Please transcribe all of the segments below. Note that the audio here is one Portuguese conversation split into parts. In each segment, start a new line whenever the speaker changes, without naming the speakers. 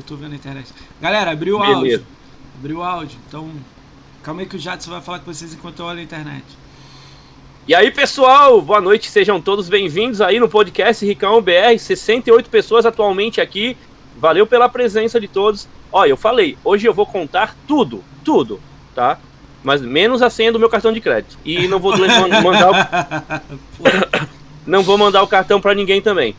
Eu tô vendo a internet. Galera, abriu o áudio. Abriu o áudio. Então, calma aí que o Jadson vai falar com vocês enquanto eu olho a internet.
E aí, pessoal, boa noite, sejam todos bem-vindos aí no podcast Ricão BR. 68 pessoas atualmente aqui. Valeu pela presença de todos. Ó, eu falei, hoje eu vou contar tudo, tudo, tá? Mas menos a senha do meu cartão de crédito. E não vou mandar o... não vou mandar o cartão para ninguém também.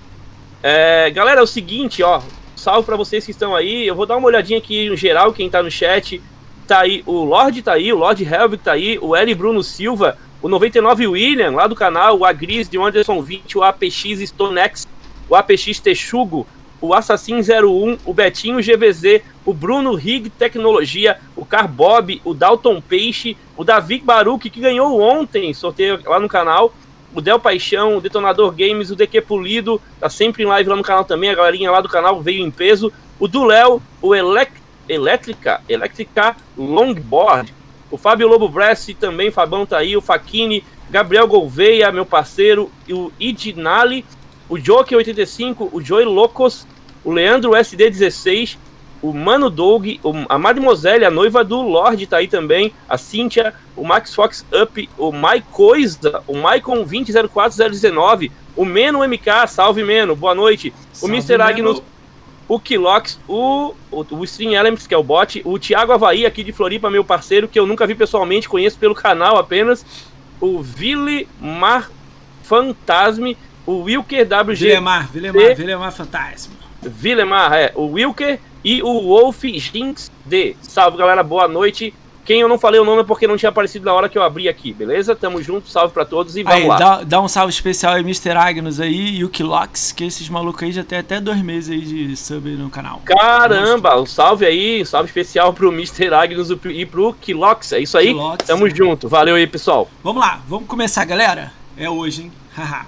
É, galera, é o seguinte, ó. Salve para vocês que estão aí. Eu vou dar uma olhadinha aqui no geral, quem tá no chat. Tá aí, o Lorde tá aí, o Lorde Helvig tá aí, o L. Bruno Silva, o 99 William, lá do canal, o Agris de Anderson 20, o APX Stonex, o APX Texugo, o Assassin 01, o Betinho GVZ, o Bruno Rig Tecnologia, o Carbob, o Dalton Peixe, o Davi Baruch, que ganhou ontem, sorteio lá no canal, o Del Paixão, o Detonador Games, o DQ Polido, tá sempre em live lá no canal também, a galerinha lá do canal veio em peso. O do Léo, o Elec Elétrica, Elétrica Longboard, o Fábio Lobo Bress também, Fabão tá aí, o Faquini, Gabriel Gouveia, meu parceiro, e o Idinali, o Joker 85, o Joey Locos, o Leandro SD16, o Mano Doug, a Mademoiselle, a noiva do Lorde, tá aí também, a Cíntia, o Max Fox Up, o Mai Coisa, o Maicon 20419, o Meno MK, salve Meno, boa noite, salve, o Mr. Agnus, o Kilox, o, o, o Stream Elements, que é o bot, o Thiago Havaí, aqui de Floripa, meu parceiro, que eu nunca vi pessoalmente, conheço pelo canal apenas, o Ville Mar Fantasme, o Wilker WG.
Vilemar, Vilemar, Vilemar Fantasma.
Vilemar, é, o Wilker e o Wolf Jinx D. Salve, galera, boa noite. Quem eu não falei o nome é porque não tinha aparecido na hora que eu abri aqui, beleza? Tamo junto, salve pra todos e vamos
aí,
lá.
Dá, dá, um salve especial aí, Mr. Agnus aí e o Kilox, que esses malucos aí já tem até dois meses aí de sub no canal.
Caramba, um salve aí, um salve especial pro Mr. Agnus e pro Kilox, é isso aí? Kilox, Tamo junto, valeu aí, pessoal.
Vamos lá, vamos começar, galera? É hoje, hein? Haha.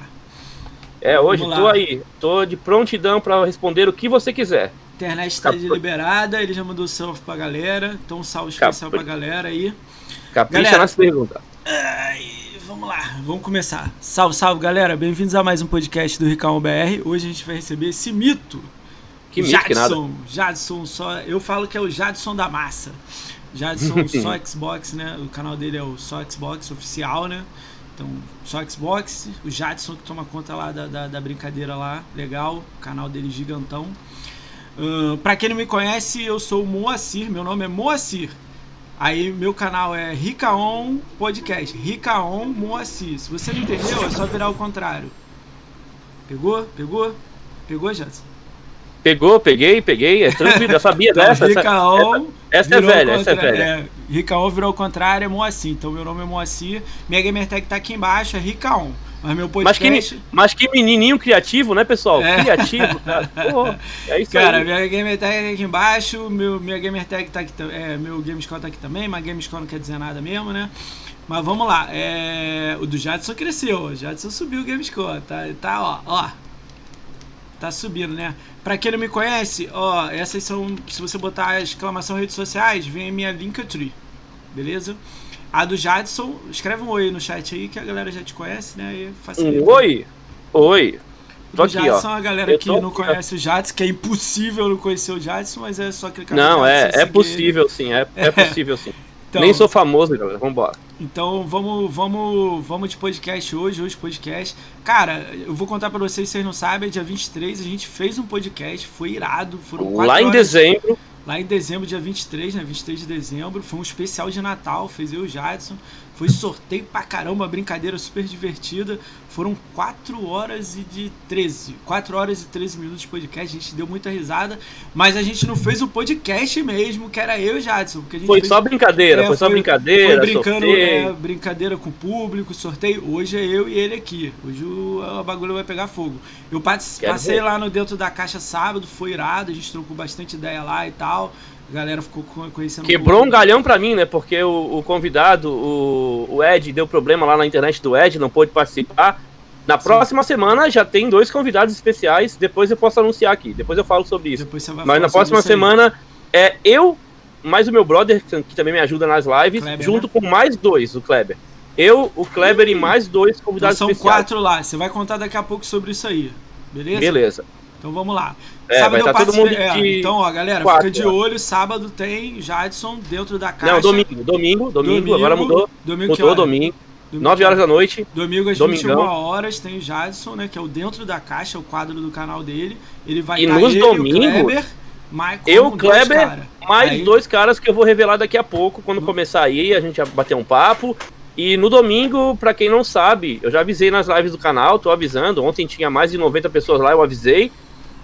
é, hoje tô aí, tô de prontidão para responder o que você quiser
internet está liberada, ele já mandou salve pra galera. Então um salve especial Capri... pra galera aí.
Capricha galera, nas perguntas.
vamos lá, vamos começar. Salve, salve galera, bem-vindos a mais um podcast do Ricão BR. Hoje a gente vai receber esse mito.
Que mito Jadson, que nada.
Jadson, só, eu falo que é o Jadson da massa. Jadson só Xbox, né? O canal dele é o só Xbox oficial, né? Então, só Xbox, o Jadson que toma conta lá da, da, da brincadeira lá, legal, o canal dele gigantão. Uh, para quem não me conhece, eu sou o Moacir, meu nome é Moacir. Aí meu canal é Ricaon Podcast, Ricaon Moacir. Se você não entendeu, é só virar o contrário. Pegou? Pegou? Pegou, Jadson?
Pegou, peguei, peguei, é tranquilo, eu sabia dessa.
Ricaon,
essa, essa, é velha, essa é velha. É,
Ricaon virou o contrário, é Moacir. Então meu nome é Moacir, minha gamertag tá aqui embaixo, é Ricaon. Mas meu podcast.
Mas que, mas que menininho criativo, né, pessoal? É. Criativo, cara. Pô,
é isso cara, aí. minha gamer tag tá aqui embaixo, meu, minha gamer tag tá aqui é, meu Gamescore tá aqui também, mas Gamescore não quer dizer nada mesmo, né? Mas vamos lá. É, o do Jadson cresceu, o Jadson subiu o Gamescore, tá, tá ó, ó. Tá subindo, né? Pra quem não me conhece, ó, essas são. Se você botar exclamação redes sociais, vem a minha Linktree. Beleza? A do Jadson, escreve um oi no chat aí que a galera já te conhece, né?
Um oi? Oi.
Tô aqui, Jadson, ó. a galera que não conhece o Jadson, que é impossível não conhecer o Jadson, mas é só clicar
no Não, é, é possível sim, é, é possível sim. Então, Nem sou famoso, galera. Vambora.
Então vamos, vamos, vamos de podcast hoje, hoje podcast. Cara, eu vou contar para vocês, vocês não sabem, dia 23 a gente fez um podcast, foi irado. Foram
Lá em dezembro
lá em dezembro, dia 23, né? 23 de dezembro. Foi um especial de Natal, fez eu e o Jadson. Foi sorteio pra caramba, brincadeira super divertida. Foram 4 horas e de 13. 4 horas e 13 minutos de podcast. A gente deu muita risada. Mas a gente não fez o podcast mesmo, que era eu e Jadson.
foi
fez...
só brincadeira, é, foi, só brincadeira.
Foi brincando, é, brincadeira com o público, sorteio. Hoje é eu e ele aqui. Hoje o, o bagulho vai pegar fogo. Eu passei lá no dentro da caixa sábado, foi irado. A gente trocou bastante ideia lá e tal. A galera ficou conhecendo.
Quebrou um galhão pra mim, né? Porque o, o convidado, o, o, Ed, deu problema lá na internet do Ed, não pôde participar. Na Sim. próxima semana já tem dois convidados especiais. Depois eu posso anunciar aqui. Depois eu falo sobre isso. Mas na próxima semana é eu, mais o meu brother, que também me ajuda nas lives, Kleber, junto né? com mais dois, o Kleber. Eu, o Kleber e mais dois convidados então
são
especiais.
São quatro lá. Você vai contar daqui a pouco sobre isso aí. Beleza?
Beleza.
Então vamos lá.
É,
sábado eu
tá todo mundo
é,
de
Então, ó, galera,
quatro,
fica de
ó.
olho. Sábado tem Jadson dentro da caixa.
Não, domingo, domingo, domingo, agora mudou.
Domingo
Mudou domingo.
Domingo
9
que
horas
hora?
da noite.
Domingo às
Domingão.
21 horas tem o Jadson, né? Que é o Dentro da Caixa, o quadro do canal dele. Ele vai
E
tá
nos domingos,
Kleber,
Eu,
dois
Kleber. Mais
Aí-
dois caras que eu vou revelar daqui a pouco, quando começar aí, a gente vai bater um papo. E no domingo, pra quem não sabe, eu já avisei nas lives do canal, tô avisando. Ontem tinha mais de 90 pessoas lá, eu avisei.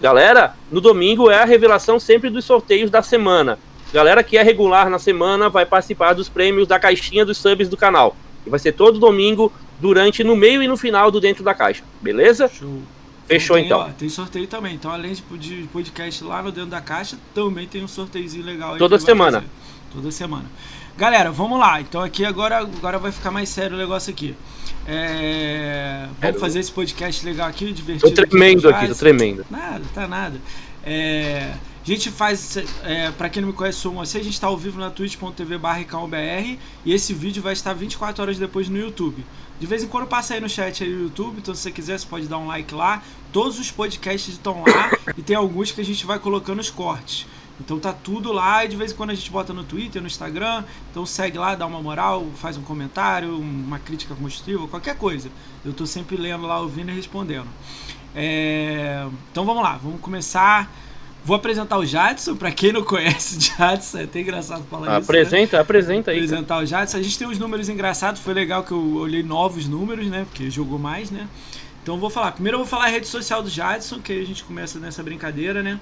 Galera, no domingo é a revelação sempre dos sorteios da semana. Galera que é regular na semana vai participar dos prêmios da caixinha dos subs do canal. E vai ser todo domingo, durante, no meio e no final do Dentro da Caixa. Beleza?
Show.
Fechou
tem,
então.
ó, tem sorteio também. Então, além de, podcast lá no Dentro da Caixa, também tem um sorteiozinho legal aí.
Toda semana.
Toda semana. Galera, vamos lá. Então aqui agora, agora vai ficar mais sério o negócio aqui. É, Vamos
Quero-
fazer esse podcast legal aqui, divertido.
Tô tremendo aqui, tô tremendo.
Nada, tá nada. É, a gente faz, é, pra quem não me conhece, sou Moacir, a gente tá ao vivo na twitch.tv barra e esse vídeo vai estar 24 horas depois no YouTube. De vez em quando passa aí no chat aí no YouTube, então se você quiser você pode dar um like lá. Todos os podcasts estão lá e tem alguns que a gente vai colocando os cortes. Então tá tudo lá e de vez em quando a gente bota no Twitter, no Instagram. Então segue lá, dá uma moral, faz um comentário, uma crítica construtiva, qualquer coisa. Eu tô sempre lendo lá, ouvindo e respondendo. É, Então vamos lá, vamos começar. Vou apresentar o Jadson, pra quem não conhece o Jadson, é até engraçado falar isso. né?
Apresenta, apresenta aí.
apresentar o Jadson. A gente tem uns números engraçados, foi legal que eu olhei novos números, né? Porque jogou mais, né? Então vou falar. Primeiro eu vou falar a rede social do Jadson, que aí a gente começa nessa brincadeira, né?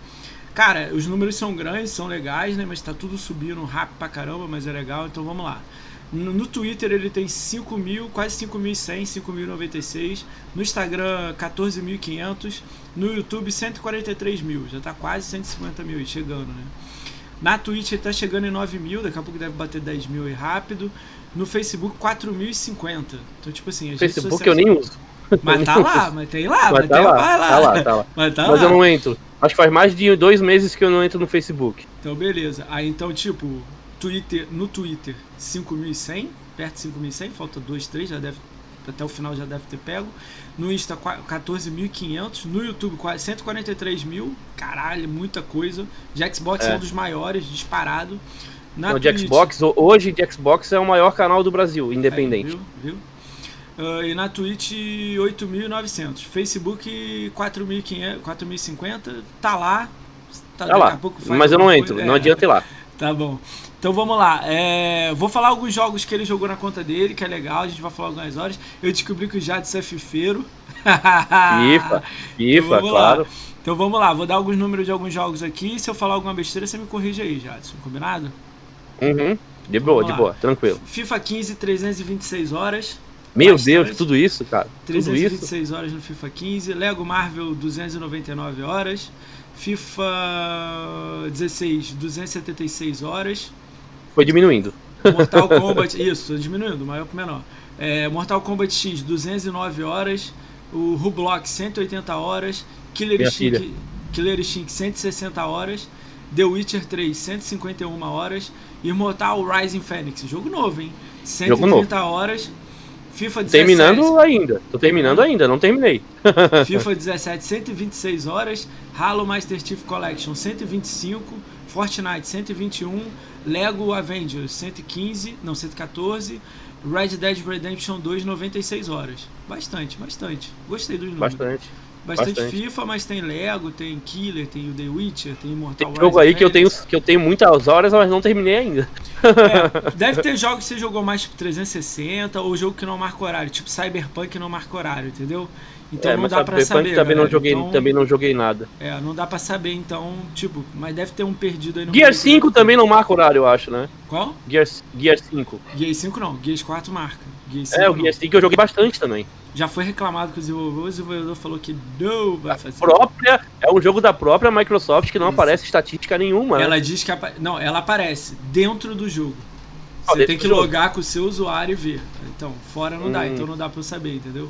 Cara, os números são grandes, são legais, né? Mas tá tudo subindo rápido pra caramba, mas é legal, então vamos lá. No, no Twitter ele tem 5 mil, quase 5.100, 5.096. No Instagram, 14.500. No YouTube, 143 mil. Já tá quase 150 mil chegando, né? Na Twitch ele tá chegando em 9 mil, daqui a pouco deve bater 10 mil aí rápido. No Facebook, 4.050. Então, tipo assim, as redes
Facebook eu nem uso.
Mas tá lá, mas tem lá, mas,
Mas tá lá,
vai lá.
tá lá, tá lá.
Mas tá
Mas
lá.
eu não entro. Acho que faz mais de dois meses que eu não entro no Facebook.
Então, beleza. Aí, então, tipo, Twitter, no Twitter, 5.100, perto de 5.100, falta 2, 3, já deve, até o final já deve ter pego. No Insta, qua- 14.500. No YouTube, quase 143 mil. Caralho, muita coisa. De Xbox é,
É.
um dos maiores, disparado. Na
de
Twitch-
Xbox, ho- hoje de Xbox é o maior canal do Brasil, independente.
Aí, viu? viu? Ah, e na Twitch 8.900. Facebook 4.500, 4.050. Tá lá. Tá,
Tá lá. Mas eu não
alguma
entro,
coisa.
não
É.
adianta ir lá.
Tá bom. Então vamos lá. É, vou falar alguns jogos que ele jogou na conta dele, que é legal. A gente vai falar algumas horas. Eu descobri que o Jadson é fifeiro.
FIFA, FIFA,
lá.
claro.
Então vamos lá. Vou dar alguns números de alguns jogos aqui. Se eu falar alguma besteira, você me corrige aí, Jadson. Combinado?
Uhum. De boa, de
lá.
boa, tranquilo.
FIFA 15, 326 horas.
Meu
Bastante.
Deus, tudo isso, cara. Tudo isso.
326 horas no FIFA 15. Lego Marvel, 299 horas. FIFA 16, 276 horas.
Foi diminuindo.
Mortal Kombat, isso, diminuindo, maior pro menor. É, Mortal Kombat X, 209 horas. O Roblox, 180 horas. Killer
Minha
Instinct,
filha.
Killer Instinct, 160 horas. The Witcher 3, 151 horas. Immortal Rising Phoenix, jogo novo, hein? 130 horas. FIFA 17.
Terminando ainda. Tô terminando ainda, não terminei.
FIFA 17, 126 horas. Halo Master Chief Collection, 125. Fortnite, 121. Lego Avengers, 115. Não, 114. Red Dead Redemption 2, 96 horas. Bastante, bastante. Gostei dos números.
Bastante.
Bastante,
bastante.
FIFA, mas tem Lego, tem Killer, tem o The Witcher, tem Immortal
Tem jogo
Rising
aí que eu tenho, que eu tenho muitas horas, mas não terminei ainda.
É, deve ter jogos que você jogou mais tipo 360 ou jogo que não marca horário, tipo Cyberpunk não marca horário, entendeu? Então
é,
não
mas
dá pra
Cyberpunk
saber.
também não joguei,
Então,
também não joguei nada.
É, não dá pra saber, então, tipo, mas deve ter um perdido aí no
Gear
meio.
5 também não marca horário, eu acho, né?
Qual?
Gear, Gear 5.
Gear 5 não, Gear 4 marca. Gear 5
É, o. Gear 5 eu joguei bastante também.
Já foi reclamado com o desenvolvedor, o desenvolvedor falou que não vai fazer.
Própria, é um jogo da própria Microsoft que não
Isso.
aparece estatística nenhuma. né?
Ela diz que não, ela aparece dentro do jogo.
Ah,
Você tem que
jogo.
logar com o seu usuário e ver. Então, fora não dá,
Hum.
então não dá pra eu saber, entendeu?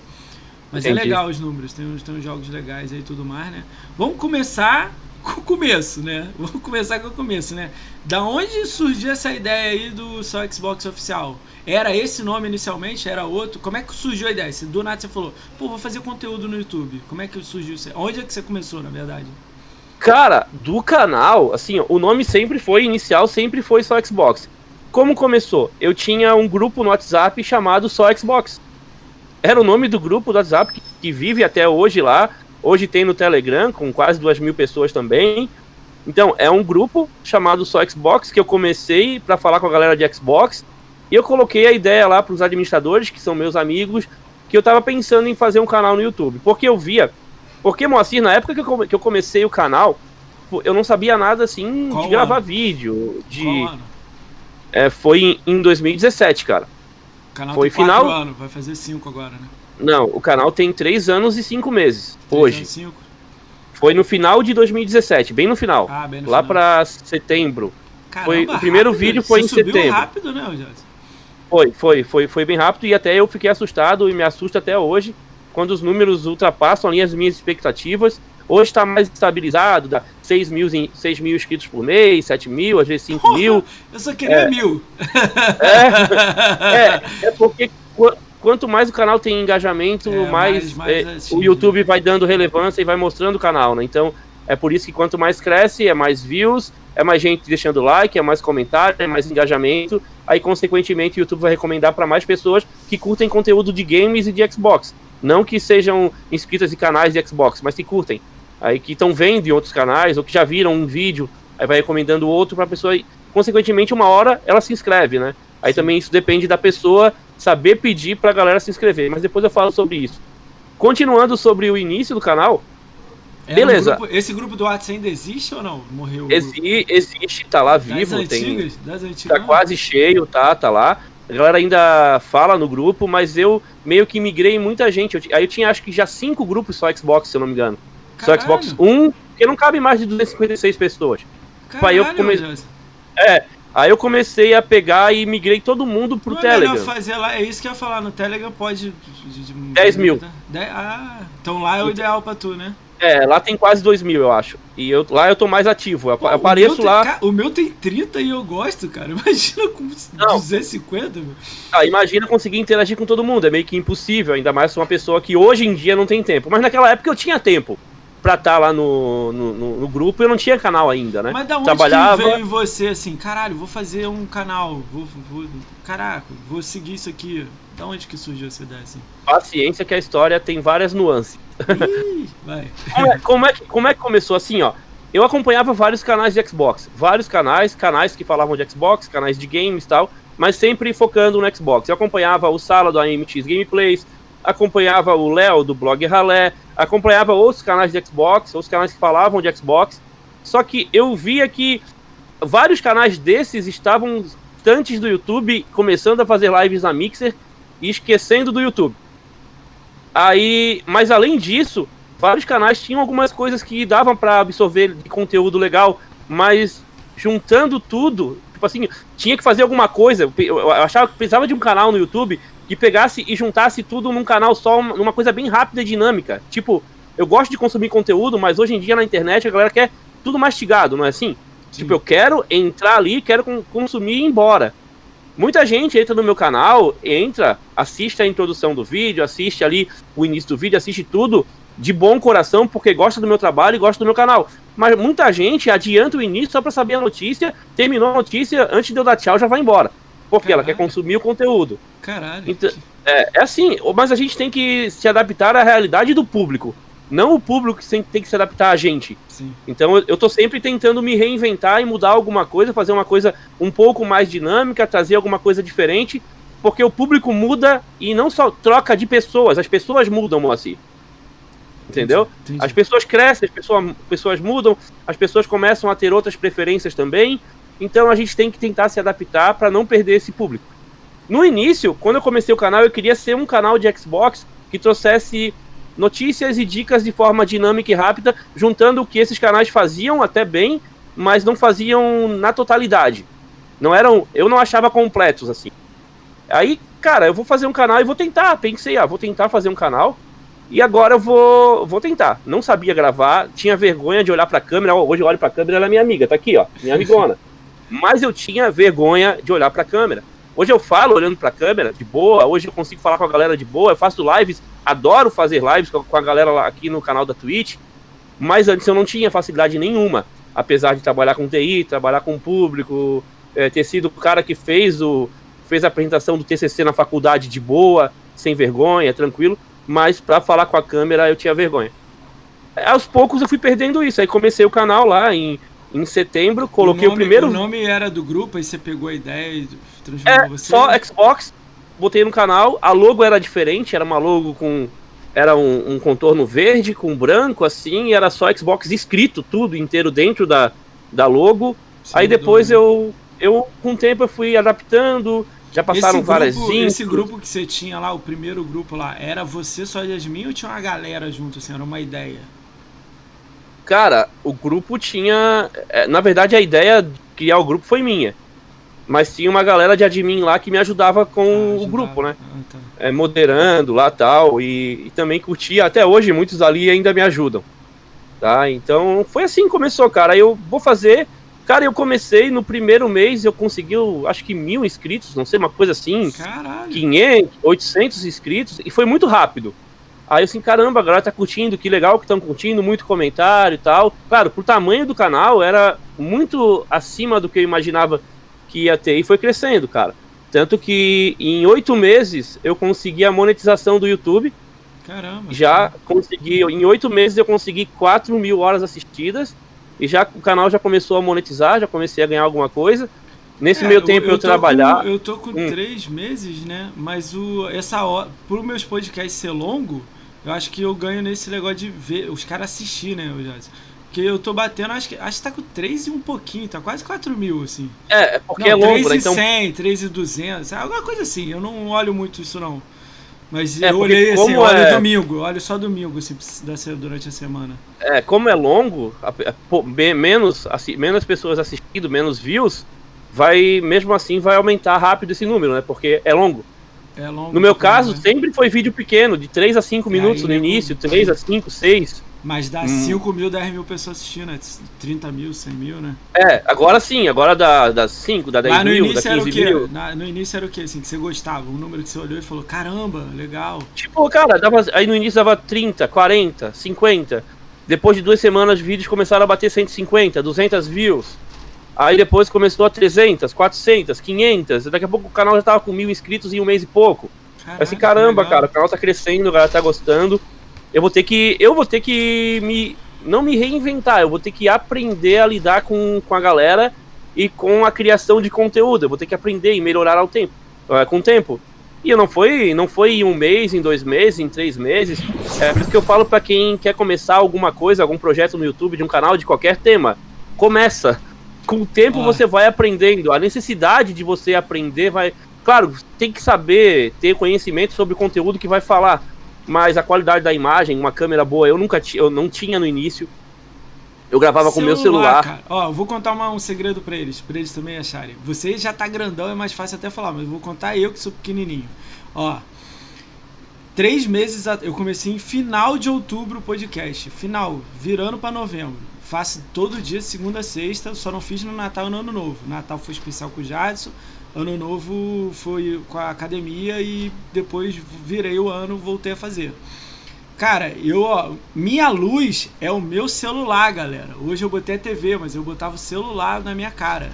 Mas é
Entendi.
legal os números, tem uns, tem uns jogos legais aí e tudo mais, né? Vamos começar com o começo, né? Vamos começar com o começo, né? Da onde surgiu essa ideia aí do só Xbox oficial? Era esse nome inicialmente? Era outro? Como é que surgiu a ideia? Se do nada você falou, pô, vou fazer conteúdo no YouTube. Como é que surgiu isso? Onde é que você começou, na verdade?
Cara, do canal, assim, o nome sempre foi, inicial sempre foi só Xbox. Como começou? Eu tinha um grupo no WhatsApp chamado Só Xbox. Era o nome do grupo do WhatsApp que, que vive até hoje lá. Hoje tem no Telegram, com quase duas mil pessoas também. Então, é um grupo chamado Só Xbox que eu comecei para falar com a galera de Xbox. E eu coloquei a ideia lá para os administradores, que são meus amigos, que eu tava pensando em fazer um canal no YouTube. Porque eu via. Porque, Moacir, na época que eu, que eu comecei o canal, eu não sabia nada assim
Qual
de gravar
ano?
vídeo. De, é, foi em, em 2017, cara.
O canal
Foi
tem
final-
anos, vai fazer cinco agora, né?
Não, o canal tem 3 anos e 5 meses.
Três
Hoje.
anos, cinco?
Foi no final de 2017, bem no final.
Ah, bem no
lá pra setembro. foi-
Caramba,
o primeiro
rápido.
vídeo foi
Você
em
subiu
setembro.
rápido, né, Jadson?
Foi, foi, foi, foi bem rápido e até eu fiquei assustado e me assusta até hoje quando os números ultrapassam ali as minhas expectativas. Hoje está mais estabilizado, dá 6 mil, em- 6 mil inscritos por mês, 7 mil, às vezes 5 mil.
Eu só queria mil.
É, é porque qu- quanto mais o canal tem engajamento,
É,
mais,
mais-
é, o YouTube vai dando relevância e vai mostrando o canal, né? Então é por isso que quanto mais cresce, é mais views, é mais gente deixando like, é mais comentário, é mais engajamento. Aí, consequentemente, o YouTube vai recomendar para mais pessoas que curtem conteúdo de games e de Xbox. Não que sejam inscritas em canais de Xbox, mas que curtem. Aí que estão vendo em outros canais, ou que já viram um vídeo, aí vai recomendando outro para a pessoa. E, consequentemente, uma hora ela se inscreve, né? Aí também isso depende da pessoa saber pedir pra galera se inscrever. Mas depois eu falo sobre isso. Continuando sobre o início do canal,
É,
Beleza.
no grupo- esse grupo do WhatsApp ainda existe ou não? Morreu
exi- existe, tá lá
Das
vivo, tem,
antigas? Das antigas?
tá quase cheio, tá, tá lá. A galera ainda fala no grupo, mas eu meio que migrei muita gente. Eu aí eu tinha acho que já cinco grupos só Xbox, se eu não me engano. Só
Caralho,
Xbox 1, porque não cabe mais de 256 pessoas.
Caralho,
eu come-
Jadson.
É, aí eu comecei a pegar e migrei todo mundo pro
Não é
Telegram.
fazer lá, é isso que eu ia falar, no Telegram pode... de- de-
10 mil.
Dez- ah, então lá é o ideal pra tu, né?
É, lá tem quase 2 mil, eu acho. E eu, lá eu tô mais ativo. Eu,
Pô,
apareço
tem-
lá.
ca- o meu tem 30 e eu gosto, cara. Imagina com
Não.
250, meu.
Ah, imagina conseguir interagir com todo mundo. É meio que impossível, ainda mais uma pessoa que hoje em dia não tem tempo. Mas naquela época eu tinha tempo pra estar lá no, no, no- no grupo e eu não tinha canal ainda, né?
Mas da onde
Trabalhava.
que veio em você assim, caralho, vou fazer um canal, vou, vou, caraca, vou seguir isso aqui. Da onde que surgiu essa ideia assim?
Paciência que a história tem várias nuances.
Ih, vai.
Como é, como, é, que- como é que começou assim, ó? Eu acompanhava vários canais de Xbox. Vários canais, canais que falavam de Xbox, canais de games e tal, mas sempre focando no Xbox. Eu acompanhava o Sala do AMX Gameplays, acompanhava o Léo do blog Ralé, acompanhava outros canais de Xbox, outros canais que falavam de Xbox. Só que eu via que vários canais desses estavam distantes do YouTube, começando a fazer lives na Mixer e esquecendo do YouTube. Aí, mas além disso, vários canais tinham algumas coisas que davam pra absorver de conteúdo legal, mas juntando tudo, tipo assim, tinha que fazer alguma coisa. Eu, achava que precisava de um canal no YouTube que pegasse e juntasse tudo num canal só, uma- numa coisa bem rápida e dinâmica. Tipo, eu gosto de consumir conteúdo, mas hoje em dia na internet a galera quer tudo mastigado, não é assim?
Sim.
Tipo, eu quero entrar ali, quero con- consumir e ir embora. Muita gente entra no meu canal, entra, assiste a introdução do vídeo, assiste ali o início do vídeo, assiste tudo de bom coração porque gosta do meu trabalho e gosta do meu canal. Mas muita gente adianta o início só pra saber a notícia, terminou a notícia, antes de eu dar tchau já vai embora. Porque ela quer consumir o conteúdo.
Caralho.
Então- É, é assim, mas a gente tem que se adaptar à realidade do público. Não o público que tem que se adaptar a gente.
Sim.
Então eu, tô sempre tentando me reinventar e mudar alguma coisa, fazer uma coisa um pouco mais dinâmica, trazer alguma coisa diferente, porque o público muda e não só troca de pessoas, as pessoas mudam, Moacir. Entendeu?
Entendi.
As pessoas crescem, as pessoas, pessoas mudam, as pessoas começam a ter outras preferências também. Então a gente tem que tentar se adaptar para não perder esse público. No início, quando eu comecei o canal, eu queria ser um canal de Xbox que trouxesse notícias e dicas de forma dinâmica e rápida, juntando o que esses canais faziam até bem, mas não faziam na totalidade. Não eram, eu não achava completos assim. Aí, cara, eu vou fazer um canal e vou tentar. Pensei, ah, vou tentar fazer um canal. E agora eu vou, vou tentar. Não sabia gravar, tinha vergonha de olhar pra câmera. Ó, Hoje eu olho pra câmera, ela é minha amiga, tá aqui, ó, minha amigona. Mas eu tinha vergonha de olhar pra câmera. Hoje eu falo olhando pra câmera de boa, hoje eu consigo falar com a galera de boa, eu faço lives, adoro fazer lives com a galera aqui no canal da Twitch, mas antes eu não tinha facilidade nenhuma, apesar de trabalhar com TI, trabalhar com público, é, ter sido o cara que fez, o, fez a apresentação do TCC na faculdade de boa, sem vergonha, tranquilo, mas para falar com a câmera eu tinha vergonha. Aos poucos eu fui perdendo isso, aí comecei o canal lá em em setembro, coloquei o,
nome,
o primeiro. O
nome era do grupo, aí você pegou a ideia e
transformou é, você? Só Xbox, botei no canal, a logo era diferente, era uma logo com. Era um, um contorno verde com branco, assim, e era só Xbox escrito, tudo inteiro dentro da, da logo. Sim, aí depois eu, eu, com o tempo, eu fui adaptando, já passaram
esse
várias
grupo, Esse grupo que você tinha lá, o primeiro grupo lá, era você só Yasmin ou tinha uma galera junto, assim, era uma ideia?
Cara, o grupo tinha. É, na verdade, a ideia de criar o grupo foi minha. Mas tinha uma galera de admin lá que me ajudava com ah, o grupo, né? Ah, tá. é, moderando lá tal. E, e também curtia. Até hoje, muitos ali ainda me ajudam. Tá? Então foi assim que começou, cara. Eu vou fazer. Cara, eu comecei no primeiro mês, eu consegui, acho que mil inscritos, não sei, uma coisa assim.
Caralho.
500, 800 inscritos. E foi muito rápido. Aí assim, caramba, a galera tá curtindo, que legal que estão curtindo, muito comentário e tal. Claro, pro tamanho do canal era muito acima do que eu imaginava que ia ter e foi crescendo, cara. Tanto que em oito meses eu consegui a monetização do YouTube.
Caramba.
Já consegui, em oito meses eu consegui 4 mil horas assistidas e já o canal já começou a monetizar, já comecei a ganhar alguma coisa. Nesse é, meio tempo eu, eu trabalhar.
Com, eu tô com hum. três meses, né? Mas o, essa hora, pro meus podcasts ser longo, eu acho que eu ganho nesse negócio de ver os caras assistir, né, Jadson? Porque eu tô batendo, acho que, acho que tá com 3 e um pouquinho, tá quase 4 mil, assim.
É, é porque não, é longo, 3
né?
Então...
3 e 100, 3 e 200, alguma coisa assim. Eu não olho muito isso, não. Mas é, eu olhei assim, é... olho domingo, olho só domingo, assim, durante a semana.
É, como é longo, menos, assim, menos pessoas assistindo, menos views, vai, mesmo assim, vai aumentar rápido esse número, né? Porque é longo.
É longo,
no meu caso, né? sempre foi vídeo pequeno, de 3 a 5 minutos no início, 3 a 5, 6.
Mas dá hum. 5 mil, 10 mil pessoas assistindo, 30 mil, 100 mil, né?
É, agora sim, agora dá, dá 5, dá 10 Mas mil, dá 15 mil.
Na, no início era o que, assim, que você gostava? Um número que você olhou e falou, caramba, legal.
Tipo, cara, dava, aí no início dava 30, 40, 50. Depois de duas semanas, os vídeos começaram a bater 150, 200 views. Aí depois começou a 300, 400, 500. Daqui a pouco o canal já tava com mil inscritos em um mês e pouco. Caraca, assim, caramba, cara, o canal tá crescendo, a galera tá gostando. Eu vou ter que. Eu vou ter que me. Não me reinventar, eu vou ter que aprender a lidar com, com a galera e com a criação de conteúdo. Eu vou ter que aprender e melhorar ao tempo, uh, com o tempo. E não foi, não foi em um mês, em dois meses, em três meses. É por isso que eu falo para quem quer começar alguma coisa, algum projeto no YouTube de um canal de qualquer tema. Começa com o tempo ah. você vai aprendendo. A necessidade de você aprender vai. Claro, tem que saber, ter conhecimento sobre o conteúdo que vai falar. Mas a qualidade da imagem, uma câmera boa, eu nunca eu não tinha no início. Eu gravava celular, com o meu celular. Cara.
Ó, vou contar uma, um segredo para eles, para eles também acharem. Você já tá grandão, é mais fácil até falar, mas eu vou contar eu que sou pequenininho. Ó, três meses, eu comecei em final de outubro o podcast, final, virando para novembro. Faço todo dia, segunda a sexta, só não fiz no Natal e no Ano Novo. Natal foi especial com o Jadson, Ano Novo foi com a academia e depois virei o ano, voltei a fazer. Cara, eu, ó, minha luz é o meu celular, galera. Hoje eu botei a TV, mas eu botava o celular na minha cara,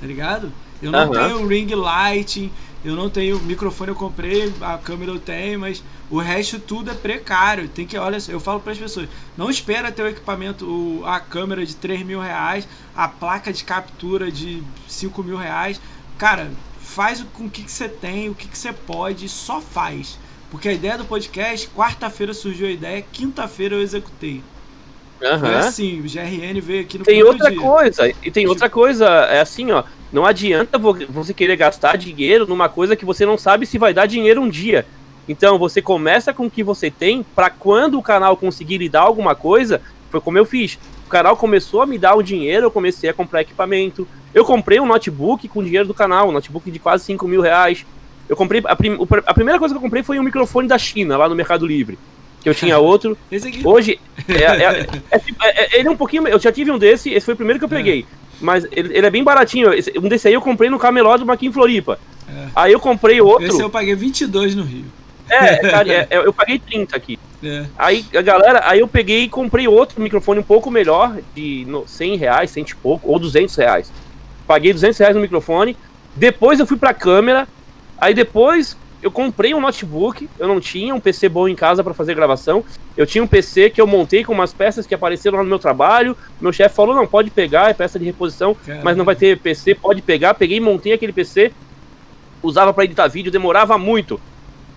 tá ligado? Eu não uhum. tenho ring lighting, eu não tenho microfone, eu comprei, a câmera eu tenho, mas o resto tudo é precário. Tem que, olha, eu falo para as pessoas, não espera ter o equipamento, a câmera de 3 mil reais, a placa de captura de 5 mil reais. Cara, faz com o que, que você tem, o que, que você pode, só faz. Porque a ideia do podcast, quarta-feira surgiu a ideia, quinta-feira eu executei.
Uhum. Foi
assim, o GRN veio aqui no
Tem outra dia. coisa, e tem outra coisa, é assim, ó. Não adianta você querer gastar dinheiro numa coisa que você não sabe se vai dar dinheiro um dia. Então você começa com o que você tem, para quando o canal conseguir lhe dar alguma coisa, foi como eu fiz. O canal começou a me dar o dinheiro, eu comecei a comprar equipamento. Eu comprei um notebook com dinheiro do canal, um notebook de quase 5 mil reais. Eu comprei. A, prim, a primeira coisa que eu comprei foi um microfone da China, lá no Mercado Livre que eu tinha outro. Hoje, é, é, é, tipo, é, é, ele é um pouquinho. Eu já tive um desse, esse foi o primeiro que eu peguei. Mas ele, ele, é bem baratinho. Um desse aí eu comprei no cameló do Maquin Floripa. É. Aí eu comprei outro.
Esse eu paguei 22 no Rio.
É, cara, é, é, eu paguei 30 aqui. É. Aí, a galera, aí eu peguei e comprei outro microfone um pouco melhor, de no, 100 reais, 100 e pouco, ou 200 reais. Paguei 200 reais no microfone. Depois eu fui pra câmera. Aí depois eu comprei um notebook. Eu não tinha um PC bom em casa para fazer gravação. Eu tinha um PC que eu montei com umas peças que apareceram lá no meu trabalho. Meu chefe falou: não, pode pegar, é peça de reposição, Caramba. mas não vai ter PC, pode pegar. Peguei e montei aquele PC. Usava para editar vídeo, demorava muito.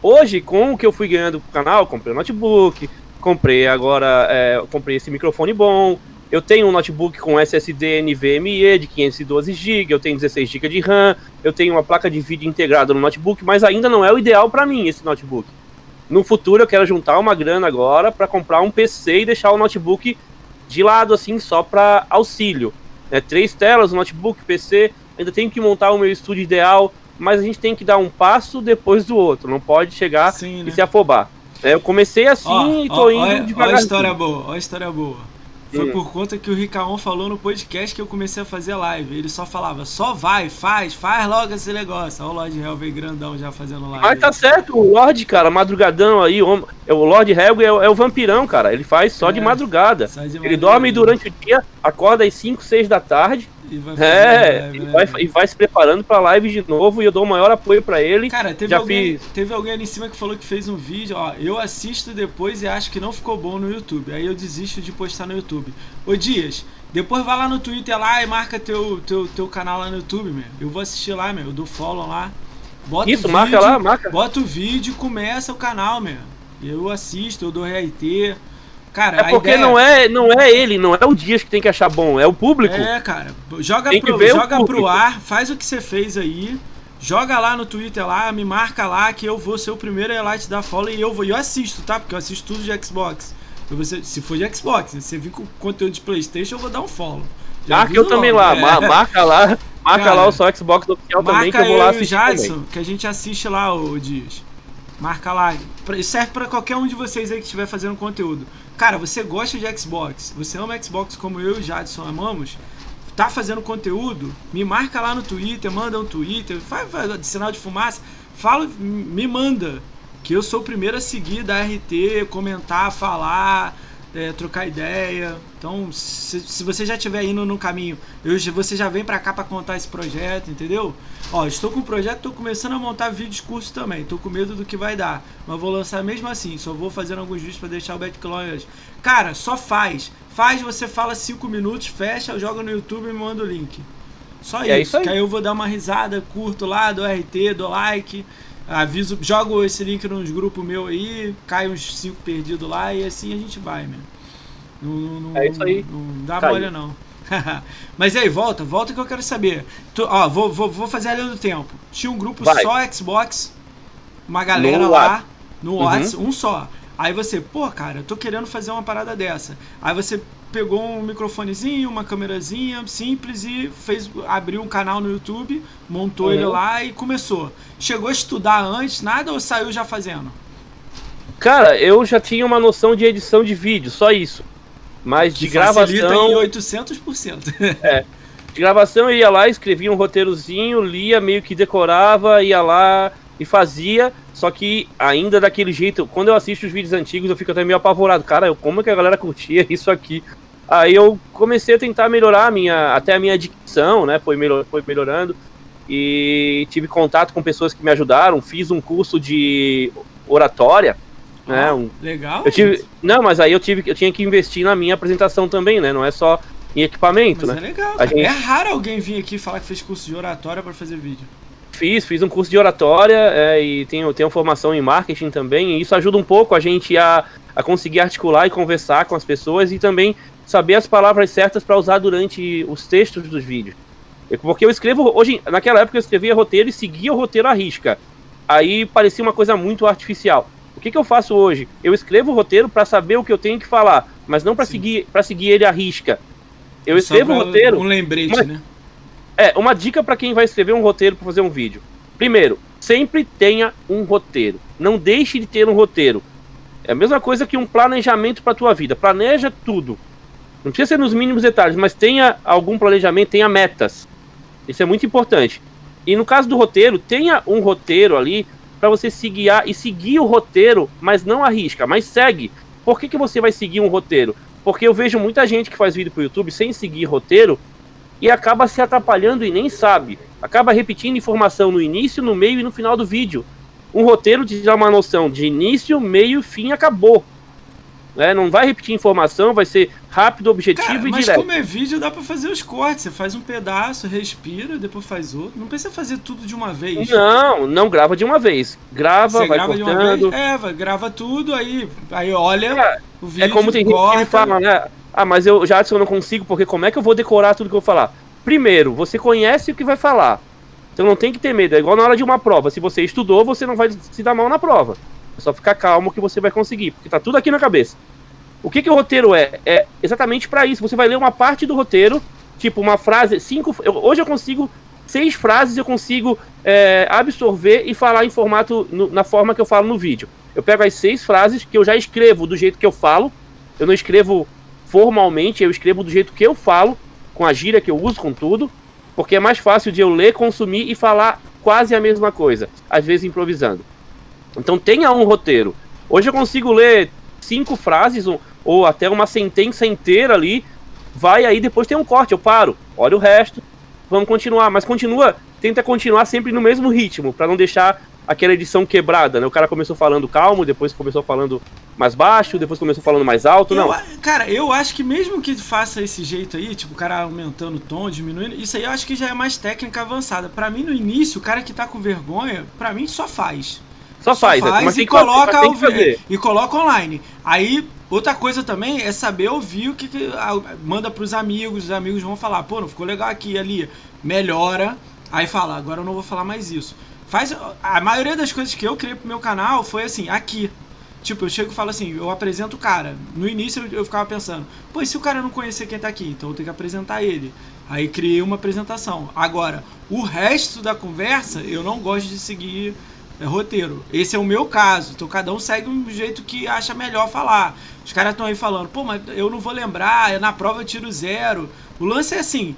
Hoje, com o que eu fui ganhando pro canal, comprei um notebook, comprei agora, é, comprei esse microfone bom. Eu tenho um notebook com SSD NVMe de 512 GB, eu tenho 16 GB de RAM, eu tenho uma placa de vídeo integrada no notebook, mas ainda não é o ideal para mim esse notebook. No futuro eu quero juntar uma grana agora para comprar um PC e deixar o notebook de lado assim só para auxílio. É, três telas, notebook, PC, ainda tenho que montar o meu estúdio ideal, mas a gente tem que dar um passo depois do outro, não pode chegar Sim, né? e se afobar. É, eu comecei assim ó, e tô ó, indo devagar.
Olha a história boa, olha a história boa. Foi por conta que o Ricaon falou no podcast que eu comecei a fazer live. Ele só falava, só vai, faz, faz logo esse negócio. Olha o Lord Helvey grandão já fazendo live.
Mas tá certo, o Lord, cara, madrugadão aí, o, o Lord Helvey é, é, o vampirão, cara. Ele faz só, é, de, madrugada. só de madrugada. Ele dorme durante o dia, acorda às 5, 6 da tarde e vai, é, live, e, né? vai, e vai se preparando pra live de novo e eu dou o maior apoio pra ele.
Cara, teve, Já alguém, fiz... teve alguém ali em cima que falou que fez um vídeo, ó, eu assisto depois e acho que não ficou bom no YouTube. Aí eu desisto de postar no YouTube. Ô Dias, depois vai lá no Twitter lá e marca teu, teu, teu canal lá no YouTube, meu. Eu vou assistir lá, meu. Eu dou follow lá.
Bota Isso, vídeo, marca lá, marca.
Bota o vídeo e começa o canal, meu. Eu assisto, eu dou RT.
Cara, é porque ideia... não, é, não é ele, não é o Dias que tem que achar bom, é o público.
É, cara. Joga, pro, joga pro ar, faz o que você fez aí. Joga lá no Twitter lá, me marca lá que eu vou ser o primeiro a te dar follow e eu vou. E eu assisto, tá? Porque eu assisto tudo de Xbox. Eu vou ser, se for de Xbox, se você vir com conteúdo de Playstation, eu vou dar um follow.
Já marca eu também lá, é. marca lá. Marca cara, lá o só Xbox oficial também que eu vou lá assistir. Marca
Jadson, que a gente assiste lá, o Dias. Marca lá. Serve para qualquer um de vocês aí que estiver fazendo conteúdo. Cara, você gosta de Xbox, você ama Xbox como eu e Jadson amamos, tá fazendo conteúdo, me marca lá no Twitter, manda um Twitter, faz, faz sinal de fumaça, fala, me manda. Que eu sou o primeiro a seguir da RT, comentar, falar, é, trocar ideia. Então, se, se você já estiver indo no caminho, eu, você já vem para cá para contar esse projeto, entendeu? Ó, estou com um projeto, estou começando a montar vídeos cursos também. Estou com medo do que vai dar, mas vou lançar mesmo assim. Só vou fazendo alguns vídeos para deixar o backlog. Cara, só faz. Faz, você fala 5 minutos, fecha, joga no YouTube e me manda o link. Só é isso. isso aí. Que aí eu vou dar uma risada, curto lá, do RT, do like aviso, jogo esse link nos grupos meu aí, cai uns 5 perdidos lá e assim a gente vai, meu.
Não, não, é isso aí.
Não, não dá bolha não. Mas aí, volta, volta que eu quero saber. Tu, ó, vou, vou, vou fazer a linha do tempo. Tinha um grupo vai. só Xbox, uma galera no lá no uhum. WhatsApp, um só. Aí você, pô, cara, eu tô querendo fazer uma parada dessa. Aí você pegou um microfonezinho, uma câmerazinha simples e fez abriu um canal no YouTube, montou uhum. ele lá e começou. Chegou a estudar antes, nada ou saiu já fazendo?
Cara, eu já tinha uma noção de edição de vídeo, só isso. Mas de gravação.
em 800%.
é. De gravação eu ia lá, escrevia um roteirozinho, lia, meio que decorava, ia lá e fazia. Só que ainda daquele jeito, quando eu assisto os vídeos antigos, eu fico até meio apavorado. Cara, como é que a galera curtia isso aqui? Aí eu comecei a tentar melhorar a minha, até a minha dicção, né? Foi, melhor, foi melhorando. E tive contato com pessoas que me ajudaram. Fiz um curso de oratória. né, um,
legal.
Eu tive, não, mas aí eu tive, eu tinha que investir na minha apresentação também, né? Não é só em equipamento, mas
né? É legal. Gente... É raro alguém vir aqui falar que fez curso de oratória para fazer vídeo.
Fiz, fiz um curso de oratória é, e tenho, tenho formação em marketing também, e isso ajuda um pouco a gente a, a conseguir articular e conversar com as pessoas e também saber as palavras certas para usar durante os textos dos vídeos. Porque eu escrevo, hoje, naquela época eu escrevia roteiro e seguia o roteiro à risca. Aí parecia uma coisa muito artificial. O que, que eu faço hoje? Eu escrevo o roteiro para saber o que eu tenho que falar, mas não para seguir, seguir ele à risca. Eu escrevo o roteiro.
Um lembrete,
uma,
né?
É, uma dica para quem vai escrever um roteiro para fazer um vídeo. Primeiro, sempre tenha um roteiro. Não deixe de ter um roteiro. É a mesma coisa que um planejamento para tua vida. Planeja tudo. Não precisa ser nos mínimos detalhes, mas tenha algum planejamento, tenha metas. Isso é muito importante. E no caso do roteiro, tenha um roteiro ali para você se guiar e seguir o roteiro, mas não arrisca, mas segue. Por que, que você vai seguir um roteiro? Porque eu vejo muita gente que faz vídeo pro YouTube sem seguir roteiro e acaba se atrapalhando e nem sabe. Acaba repetindo informação no início, no meio e no final do vídeo. Um roteiro te dá uma noção de início, meio, fim, acabou. Né? Não vai repetir informação, vai ser rápido, objetivo Cara, e mas direto.
Mas como é vídeo, dá para fazer os cortes. Você faz um pedaço, respira, depois faz outro. Não precisa fazer tudo de uma vez.
Não, não grava de uma vez. Grava, Você vai grava cortando.
É, vai, grava tudo, aí, aí olha é,
o vídeo, É como tem corta. gente que fala, né? Ah, mas eu já eu não consigo, porque como é que eu vou decorar tudo que eu vou falar? Primeiro, você conhece o que vai falar. Então não tem que ter medo. É igual na hora de uma prova. Se você estudou, você não vai se dar mal na prova. É só ficar calmo que você vai conseguir, porque tá tudo aqui na cabeça. O que, que o roteiro é? É exatamente para isso. Você vai ler uma parte do roteiro, tipo uma frase, cinco. Eu, hoje eu consigo seis frases, eu consigo é, absorver e falar em formato no, na forma que eu falo no vídeo. Eu pego as seis frases que eu já escrevo do jeito que eu falo. Eu não escrevo formalmente, eu escrevo do jeito que eu falo, com a gíria que eu uso, com tudo, porque é mais fácil de eu ler, consumir e falar quase a mesma coisa, às vezes improvisando. Então tenha um roteiro. Hoje eu consigo ler cinco frases ou, até uma sentença inteira ali, vai aí depois tem um corte, eu paro, olha o resto, vamos continuar, mas continua, tenta continuar sempre no mesmo ritmo, para não deixar aquela edição quebrada, né? O cara começou falando calmo, depois começou falando mais baixo, depois começou falando mais alto,
eu,
não.
Cara, eu acho que mesmo que faça esse jeito aí, tipo, o cara aumentando o tom, diminuindo, isso aí eu acho que já é mais técnica avançada. Para mim, no início, o cara que tá com vergonha, para mim só faz.
Só, só faz,
faz mas e coloca ao e coloca online. Aí outra coisa também é saber ouvir o que, que a, manda para os amigos, os amigos vão falar, pô, não ficou legal aqui ali, melhora. Aí fala, agora eu não vou falar mais isso. Faz a maioria das coisas que eu criei pro meu canal foi assim, aqui. Tipo, eu chego e falo assim, eu apresento o cara. No início eu, eu ficava pensando, pô, e se o cara não conhecer quem tá aqui? Então eu tenho que apresentar ele. Aí criei uma apresentação. Agora, o resto da conversa eu não gosto de seguir é roteiro. Esse é o meu caso. Então cada um segue um jeito que acha melhor falar. Os caras estão aí falando, pô, mas eu não vou lembrar, na prova eu tiro zero. O lance é assim: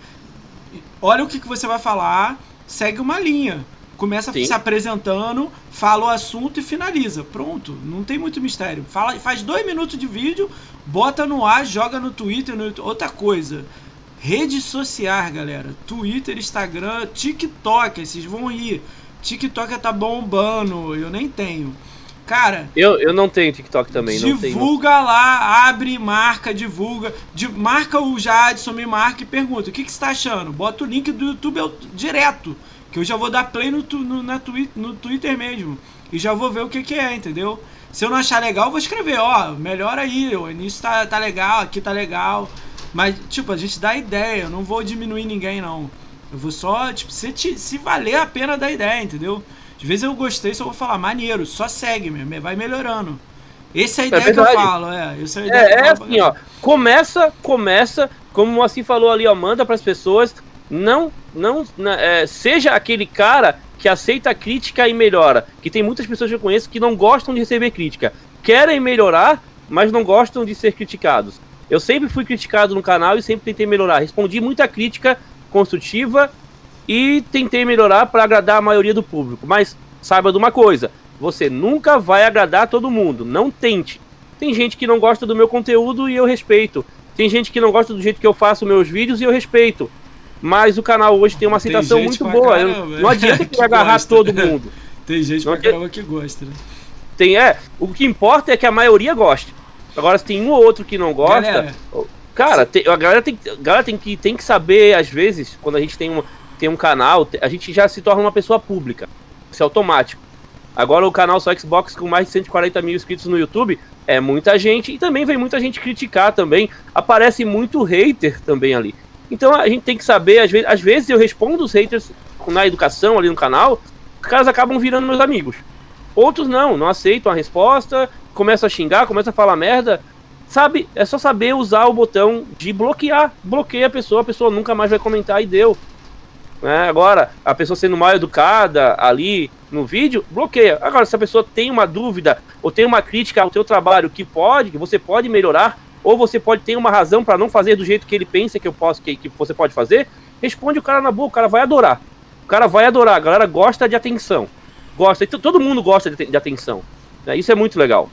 olha o que, que você vai falar, segue uma linha. Começa Sim. se apresentando, fala o assunto e finaliza. Pronto, não tem muito mistério. Fala, faz dois minutos de vídeo, bota no ar, joga no Twitter. No... Outra coisa, redes sociais, galera. Twitter, Instagram, TikTok, vocês vão ir. TikTok tá bombando, eu nem tenho. Cara.
Eu, eu não tenho TikTok também,
Divulga lá, abre, marca, divulga. De, marca o Jadson, me marca e pergunta: o que, que você tá achando? Bota o link do YouTube eu, direto. Que eu já vou dar play no, no, na twi no Twitter mesmo. E já vou ver o que, que é, entendeu? Se eu não achar legal, eu vou escrever: ó, melhor aí, o início tá, tá legal, aqui tá legal. Mas, tipo, a gente dá ideia, eu não vou diminuir ninguém, não. Eu vou só, tipo, se, te, se valer a pena da ideia, entendeu? De vez eu gostei, só vou falar, maneiro, só segue, mesmo, vai melhorando. Essa é a é ideia é que eu falo, é. Essa é, a ideia
é, é assim, ó. Começa, começa, como assim falou ali, ó, manda pras pessoas. Não, não, é, seja aquele cara que aceita a crítica e melhora. Que tem muitas pessoas que eu conheço que não gostam de receber crítica. Querem melhorar, mas não gostam de ser criticados. Eu sempre fui criticado no canal e sempre tentei melhorar. Respondi muita crítica construtiva e tentei melhorar para agradar a maioria do público. Mas saiba de uma coisa: você nunca vai agradar todo mundo. Não tente. Tem gente que não gosta do meu conteúdo e eu respeito. Tem gente que não gosta do jeito que eu faço meus vídeos e eu respeito. Mas o canal hoje tem uma aceitação muito boa. eu, não adianta que agarrar gosta. todo mundo.
tem gente pra caramba que gosta, né?
Tem, é. O que importa é que a maioria goste. Agora, se tem um ou outro que não gosta, Galera, Cara, tem, a galera, tem, a galera tem, que, tem que saber, às vezes, quando a gente tem um, tem um canal, a gente já se torna uma pessoa pública. Isso é automático. Agora o canal só Xbox com mais de 140 mil inscritos no YouTube é muita gente e também vem muita gente criticar também. Aparece muito hater também ali. Então a gente tem que saber, às vezes, às vezes eu respondo os haters na educação ali no canal, os caras acabam virando meus amigos. Outros não, não aceitam a resposta, começam a xingar, começam a falar merda. Sabe, é só saber usar o botão de bloquear. Bloqueia a pessoa, a pessoa nunca mais vai comentar e deu. Né? Agora, a pessoa sendo mal educada ali no vídeo, bloqueia. Agora, se a pessoa tem uma dúvida ou tem uma crítica ao teu trabalho que pode, que você pode melhorar, ou você pode ter uma razão para não fazer do jeito que ele pensa que eu posso, que, que você pode fazer, responde o cara na boa, o cara vai adorar. O cara vai adorar, a galera gosta de atenção. Gosta, todo mundo gosta de, de atenção. Né? Isso é muito legal.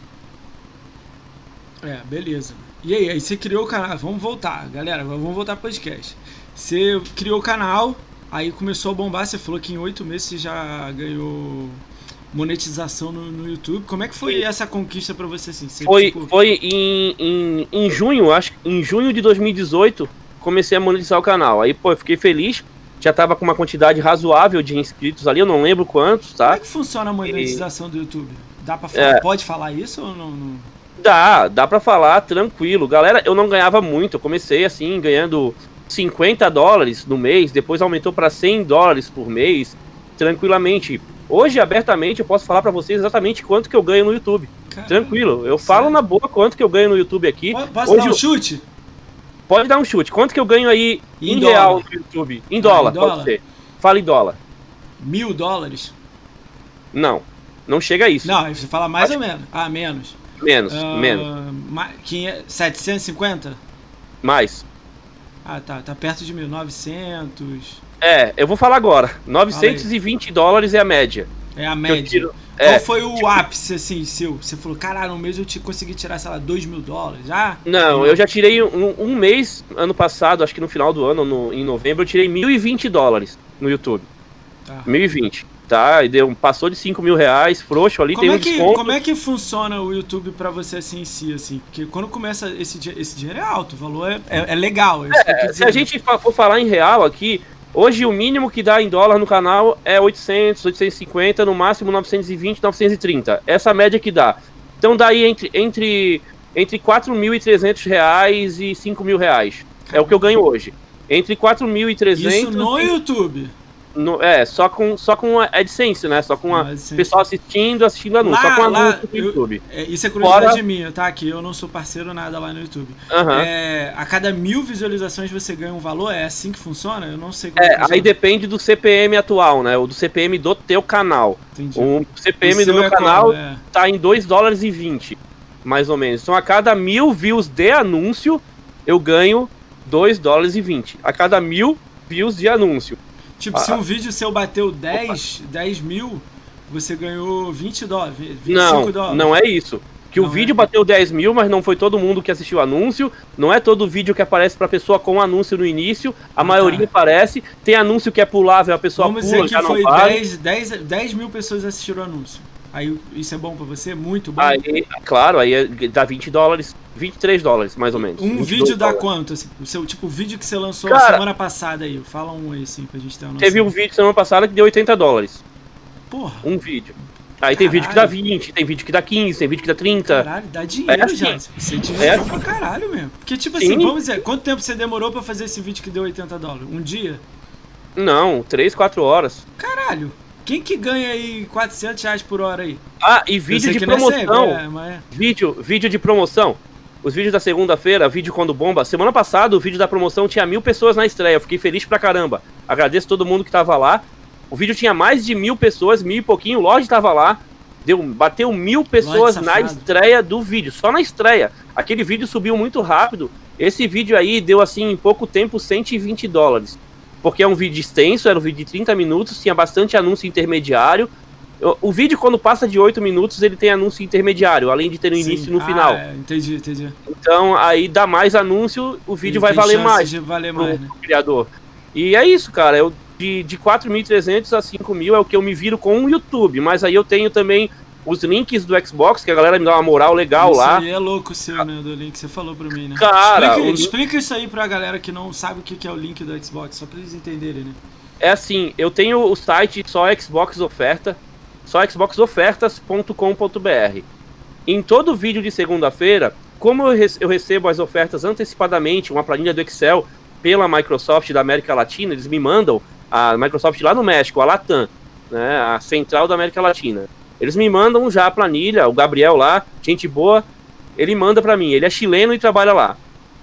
É, beleza. E aí, aí você criou o canal. Vamos voltar, galera. Vamos voltar pro podcast. Você criou o canal, aí começou a bombar. Você falou que em oito meses você já ganhou monetização no, no YouTube. Como é que foi essa conquista para você assim? Você,
foi tipo... foi em, em, em junho, acho que em junho de 2018, comecei a monetizar o canal. Aí, pô, eu fiquei feliz. Já tava com uma quantidade razoável de inscritos ali, eu não lembro quantos, tá?
Como é que funciona a monetização e... do YouTube? Dá pra falar? É... Pode falar isso ou não... não...
Dá, dá pra falar tranquilo. Galera, eu não ganhava muito. Eu comecei assim, ganhando 50 dólares no mês, depois aumentou para 100 dólares por mês, tranquilamente. Hoje, abertamente, eu posso falar para vocês exatamente quanto que eu ganho no YouTube. Caramba, Tranquilo. Eu sério? falo na boa quanto que eu ganho no YouTube aqui.
Posso Hoje, dar um chute?
Pode dar um chute. Quanto que eu ganho aí em, em real no YouTube? Em dólar, ah, em dólar, pode ser. Fala em dólar.
Mil dólares?
Não. Não chega a isso.
Não, você fala mais Acho... ou menos? Ah, menos.
Menos, uh, menos.
750?
Mais.
Ah, tá. Tá perto de 1.900.
É, eu vou falar agora. 920 dólares é a média.
É a média. Tiro, Qual é, foi o tipo, ápice, assim, seu? Você falou, caralho, no mês eu te consegui tirar, sei lá, 2 mil dólares, já?
Não, eu já tirei um, um, mês, ano passado, acho que no final do ano, no, em novembro, eu tirei 1.020 dólares no YouTube. Tá. 1.020 tá? E deu, passou de 5 mil reais, frouxo ali, como tem um é
que,
desconto.
Como é que funciona o YouTube para você assim em si, assim? Porque quando começa esse, esse dinheiro é alto, o valor é, é, é legal.
É, se a gente for falar em real aqui, Hoje o mínimo que dá em dólar no canal é 800, 850, no máximo 920, 930. Essa média que dá. Então daí entre entre entre 4.300 reais e 5 mil reais. É o que eu ganho hoje. Entre 4.300
Isso no YouTube.
No, é, só com, só com a AdSense, né? Só com a pessoal assistindo, assistindo anúncio. Lá, só com anúncio no YouTube.
É, isso é curiosidade Fora... minha, tá? Que eu não sou parceiro nada lá no YouTube. Uhum. É, a cada mil visualizações você ganha um valor? É assim que funciona? Eu não sei
como É, aí depende do CPM atual, né? O do CPM do teu canal. Entendi. O CPM o do meu é canal como, é. tá em 2 dólares e 20, mais ou menos. Então a cada mil views de anúncio, eu ganho 2 dólares e 20. A cada mil views de anúncio.
Tipo, ah, se um vídeo seu bateu 10, 10 mil, você ganhou 20 dólares, 25
não,
dólares.
Não, é isso. Que não o vídeo é. bateu 10 mil, mas não foi todo mundo que assistiu o anúncio. Não é todo vídeo que aparece pra pessoa com anúncio no início. A ah, maioria tá. aparece. Tem anúncio que é pulável, a pessoa
Vamos
pula,
dizer que foi 10, 10, 10 mil pessoas assistiram o anúncio. Aí isso é bom pra você? Muito bom?
Aí, claro, aí é, dá 20 dólares. 23 dólares, mais ou menos.
Um vídeo dá quanto? Assim, o seu, tipo, o vídeo que você lançou Cara, semana passada aí. Fala um aí, assim, pra gente ter uma
noção. Teve um vídeo semana passada que deu 80 dólares.
Porra.
Um vídeo. Aí caralho. tem vídeo que dá 20, tem vídeo que dá 15, tem vídeo que dá 30.
Caralho, dá dinheiro é assim. já. Você dinheiro é assim. pra caralho mesmo. Porque, tipo assim, Sim. assim, vamos dizer, quanto tempo você demorou pra fazer esse vídeo que deu 80 dólares? Um dia?
Não, 3, 4 horas.
Caralho. Quem que ganha aí 400 reais por hora aí?
Ah, e vídeo de promoção. É sempre, é, mas... vídeo, vídeo de promoção. Os vídeos da segunda-feira, vídeo quando bomba. Semana passada, o vídeo da promoção tinha mil pessoas na estreia. Eu fiquei feliz pra caramba. Agradeço todo mundo que tava lá. O vídeo tinha mais de mil pessoas, mil e pouquinho. O Lodge tava lá. Deu, bateu mil pessoas na estreia do vídeo. Só na estreia. Aquele vídeo subiu muito rápido. Esse vídeo aí deu, assim, em pouco tempo, 120 dólares. Porque é um vídeo extenso, era um vídeo de 30 minutos, tinha bastante anúncio intermediário. O vídeo, quando passa de 8 minutos, ele tem anúncio intermediário, além de ter no início e no ah, final. É,
entendi, entendi.
Então, aí dá mais anúncio, o vídeo ele vai valer mais.
Valer mais, né?
criador. E é isso, cara. Eu, de, de 4.300 a 5.000 é o que eu me viro com o YouTube. Mas aí eu tenho também os links do Xbox, que a galera me dá uma moral legal
isso
lá.
Isso aí é louco o seu, né, do link que você falou pra mim, né?
Cara,
explica, o... explica isso aí pra galera que não sabe o que é o link do Xbox, só pra eles entenderem, né?
É assim, eu tenho o site só Xbox Oferta, só xboxofertas.com.br. Em todo vídeo de segunda-feira, como eu recebo as ofertas antecipadamente, uma planilha do Excel pela Microsoft da América Latina, eles me mandam, a Microsoft lá no México, a Latam, né, a central da América Latina. Eles me mandam já a planilha, o Gabriel lá, gente boa, ele manda para mim, ele é chileno e trabalha lá.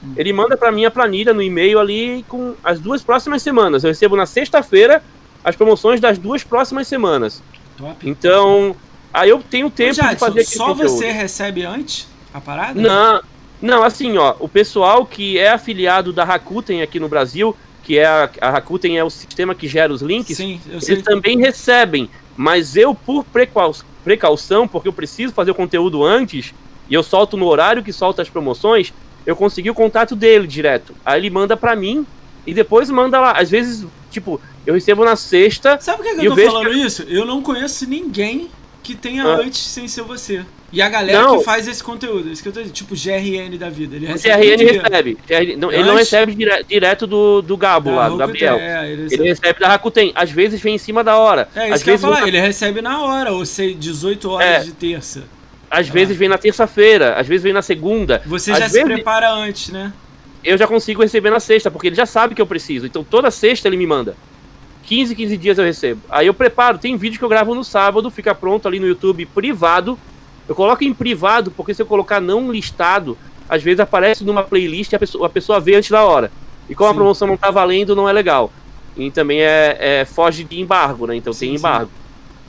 Hum. Ele manda para mim a planilha no e-mail ali com as duas próximas semanas. Eu recebo na sexta-feira as promoções das duas próximas semanas. Top. Então, aí eu tenho tempo Ô, de fazer
Só conteúdo. você recebe antes a parada?
Não, não, assim, ó, o pessoal que é afiliado da Rakuten aqui no Brasil, que é a, a Rakuten é o sistema que gera os links,
Sim,
eles também recebem. Mas eu, por precau- precaução, porque eu preciso fazer o conteúdo antes, e eu solto no horário que solta as promoções, eu consegui o contato dele direto. Aí ele manda pra mim e depois manda lá. Às vezes, tipo, eu recebo na sexta.
Sabe por que, que eu tô
vejo
falando isso? Eu não conheço ninguém que tenha
Ah.
antes sem ser você. E a galera
Não.
que faz esse conteúdo, isso que eu tô dizendo, tipo GRN da vida. Ele
O
recebe
CRN
dinheiro.
recebe. GRN não, ele não recebe dire- direto do, do Gabo
Da
lá, do
Rakuten,
Gabriel.
É, ele
Ele
recebe.
recebe da Rakuten. Às vezes vem em cima da hora.
É isso
às
que eu ia
vezes,
falar,
vem-
ele recebe na hora, ou sei, 18 horas
É.
de terça.
às vezes vem na terça-feira, às vezes vem na segunda.
Você
às
já se
vezes
prepara antes, né?
eu já consigo receber na sexta, porque ele já sabe que eu preciso. Então toda sexta ele me manda. 15, 15 dias eu recebo. Aí eu preparo, tem vídeo que eu gravo no sábado, fica pronto ali no YouTube privado. Eu coloco em privado, porque se eu colocar não listado, às vezes aparece numa playlist e a pessoa, a pessoa vê antes da hora. E como a
Sim.
promoção não tá valendo, não é legal. E também é, é- foge de embargo, né? Então
Sim,
tem
sim.
embargo.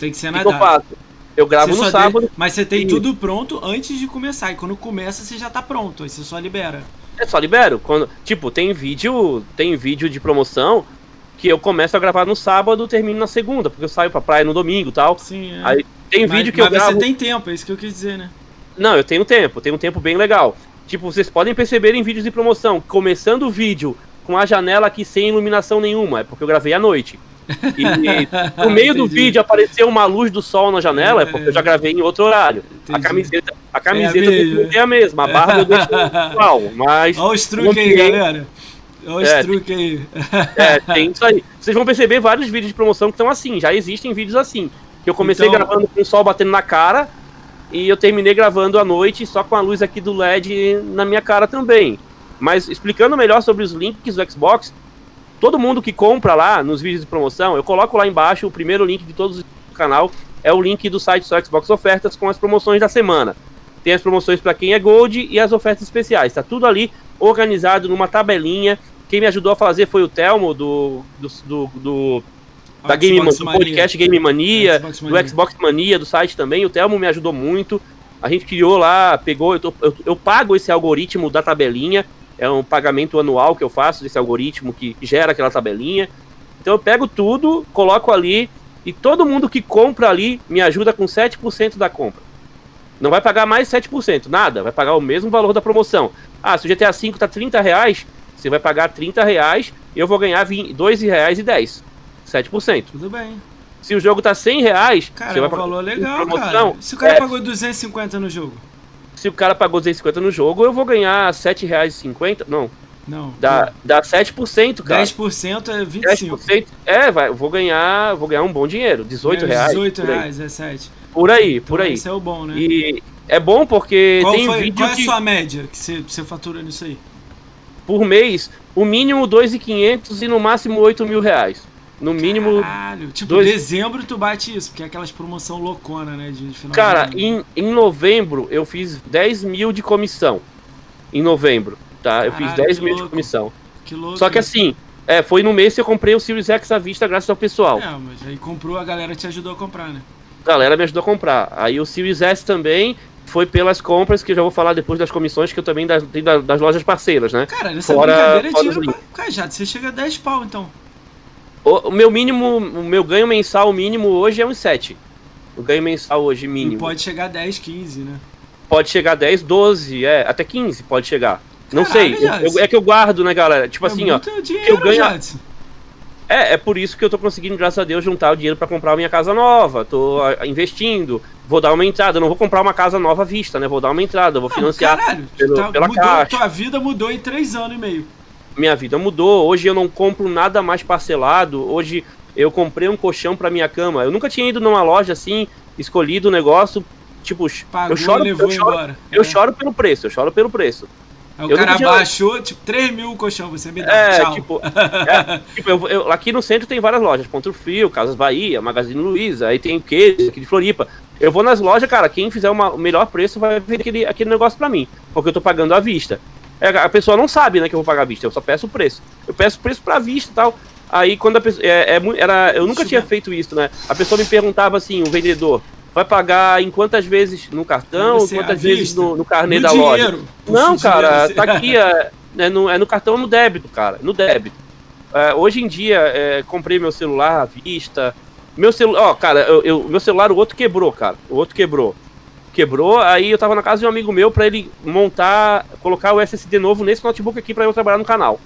Tem que ser
O
na
que eu faço? Eu gravo
Você
no sábado.
Mas você tem
e-
tudo pronto antes de começar. E quando começa, você já tá pronto. Aí você só libera.
É só libero. Quando, tipo, tem vídeo, tem vídeo de promoção que eu começo a gravar no sábado, termino na segunda, porque eu saio pra praia no domingo e tal.
Sim, é.
Aí tem
mas,
vídeo que
mas
eu gravo.
você tem tempo, é isso que eu quis dizer, né?
Não, eu tenho tempo, tenho um tempo bem legal. Tipo, vocês podem perceber em vídeos de promoção, começando o vídeo com a janela aqui sem iluminação nenhuma, é porque eu gravei à noite. E no meio do vídeo apareceu uma luz do sol na janela, é porque eu já gravei em outro horário. A
Entendi.
camiseta, a camiseta
É a
do
mesma.
é a mesma, a barba eu deixo igual, mas
Olha os truques aí, galera. Olha os
É,
truques aí.
É, tem isso aí. Vocês vão perceber vários vídeos de promoção que estão assim, já existem vídeos assim. Que eu comecei
Então-
gravando com o sol batendo na cara e eu terminei gravando à noite só com a luz aqui do LED na minha cara também. Mas explicando melhor sobre os links do Xbox, todo mundo que compra lá nos vídeos de promoção, eu coloco lá embaixo o primeiro link de todos os do canal, é o link do site do Xbox Ofertas com as promoções da semana. Tem as promoções para quem é Gold e as ofertas especiais. Tá tudo ali organizado numa tabelinha. Quem me ajudou a fazer foi o Telmo do, do, do, do- da Game,
Xbox
do
Mania.
podcast Game Mania,
Xbox
do
Mania.
Xbox Mania, do site também. O Telmo me ajudou muito. A gente criou lá, pegou, eu, tô- eu- eu pago esse algoritmo da tabelinha. É um pagamento anual que eu faço desse algoritmo que gera aquela tabelinha. Então eu pego tudo, coloco ali e todo mundo que compra ali me ajuda com 7% da compra. Não vai pagar mais 7%, nada, vai pagar o mesmo valor da promoção. Ah, se o GTA V tá 30 reais, você vai pagar 30 reais e eu vou ganhar 20, 2 reais e 10. 7%.
Tudo bem.
Se o jogo tá 100 reais,
Cara,
você
é
vai
um
pagar
valor legal,
promoção,
cara. Se o cara
é.
pagou 250 no jogo.
Se o cara pagou 250 no jogo, eu vou ganhar 7 reais e 50, não,
Não.
dá, dá 7%, cara.
10% é 25.
10%, é, vai, eu vou ganhar, vou ganhar um bom dinheiro, 18
É,
reais.
18
por aí.
reais, é 7.
Por aí, por aí.
Esse é o bom, né?
E é bom porque
qual,
tem
foi,
vídeo
qual é a
que
sua média que você, você fatura nisso aí?
por mês, o mínimo 2.500 e no máximo 8 mil reais. No mínimo,
Caralho. Tipo,
dois-
dezembro tu bate isso, porque é aquelas promoção loucona, né? De final
cara,
de
em, em novembro eu fiz 10 mil de comissão. Em novembro, tá? Eu fiz
Caralho,
10
que
mil de
louco.
comissão.
Que louco.
Só que
isso.
assim, é, foi no mês que eu comprei o Series X à vista graças ao pessoal.
É, mas aí comprou, a galera te ajudou a comprar, né?
Galera me ajudou a comprar. Aí o Series S também foi pelas compras, que eu já vou falar depois das comissões, que eu também das, tenho da- das lojas parceiras, né?
Cara, nessa
Fora-
brincadeira é dinheiro pra cajado. Você chega a 10 pau, então.
O, o meu mínimo, o meu ganho mensal mínimo hoje é uns 7. O ganho mensal hoje
E
mínimo.
pode chegar a 10, 15, né?
Pode chegar a 10, 12, é, até 15 pode chegar. Não
Caralho,
sei. eu- eu- é que eu guardo, né, galera? Tipo assim, ó.
dinheiro,
eu ganho-
Jadson.
É, é por isso que eu tô conseguindo, graças a Deus, juntar o dinheiro pra comprar a minha casa nova. Tô ah, investindo, vou dar uma entrada. Eu não vou comprar uma casa nova à vista, né? Vou dar uma entrada, vou
Não,
financiar.
caralho,
pelo-
tá-
pela
mudou,
caixa.
tua vida mudou em 3 anos e meio.
Minha vida mudou. Hoje eu não compro nada mais parcelado. Hoje eu comprei um colchão pra minha cama. Eu nunca tinha ido numa loja assim, escolhido o negócio. Tipo,
Pagou
eu choro,
e levou
eu choro,
embora.
eu
É.
choro pelo preço, eu choro pelo preço.
Aí o
eu
cara baixou, tipo, 3 mil o colchão, você me dá,
É,
tchau.
tipo, é, tipo, eu, eu- aqui no centro tem várias lojas, Ponto Frio, Casas Bahia, Magazine Luiza, aí tem o queijo aqui de Floripa. Eu vou nas lojas, cara, quem fizer uma- o melhor preço vai ver aquele, aquele negócio pra mim, porque eu tô pagando à vista. É, a pessoa não sabe, né, que eu vou pagar à vista, eu só peço o preço. Eu peço o preço pra vista e tal. Aí quando a pessoa. É, é era, eu nunca tinha feito isso, né? A pessoa me perguntava assim, o vendedor, vai pagar em quantas vezes no cartão,
Você,
quantas vezes no, no carnê
No
da loja?
dinheiro.
Não,
Puxa,
cara,
dinheiro,
tá aqui, é, é no, é no cartão no débito, cara, no débito. é, hoje em dia, é, comprei meu celular à vista. Meu celular, ó, cara, eu, eu, meu celular, o outro quebrou, cara. O outro quebrou. Quebrou, aí eu tava na casa de um amigo meu para ele montar, colocar o SSD novo nesse notebook aqui para eu trabalhar no canal.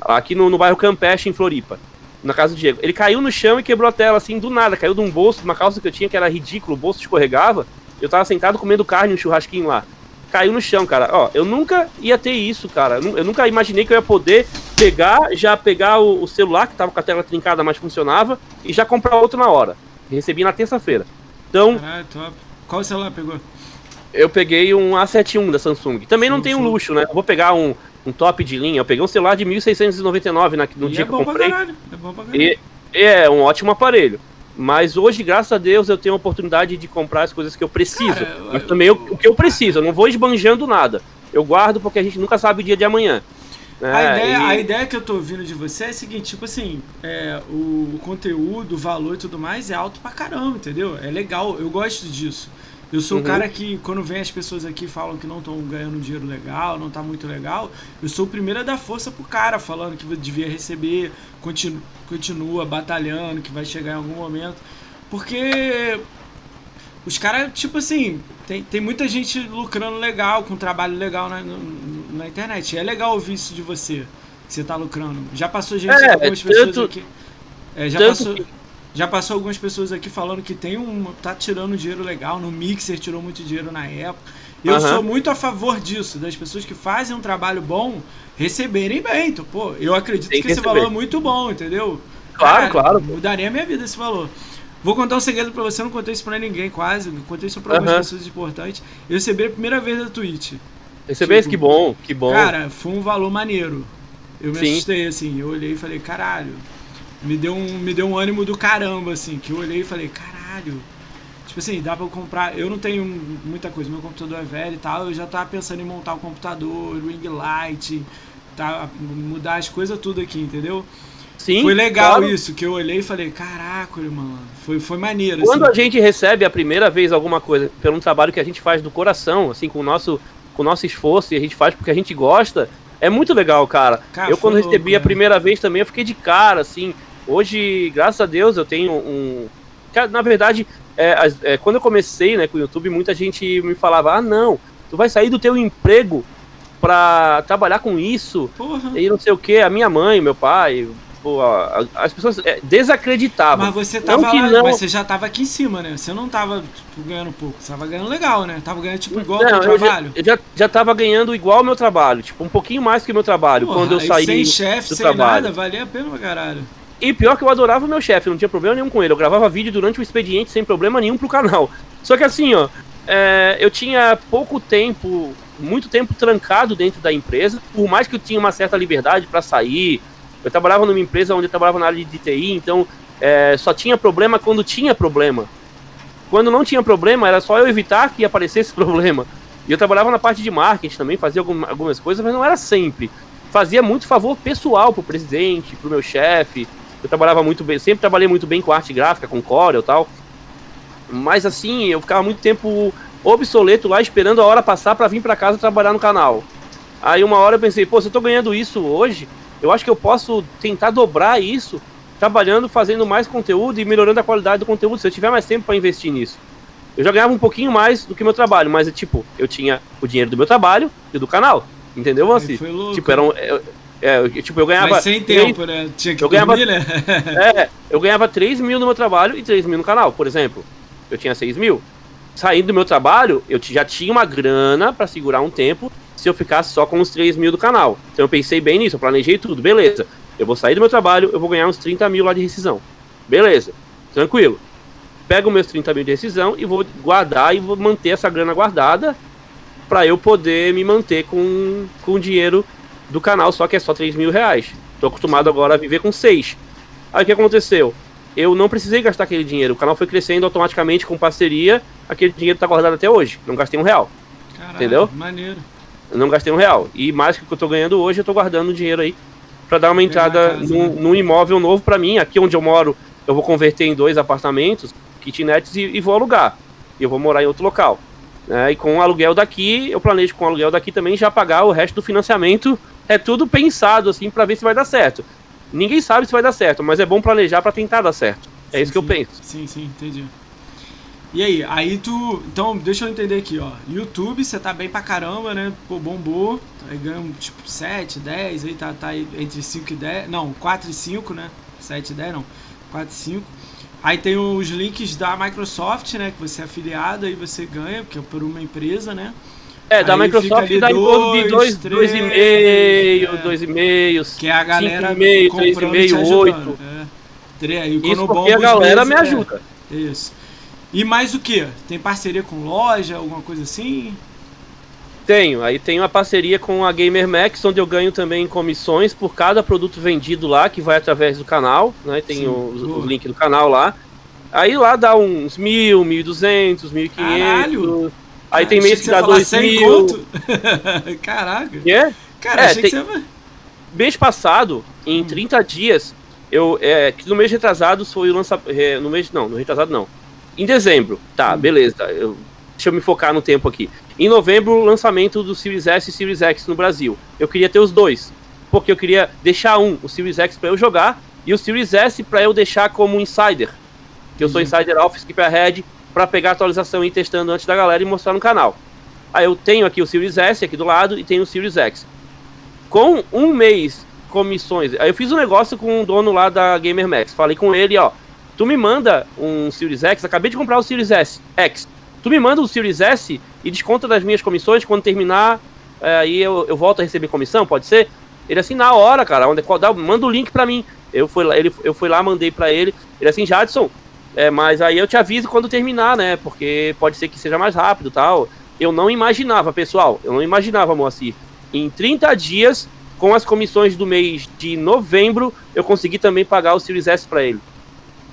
Aqui no, no bairro Campeche, em Floripa. Na casa do Diego. Ele caiu no chão e quebrou a tela, assim, do nada. Caiu de um bolso, de uma calça que eu tinha, que era ridículo, o bolso escorregava. Eu tava sentado comendo carne, um churrasquinho lá caiu no chão, cara. Ó, eu nunca ia ter isso, cara. Eu nunca imaginei que eu ia poder pegar, já pegar o, o celular, que tava com a tela trincada, mas funcionava, e já comprar outro na hora. Recebi na terça-feira. Então.
Caralho, top. Qual celular pegou?
Eu peguei um A71 da Samsung. Também não tem um luxo, né? Eu vou pegar um, um top de linha. Eu peguei um celular de 1699 na, no e dia é que eu comprei. Pra caralho. É bom pra caralho. E, é um ótimo aparelho. Mas hoje, graças a Deus, eu tenho a oportunidade de comprar as coisas que eu preciso. Cara, mas também eu, o que eu preciso, eu não vou esbanjando nada. Eu guardo porque a gente nunca sabe o dia de amanhã.
É, a, ideia, e... a ideia que eu tô ouvindo de você é a seguinte, tipo assim, é, o, o, conteúdo, o valor e tudo mais é alto pra caramba, entendeu? É legal, eu gosto disso. Eu sou uhum. o cara que, quando vem as pessoas aqui e falam que não estão ganhando dinheiro legal, não tá muito legal, eu sou o primeiro a dar força pro cara, falando que devia receber, continua, continua batalhando, que vai chegar em algum momento. Porque os caras, tipo assim, tem, tem muita gente lucrando legal, com trabalho legal na, na internet. É legal ouvir isso de você, que você tá lucrando. Já passou gente, é, algumas tanto, pessoas aqui. É, já passou. Que já passou algumas pessoas aqui falando que tem um. tá tirando dinheiro legal. No Mixer tirou muito dinheiro na época. Eu uhum. sou muito a favor disso, das pessoas que fazem um trabalho bom receberem bem. Então, pô, eu acredito que, que esse valor é muito bom, entendeu?
Claro, Cara, claro.
Mudaria a minha vida esse valor. Vou contar um segredo pra você, eu não contei isso pra ninguém quase, contei isso pra algumas uhum. pessoas importantes. Eu recebi a primeira vez da Twitch.
Recebeu tipo, que bom, que bom.
Cara, foi um valor maneiro. Eu me Sim. assustei, assim, eu olhei e falei, caralho, me deu um, me deu um ânimo do caramba, assim, que eu olhei e falei, caralho. Tipo assim, dá pra eu comprar. Eu não tenho muita coisa, meu computador é velho e tal. Eu já tava pensando em montar o computador, o ring light, tá, mudar as coisas tudo aqui, entendeu?
Sim,
foi legal claro. isso, que eu olhei e falei, caraca, mano, foi, foi maneiro.
Quando assim. a gente recebe a primeira vez alguma coisa pelo trabalho que a gente faz do coração, assim, com o nosso, com o nosso esforço, e a gente faz porque a gente gosta, é muito legal, cara. cara eu quando louco, recebi a né? primeira vez também, eu fiquei de cara, assim, Hoje, graças a Deus, eu tenho um. Na verdade, é, é, quando eu comecei né, com o YouTube, muita gente me falava: ah, não, tu vai sair do teu emprego pra trabalhar com isso, Porra. e não sei o que. A minha mãe, meu pai, pô, as pessoas é, desacreditavam.
Mas você tava não lá, não... mas você já tava aqui em cima, né? Você não tava tipo, ganhando pouco, você tava ganhando legal, né? Tava ganhando tipo igual não, ao teu trabalho.
Já, eu já, já tava ganhando igual ao meu trabalho, tipo, um pouquinho mais que o meu trabalho, Porra, quando eu saí sem
chefe, sem trabalho. nada, valia a pena pra caralho.
E pior que eu adorava o meu chefe, não tinha problema nenhum com ele. Eu gravava vídeo durante o expediente sem problema nenhum pro canal. Só que assim, ó, é, eu tinha pouco tempo, muito tempo trancado dentro da empresa, por mais que eu tinha uma certa liberdade para sair. Eu trabalhava numa empresa onde eu trabalhava na área de TI, então é, só tinha problema quando tinha problema. Quando não tinha problema, era só eu evitar que aparecesse problema. E eu trabalhava na parte de marketing também, fazia algumas coisas, mas não era sempre. Fazia muito favor pessoal pro presidente, pro meu chefe, eu trabalhava muito bem, sempre trabalhei muito bem com arte gráfica, com Corel e tal. Mas assim, eu ficava muito tempo obsoleto lá esperando a hora passar para vir para casa trabalhar no canal. Aí uma hora eu pensei, pô, se eu tô ganhando isso hoje, eu acho que eu posso tentar dobrar isso trabalhando, fazendo mais conteúdo e melhorando a qualidade do conteúdo, se eu tiver mais tempo para investir nisso. Eu já ganhava um pouquinho mais do que meu trabalho, mas tipo, eu tinha o dinheiro do meu trabalho e do canal. Entendeu, assim? Tipo, era um, é, tipo, eu ganhava. Mas
sem tempo, 3, né? Tinha que
eu dormir, ganhava, né? é, eu ganhava 3 mil no meu trabalho e 3 mil no canal, por exemplo. Eu tinha 6 mil. Saindo do meu trabalho, eu já tinha uma grana para segurar um tempo se eu ficasse só com os 3 mil do canal. Então eu pensei bem nisso, eu planejei tudo, beleza. Eu vou sair do meu trabalho, eu vou ganhar uns 30 mil lá de rescisão. Beleza, tranquilo. Pego meus 30 mil de rescisão e vou guardar e vou manter essa grana guardada para eu poder me manter com, com dinheiro do canal, só que é só 3 mil reais. Tô acostumado agora a viver com 6. Aí o que aconteceu? Eu não precisei gastar aquele dinheiro. O canal foi crescendo automaticamente com parceria. Aquele dinheiro tá guardado até hoje. Não gastei um real. Caralho, entendeu?
Maneiro.
Eu não gastei um real. E mais que o que eu tô ganhando hoje, eu tô guardando dinheiro aí para dar uma entrada casa, num, né? num, imóvel novo para mim. Aqui onde eu moro, eu vou converter em dois apartamentos, kitnets e, e vou alugar. E eu vou morar em outro local. É, e com o aluguel daqui, eu planejo com o aluguel daqui também já pagar o resto do financiamento. É tudo pensado assim para ver se vai dar certo. Ninguém sabe se vai dar certo, mas é bom planejar para tentar dar certo. É
Sim,
isso que eu
sim.
penso.
Sim, sim, entendi. E aí, aí tu. Então, deixa eu entender aqui, ó. YouTube, você tá bem pra caramba, né? Pô, bombou. Aí ganhamos tipo 7, 10, aí tá, tá entre 5 e 10. Não, 4 e 5, né? 7 e 10, não. 4 e 5. Aí tem os links da Microsoft, né? Que você é afiliado, aí você ganha, porque é por uma empresa, né?
É, da
Aí
Microsoft dá em torno de
dois,
2,5,
três,
2,5,
Que é a galera
5,5,
comprando e te
3,5,
ajudando.
8.
É. Aí
Isso porque a galera me
é.
ajuda.
Isso. E mais o que? Tem parceria com loja, alguma coisa assim?
Tenho, aí tem uma parceria com a Gamer Max, onde eu ganho também comissões por cada produto vendido lá, que vai através do canal, né? Tem
Sim,
os,
boa.
os links do canal lá. Aí lá dá uns mil, mil e duzentos, mil e
Caralho!
quinhentos. Aí tem mês que dá dois
100
mil.
Caraca.
É?
Cara,
É,
achei
tem-
que você.
Mês passado, em
Hum.
30 dias, eu. É, que no mês retrasado foi o lançamento. no mês. Não, no retrasado não. Em dezembro, tá,
Hum.
beleza. Eu, deixa eu me focar no tempo aqui. Em novembro, o lançamento do Series S e Series X no Brasil. Eu queria ter os dois. Porque eu queria deixar um, o Series X pra eu jogar, e o Series S pra eu deixar como insider. Que eu sou
Uhum.
insider Office Keeperhead, pra pegar a atualização e ir testando antes da galera e mostrar no canal. Aí eu tenho aqui o Series S aqui do lado e tenho o Series X com um mês comissões. Aí eu fiz um negócio com o dono lá da Gamer Max. Falei com ele, ó. Tu me manda um Series X, acabei de comprar o Series S X. Tu me manda o Series S e desconta das minhas comissões quando terminar. é, Aí eu, eu volto a receber comissão, pode ser? Ele assim, na hora, cara, onde, qual, dá, manda o link pra mim. Eu fui lá, ele, eu fui lá, mandei pra ele. Ele assim, Jadson, é, mas aí eu te aviso quando terminar, né? Porque pode ser que seja mais rápido tal. Eu não imaginava, pessoal, eu não imaginava, Moacir. Em 30 dias, com as comissões do mês de novembro, eu consegui também pagar o Series S para ele.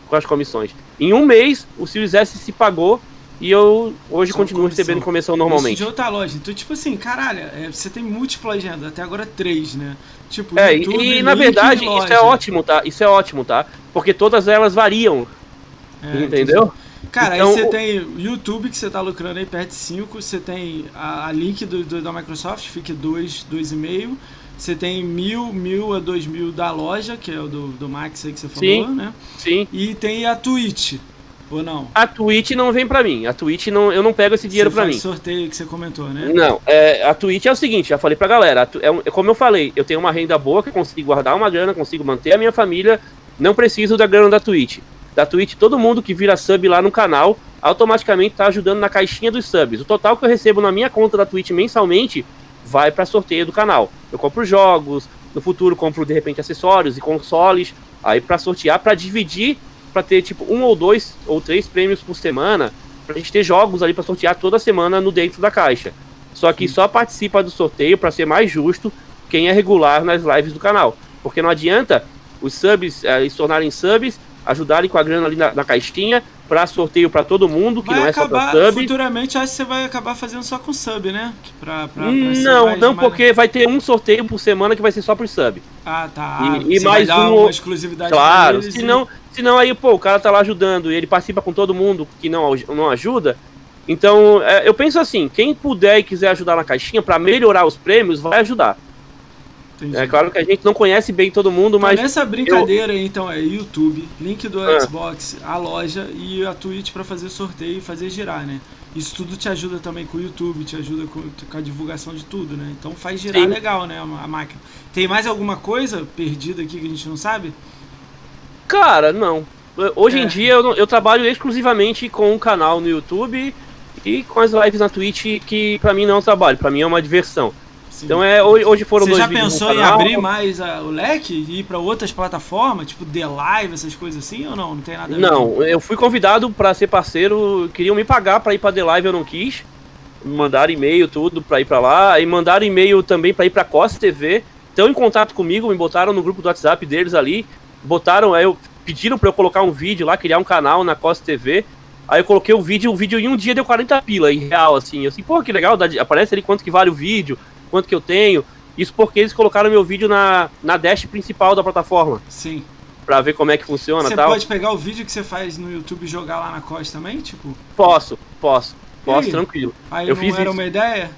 Com as comissões. Em um mês, o Series S se pagou e eu hoje
Só
continuo
comissão.
recebendo comissão
Isso
normalmente.
de outra loja. Então, tipo assim, caralho, é, você tem múltipla agenda, até agora três, né? Tipo,
É, e,
YouTube,
e, na
link
verdade,
e
isso é ótimo, tá? Isso é ótimo, tá? Porque todas elas variam,
É,
entendeu?
Cara,
Então,
aí você tem o YouTube que você tá lucrando aí perto de 5, você tem a, a link do, do- da Microsoft, fica 2, 2,5. Você tem mil, mil a dois mil da loja, que é o do, do Max aí que você falou,
Sim.
né?
Sim.
E tem a Twitch, ou não?
A Twitch não vem pra mim. A Twitch não, eu não pego esse dinheiro
faz
mim.
sorteio que você comentou, né?
Não, é, a Twitch é o seguinte, já falei pra galera, é, um- é como eu falei, eu tenho uma renda boa que eu consigo guardar uma grana, consigo manter a minha família, não preciso da grana da Twitch. Da Twitch, todo mundo que vira sub lá no canal, automaticamente tá ajudando na caixinha dos subs. O total que eu recebo na minha conta da Twitch mensalmente vai pra sorteio do canal. Eu compro jogos, no futuro compro de repente acessórios e consoles, aí pra sortear, pra dividir, pra ter tipo um ou dois ou três prêmios por semana, pra gente ter jogos ali pra sortear toda semana no dentro da caixa. Só que só participa do sorteio para ser mais justo quem é regular nas lives do canal. Porque não adianta os subs eh, se tornarem subs, ajudarem com a grana ali na, na caixinha para sorteio para todo mundo, que
Vai
não é só
acabar,
pra sub.
futuramente, acho que você vai acabar fazendo só com sub, né? Pra, pra, pra
Hum, não, não,
mais-
porque vai ter um sorteio por semana que vai ser só pro sub.
Ah, tá.
E- e mais
dar
um-
uma exclusividade
Claro,
pra eles e-
senão, aí, pô, o cara tá lá ajudando e ele participa com todo mundo que não, não ajuda. Então, é, eu penso assim, quem puder e quiser ajudar na caixinha para melhorar os prêmios, vai ajudar.
Entendi.
É claro que a gente não conhece bem todo mundo,
Então,
mas
nessa brincadeira aí, então, é YouTube, link do
Ah.
Xbox, a loja e a Twitch pra fazer sorteio e fazer girar, né? Isso tudo te ajuda também com o YouTube, te ajuda com, com a divulgação de tudo, né? Então faz girar
Sim.
legal, né, a máquina. Tem mais alguma coisa perdida aqui que a gente não sabe?
Cara, não. Hoje
É.
em dia eu, não- eu trabalho exclusivamente com um canal no YouTube e com as lives na Twitch, que pra mim não é um trabalho, pra mim é uma diversão.
Sim.
Então é, hoje, foram
Você
dois
já pensou em abrir mais a- o leque e ir pra outras plataformas, tipo The Live, essas coisas assim, ou não? Não tem nada a ver?
Não, eu fui convidado pra ser parceiro, queriam me pagar pra ir pra The Live, eu não quis. Mandaram e-mail, tudo pra ir pra lá. E mandaram e-mail também pra ir pra Costa TV. Estão em contato comigo, me botaram no grupo do WhatsApp deles ali. Botaram, aí eu pediram pra eu colocar um vídeo lá, criar um canal na Costa TV. Aí eu coloquei o vídeo, o vídeo em um dia deu 40 pila, em real, assim. Eu assim, pô, que legal, dá aparece ali quanto que vale o vídeo, quanto que eu tenho. Isso porque eles colocaram meu vídeo na, na dash principal da plataforma,
Sim.
pra ver como é que funciona e
Você
tal.
pode pegar o vídeo que você faz no YouTube e jogar lá na Costa também, tipo?
Posso, posso, posso, tranquilo.
Aí
Eu
não
fiz
era
isso.
uma ideia?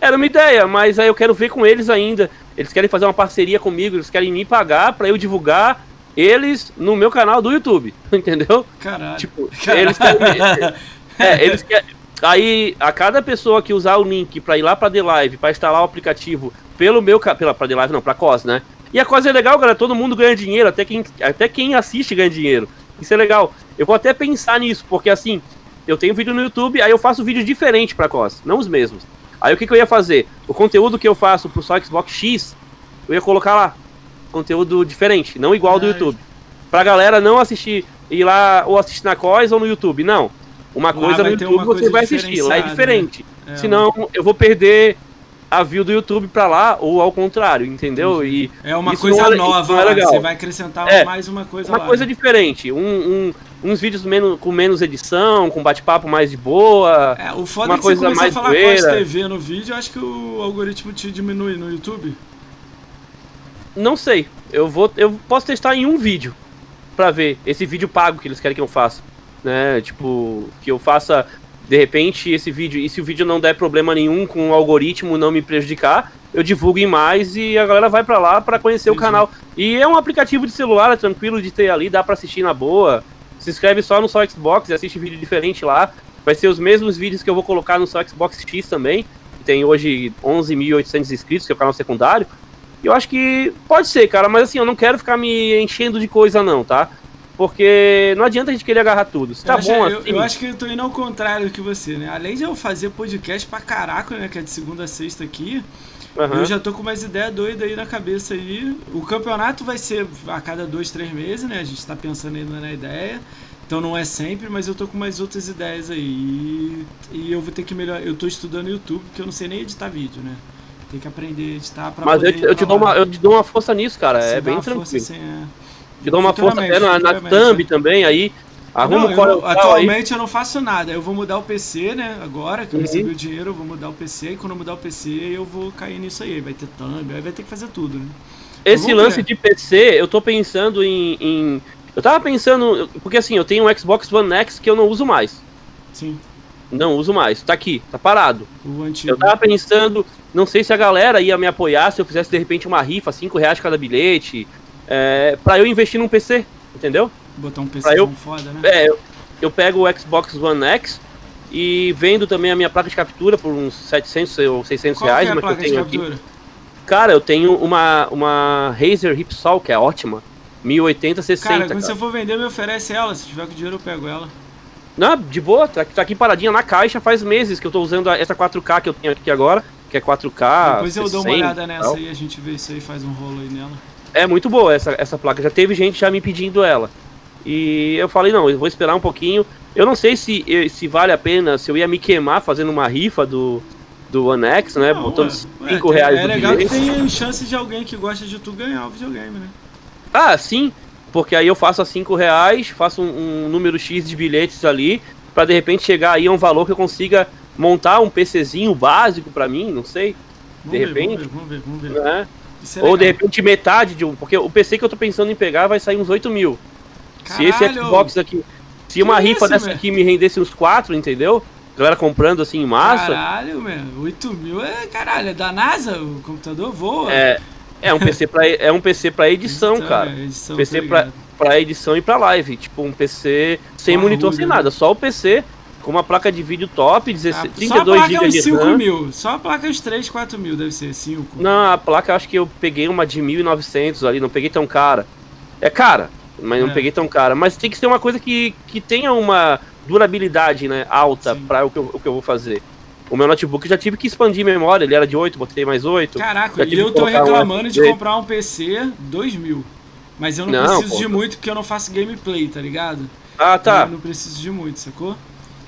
Era uma ideia, mas aí eu quero ver com eles ainda. eles querem fazer uma parceria comigo, eles querem me pagar para eu divulgar eles no meu canal do YouTube, entendeu?
Caralho.
Tipo, Caralho. eles querem. é, eles querem. Aí, a cada pessoa que usar o link para ir lá pra The Live, pra instalar o aplicativo pelo meu. Pela, pra The Live, não, pra COS, né? E a COS é legal, galera. Todo mundo ganha dinheiro, até quem, até quem assiste ganha dinheiro. Isso é legal. Eu vou até pensar nisso, porque assim, eu tenho vídeo no YouTube, aí eu faço vídeo diferente pra COS, não os mesmos. Aí o que, que eu ia fazer? O conteúdo que eu faço pro só Xbox X, eu ia colocar lá. Conteúdo diferente, não igual do YouTube. Pra galera não assistir, ir lá ou assistir na COS ou no YouTube. Não. Uma lá coisa no YouTube você vai assistir, lá é diferente. Né? É, Senão eu vou perder a view do YouTube pra lá ou ao contrário, entendeu? E
é uma coisa é, nova, é legal. você vai acrescentar é, mais uma coisa
Uma
lá,
coisa
né?
diferente, um, um, uns vídeos menos, com menos edição, com bate-papo mais de boa.
É, o foda uma é que coisa você mais a falar com a TV no vídeo, eu acho que o algoritmo te diminui no YouTube.
Não sei. Eu vou eu posso testar em um vídeo para ver esse vídeo pago que eles querem que eu faça, né? Tipo, que eu faça de repente esse vídeo, e se o vídeo não der problema nenhum com o algoritmo não me prejudicar, eu divulgo em mais e a galera vai para lá para conhecer o canal. E é um aplicativo de celular, é tranquilo de ter ali, dá para assistir na boa. Se inscreve só no só Xbox e assiste vídeo diferente lá. Vai ser os mesmos vídeos que eu vou colocar no só Xbox X também. Que tem hoje 11.800 inscritos, que é o canal secundário. E eu acho que pode ser, cara, mas assim, eu não quero ficar me enchendo de coisa não, tá? Porque não adianta a gente querer agarrar tudo. Tá
eu
bom
assim... eu, eu, acho que eu tô indo ao contrário que você, né? Além de eu fazer podcast pra caraca, né? Que é de segunda a sexta aqui. Uhum. Eu já tô com umas ideias doidas aí na cabeça aí. O campeonato vai ser a cada dois, três meses, né? A gente tá pensando ainda na ideia. Então não é sempre, mas eu tô com mais outras ideias aí. E, e eu vou ter que melhorar. Eu tô estudando YouTube, porque eu não sei nem editar vídeo, né? Tem que aprender a editar pra
Mas eu te, eu te, dou uma, eu te dou uma força nisso, cara. Você é bem tranquilo. Força, assim, é... Te dou uma força até na, na thumb também, aí. Arruma
não, eu, atualmente aí. eu não faço nada. Eu vou mudar o PC, né? Agora que eu uhum. recebi o dinheiro, eu vou mudar o PC. E quando eu mudar o PC, eu vou cair nisso aí. Vai ter thumb, aí vai ter que fazer tudo, né?
Esse lance ver. de PC, eu tô pensando em, em, Eu tava pensando. Porque assim, eu tenho um Xbox One X que eu não uso mais.
Sim.
Não uso mais. Tá aqui, tá parado.
O antigo.
Eu tava pensando. Não sei se a galera ia me apoiar se eu fizesse de repente uma rifa, 5 reais cada bilhete é, para eu investir num PC, entendeu?
Botar um PC eu, foda, né?
É, eu, eu pego o Xbox One X e vendo também a minha placa de captura por uns 700 ou 600
Qual
reais,
é
mas
eu tenho aqui.
Cara, eu tenho uma, uma Razer Ripsaw, que é ótima. 1080, 60.
Cara, quando cara. você for vender, me oferece ela. Se tiver com dinheiro, eu pego ela.
Não, de boa, tá, tá aqui paradinha na caixa faz meses que eu tô usando essa 4K que eu tenho aqui agora, que é 4K.
Depois eu dou uma olhada nessa aí, a gente vê isso aí, faz um rolo aí nela.
É muito boa essa, essa placa. Já teve gente já me pedindo ela. E eu falei, não, eu vou esperar um pouquinho. Eu não sei se, se vale a pena, se eu ia me queimar fazendo uma rifa do, do One X, né? Não, botando 5 reais
É legal que tem chance de alguém que gosta de tu ganhar o videogame, né?
Ah, sim. Porque aí eu faço a 5 reais, faço um, um, número X de bilhetes ali, para de repente chegar aí a um valor que eu consiga montar um PCzinho básico para mim, não sei.
Vamos de ver, repente. Vamos ver, vamos ver, vamos ver. Né?
É Ou de repente metade de um. Porque o PC que eu tô pensando em pegar vai sair uns 8 mil. Caralho. Se esse Xbox aqui. Se que uma rifa esse, dessa aqui me rendesse uns 4, entendeu? Galera comprando assim em massa.
Caralho, mano. 8 mil é caralho, é da NASA, o computador voa.
É. É um PC pra, é um PC pra edição, edição cara. É, edição, PC pra, pra edição e pra live. Tipo, um PC sem monitor, sem né? nada. Só o PC com uma placa de vídeo top, 16, ah, 32 GB de 5 RAM.
mil. Só a placa uns 3, 4 mil deve ser, 5.
Não, a placa eu acho que eu peguei uma de 1.900 ali, não peguei tão cara. É cara, mas é. não peguei tão cara. Mas tem que ser uma coisa que, que tenha uma durabilidade né, alta para o que, eu, o que eu vou fazer. O meu notebook já tive que expandir memória, ele era de 8, botei mais 8.
Caraca, e eu tô reclamando um de comprar um PC 2 mil. Mas eu não, não preciso pô. de muito porque eu não faço gameplay, tá ligado?
Ah, tá.
Eu não preciso de muito, sacou?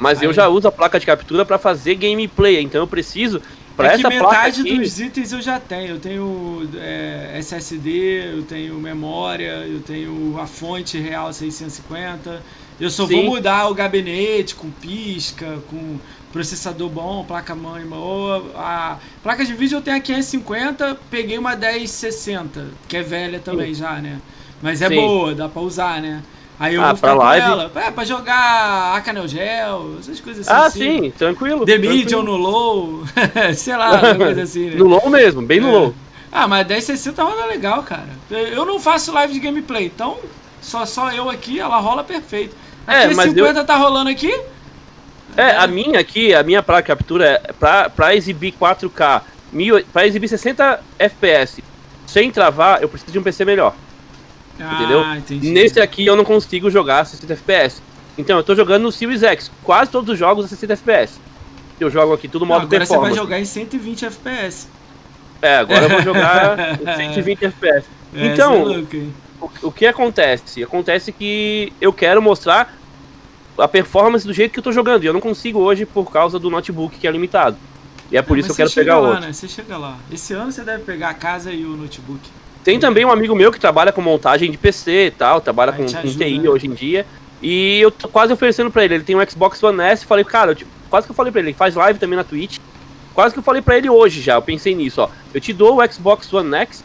Mas Aí. eu já uso a placa de captura para fazer gameplay, então eu preciso para é essa
metade
placa aqui...
dos itens eu já tenho. Eu tenho é, SSD, eu tenho memória, eu tenho a fonte real 650. Eu só Sim. vou mudar o gabinete com pisca, com processador bom, placa mãe boa. A placa de vídeo eu tenho a 550, peguei uma 1060, que é velha também Sim. já, né? Mas é Sim. boa, dá para usar, né? Aí eu ah, vou pra live. ela. É, pra jogar Acanel Gel, essas coisas assim.
Ah, assim. sim, tranquilo.
The Medium no low. Sei lá, coisa assim, né?
No low mesmo, bem no é. low.
Ah, mas 1060 roda legal, cara. Eu não faço live de gameplay, então só, só eu aqui, ela rola perfeito.
É, mas
50
eu...
tá rolando aqui?
É, a minha aqui, a minha placa captura é pra, pra exibir 4K, mil, pra exibir 60 FPS sem travar, eu preciso de um PC melhor. Ah, entendeu? Entendi. Nesse aqui eu não consigo jogar 60 FPS. Então eu tô jogando no Series X, quase todos os jogos a 60 FPS. Eu jogo aqui tudo modo
agora
performance.
Agora você vai jogar em 120 FPS.
É, agora eu vou jogar em 120 FPS. É, então, é o, o que acontece? Acontece que eu quero mostrar a performance do jeito que eu tô jogando. E eu não consigo hoje por causa do notebook que é limitado. E é por isso que eu quero pegar
lá,
outro.
Né? Você chega lá. Esse ano você deve pegar a casa e o notebook.
Tem também um amigo meu que trabalha com montagem de PC e tal, trabalha com, com TI né? hoje em dia. E eu tô quase oferecendo pra ele. Ele tem um Xbox One S. Falei, cara, tipo, quase que eu falei pra ele. Ele faz live também na Twitch. Quase que eu falei pra ele hoje já. Eu pensei nisso, ó. Eu te dou o Xbox One X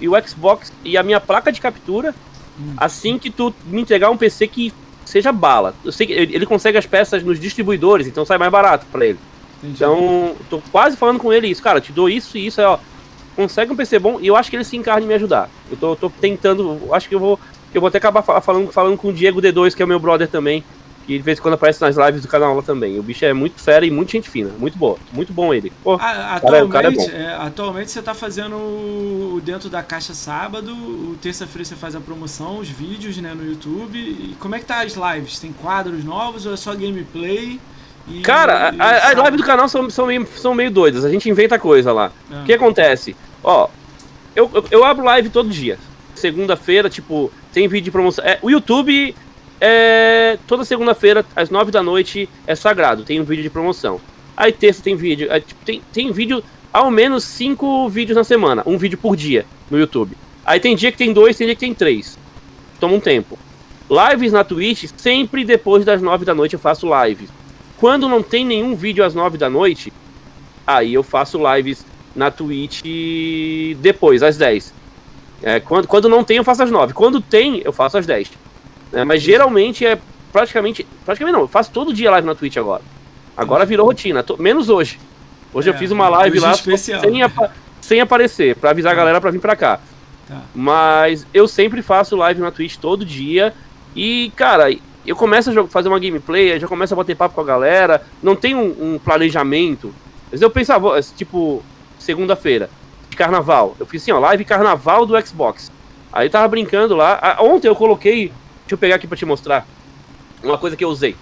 e o Xbox e a minha placa de captura hum. assim que tu me entregar um PC que seja bala. Eu sei que ele consegue as peças nos distribuidores, então sai mais barato para ele. Entendi. Então, tô quase falando com ele isso, cara, te dou isso e isso, é, ó. Consegue um PC bom e eu acho que ele se encarna em me ajudar. Eu tô, tô tentando, acho que eu vou eu vou até acabar falando, falando com o Diego D2, que é o meu brother também, que de vez em quando aparece nas lives do canal lá também. O bicho é muito fera e muito gente fina, muito boa, muito bom ele. Pô,
atualmente, cara, cara é é, atualmente você tá fazendo o dentro da caixa sábado, o terça-feira você faz a promoção, os vídeos né, no YouTube. E como é que tá as lives? Tem quadros novos ou é só gameplay?
E, Cara, as lives do canal são, são, meio, são meio doidas, a gente inventa coisa lá. Ah. O que acontece? Ó, eu, eu, eu, abro live todo dia. Segunda-feira, tipo, tem vídeo de promoção. É, o YouTube, é, toda segunda-feira, às nove da noite, é sagrado, tem um vídeo de promoção. Aí terça tem vídeo, é, tipo, tem, tem vídeo, ao menos cinco vídeos na semana, um vídeo por dia no YouTube. Aí tem dia que tem dois, tem dia que tem três. Toma um tempo. Lives na Twitch, sempre depois das nove da noite eu faço lives. Quando não tem nenhum vídeo às 9 da noite, aí eu faço lives na Twitch depois, às 10. É, quando, quando não tem, eu faço às 9. Quando tem, eu faço às 10. É, mas geralmente é praticamente. Praticamente não, eu faço todo dia live na Twitch agora. Agora virou rotina, tô, menos hoje. Hoje é, eu fiz uma live lá sem, apa sem aparecer, pra avisar a galera pra vir pra cá. Tá. Mas eu sempre faço live na Twitch todo dia. E, cara, eu começo a fazer uma gameplay, já começo a bater papo com a galera, não tem um, um planejamento. Mas eu pensava, tipo, segunda-feira, de carnaval. Eu fiz assim, ó, live carnaval do Xbox. Aí eu tava brincando lá. Ontem eu coloquei. Deixa eu pegar aqui pra te mostrar. Uma coisa que eu usei.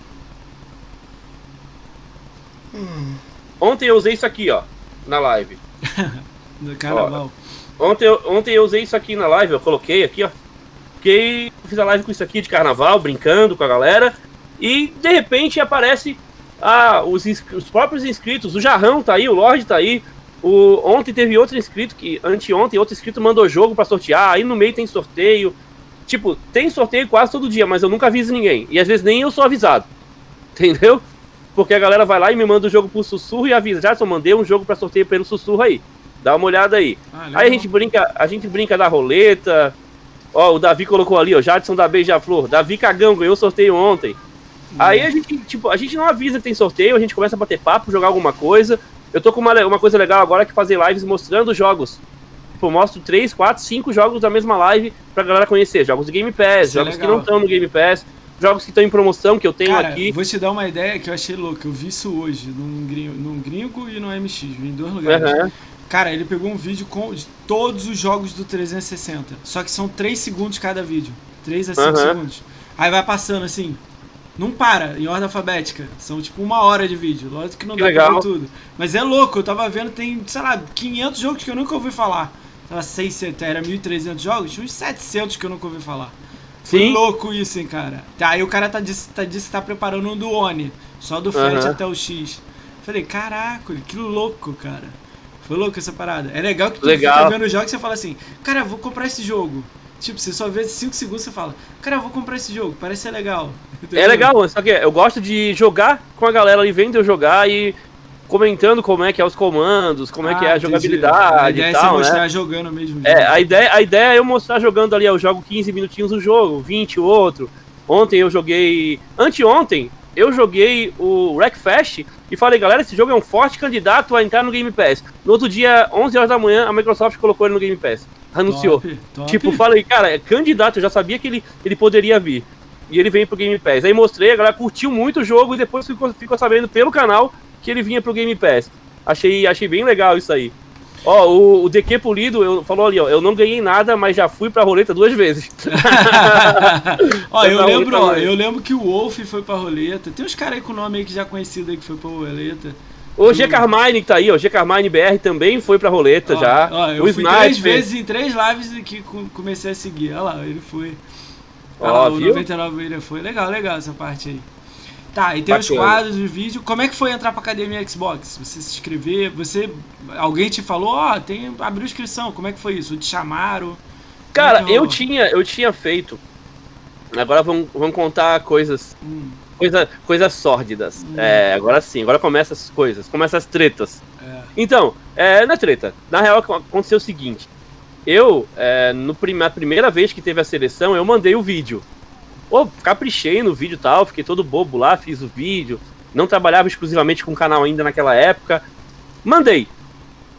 Hum. Ontem eu usei isso aqui, ó, na live.
no carnaval.
Ó, ontem, eu, ontem eu usei isso aqui na live, eu coloquei aqui, ó. Fiquei, fiz a live com isso aqui de carnaval, brincando com a galera. E de repente aparece ah, os, os próprios inscritos. O Jarrão tá aí, o Lorde tá aí. O, ontem teve outro inscrito que, anteontem, outro inscrito mandou jogo para sortear. Aí no meio tem sorteio. Tipo, tem sorteio quase todo dia, mas eu nunca aviso ninguém. E às vezes nem eu sou avisado. Entendeu? Porque a galera vai lá e me manda o jogo pro sussurro e avisa. Já só mandei um jogo para sorteio pelo sussurro aí. Dá uma olhada aí. Ah, aí a gente brinca, a gente brinca da roleta, Ó, o Davi colocou ali, ó, Jadson da Beija-Flor. Davi Cagão ganhou sorteio ontem. Hum. Aí a gente, tipo, a gente não avisa que tem sorteio, a gente começa a bater papo, jogar alguma coisa. Eu tô com uma, uma coisa legal agora que é fazer lives mostrando jogos. Tipo, eu mostro 3, 4, 5 jogos da mesma live pra galera conhecer. Jogos do Game Pass, Isso é jogos é que não estão no Game Pass, jogos que estão em promoção que eu tenho
Cara,
aqui.
Vou te dar uma ideia que eu achei louco. Eu vi isso hoje num gringo, num gringo e no MX, em dois lugares. Uhum. Cara, ele pegou um vídeo com todos os jogos do 360. Só que são 3 segundos cada vídeo. 3 a 5 uhum. segundos. Aí vai passando assim. Não para, em ordem alfabética. São tipo uma hora de vídeo. Lógico que não que dá legal. pra ver tudo. Mas é louco, eu tava vendo, tem, sei lá, 500 jogos que eu nunca ouvi falar. Lá, 600, era 1.300 jogos? Tinha uns 700 que eu nunca ouvi falar. Sim. Foi louco isso, hein, cara. Tá, aí o cara tá, disse, tá, disse que tá preparando um do Oni. Só do uhum. até o X. Falei, caraca, que louco, cara. Foi louco essa parada. É legal que tu legal. fica vendo o jogo e você fala assim, cara, vou comprar esse jogo. Tipo, você só vê 5 segundos e você fala, cara, vou comprar esse jogo, parece ser legal.
Entendeu? É legal, só que eu gosto de jogar com a galera ali, vendo eu jogar e comentando como é que é os comandos, como ah, é que é a jogabilidade a ideia e tal, é você mostrar
né? jogando mesmo.
É, a ideia, a ideia é eu mostrar jogando ali, eu jogo 15 minutinhos o jogo, 20 o outro. Ontem eu joguei, anteontem, eu joguei o Wreckfest e falei, galera, esse jogo é um forte candidato a entrar no Game Pass. No outro dia, 11 horas da manhã, a Microsoft colocou ele no Game Pass. Anunciou.
Top, top.
Tipo, falei, cara, é candidato, eu já sabia que ele, ele poderia vir. E ele vem pro Game Pass. Aí mostrei, a galera curtiu muito o jogo e depois ficou, ficou sabendo pelo canal que ele vinha pro Game Pass. Achei, achei bem legal isso aí. Ó, o, o DQ Polido eu, falou ali, ó, eu não ganhei nada, mas já fui pra roleta duas vezes.
ó, eu lembro, ó, eu lembro que o Wolf foi pra roleta. Tem uns caras aí com nome aí que já conhecido aí que foi pra roleta.
O G Carmine que tá aí, ó, G Carmine BR também foi pra roleta
Ó,
já.
Ó, eu
o
fui três
Sniper.
vezes em três lives que co- comecei a seguir. Olha lá, ele foi. Olha
Ó,
lá, o
viu?
99 ele foi. Legal, legal essa parte aí. Tá, e tem os
Bacana.
quadros, os vídeos. Como é que foi entrar pra academia Xbox? Você se inscrever? Você. Alguém te falou, ó, tem. abriu inscrição. Como é que foi isso? Te chamaram?
Cara,
é que
eu tinha, eu tinha feito. Agora vamos, vamos contar coisas,
Hum,
coisa, coisas sórdidas.
Hum.
É, agora sim, agora começa as coisas, começa as tretas.
é.
Então, é, na treta, na real aconteceu o seguinte. Eu, é, no prim na primeira vez que teve a seleção, eu mandei o vídeo. Ô, caprichei no vídeo e tal, fiquei todo bobo lá, fiz o vídeo. Não trabalhava exclusivamente com o canal ainda naquela época. Mandei.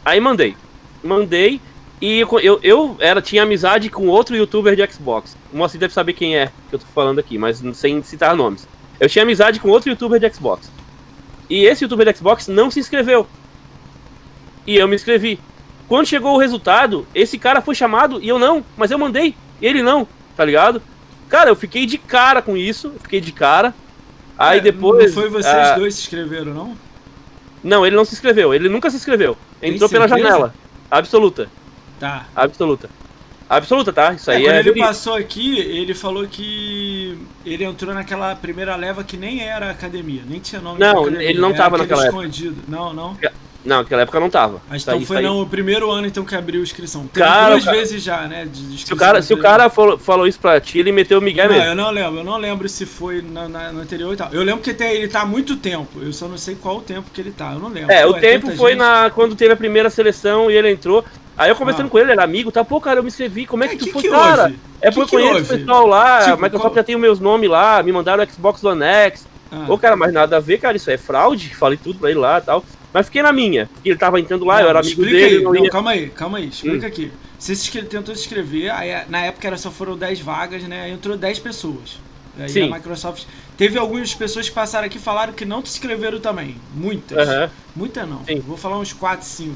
Aí mandei. Mandei. E eu, eu, era, tinha amizade com outro youtuber de Xbox. O Moacir deve saber quem é que eu tô falando aqui, mas sem citar nomes. Eu tinha amizade com outro youtuber de Xbox. E esse youtuber de Xbox não se inscreveu. E eu me inscrevi. Quando chegou o resultado, esse cara foi chamado e eu não, mas eu mandei. Ele não, tá ligado? Cara, eu fiquei de cara com isso, fiquei de cara. Aí
É,
depois.
Não foi vocês
ah,
dois que se inscreveram, não?
Não, ele não se inscreveu, ele nunca se inscreveu. Entrou pela janela. Absoluta,
Tá.
absoluta. Absoluta, tá? Isso
É,
aí
quando
é.
ele
verídico.
passou aqui, ele falou que ele entrou naquela primeira leva que nem era academia, nem tinha nome
Não, ele não
era
tava naquela época.
escondido. Não, não.
Não, naquela época não tava.
Mas
Isso
então foi
aí.
no primeiro ano então que abriu a inscrição. Teve
Cara,
duas
cara-
vezes já, né?
Se o cara, se o cara falou, falou isso pra ti, ele meteu o Miguel
Não,
mesmo.
eu não lembro, eu não lembro se foi na, na- no anterior e tal. Eu lembro que tem, ele tá há muito tempo, eu só não sei qual o tempo que ele tá, eu não lembro.
É,
Pô,
o tempo
tanta
foi
gente.
na quando teve a primeira seleção e ele entrou. Aí eu conversando
Ah.
com ele, ele era amigo, tá? Pô, cara, eu me inscrevi, como é que
É,
tu
que
foi,
que
cara?
houve?
É
Que
porque
que
eu conheço o pessoal lá,
Tipo,
a Microsoft
qual-
já tem os meus nomes lá, me mandaram o Xbox One X.
Ah.
Ô, cara, mas nada a ver, cara, isso é fraude, falei tudo pra ele lá e tal. Mas fiquei na minha, porque ele tava entrando lá, eu era amigo
explica
dele,
aí.
não
Não,
ia...
calma aí, calma aí, explica
Hum.
aqui. Você se tentou se inscrever, aí na época era só foram 10 vagas, né? Aí entrou 10 pessoas. Aí
Sim.
a Microsoft. Teve algumas pessoas que passaram aqui e falaram que não se inscreveram também. Muitas.
Aham.
Muitas não.
Sim.
Vou falar uns 4, 5.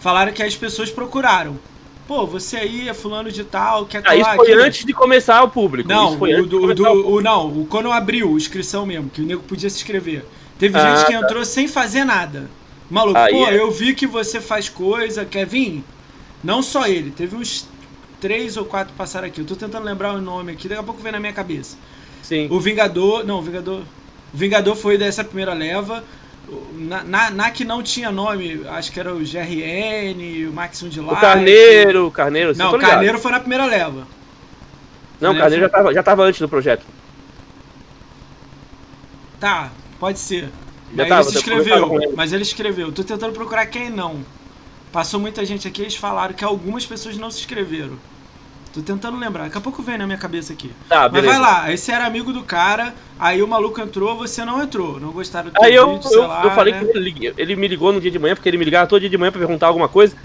Falaram que as pessoas procuraram. Pô, você aí é fulano de tal, quer
Ah, isso
colar
foi
aqui?
antes de começar o público.
Não,
isso foi
o do, do-
o
o, não, o, quando abriu a inscrição mesmo, que o nego podia se inscrever. Teve
Ah,
gente que
tá.
entrou sem fazer nada. Maluco,
Aí
pô,
é.
eu vi que você faz coisa, quer vir? Não só ele, teve uns três ou quatro que passaram aqui. Eu tô tentando lembrar o nome aqui, daqui a pouco vem na minha cabeça.
Sim.
O Vingador, não, o Vingador. O Vingador foi dessa primeira leva. O- Na, na, na que não tinha nome, acho que era o GRN, o Maximum de
O
Light.
Carneiro, o Carneiro,
Não,
tá
o. Carneiro foi na primeira leva.
Não, o Carneiro já tava, já tava antes do projeto.
Tá, pode ser.
Já
Mas
tava,
ele se
eu
inscreveu.
ele.
Mas ele escreveu. Tô tentando procurar quem não. Passou muita gente aqui, eles falaram que algumas pessoas não se inscreveram. Tô tentando lembrar. Daqui a pouco vem na minha cabeça aqui.
Tá,
Mas vai lá, aí você era amigo do cara, aí o maluco entrou, você não entrou. Não gostaram do teu
Aí eu,
vídeo, sei
eu,
lá,
eu falei
né?
com ele, ele me ligou no dia de manhã, porque ele me ligava todo dia de manhã pra perguntar alguma coisa.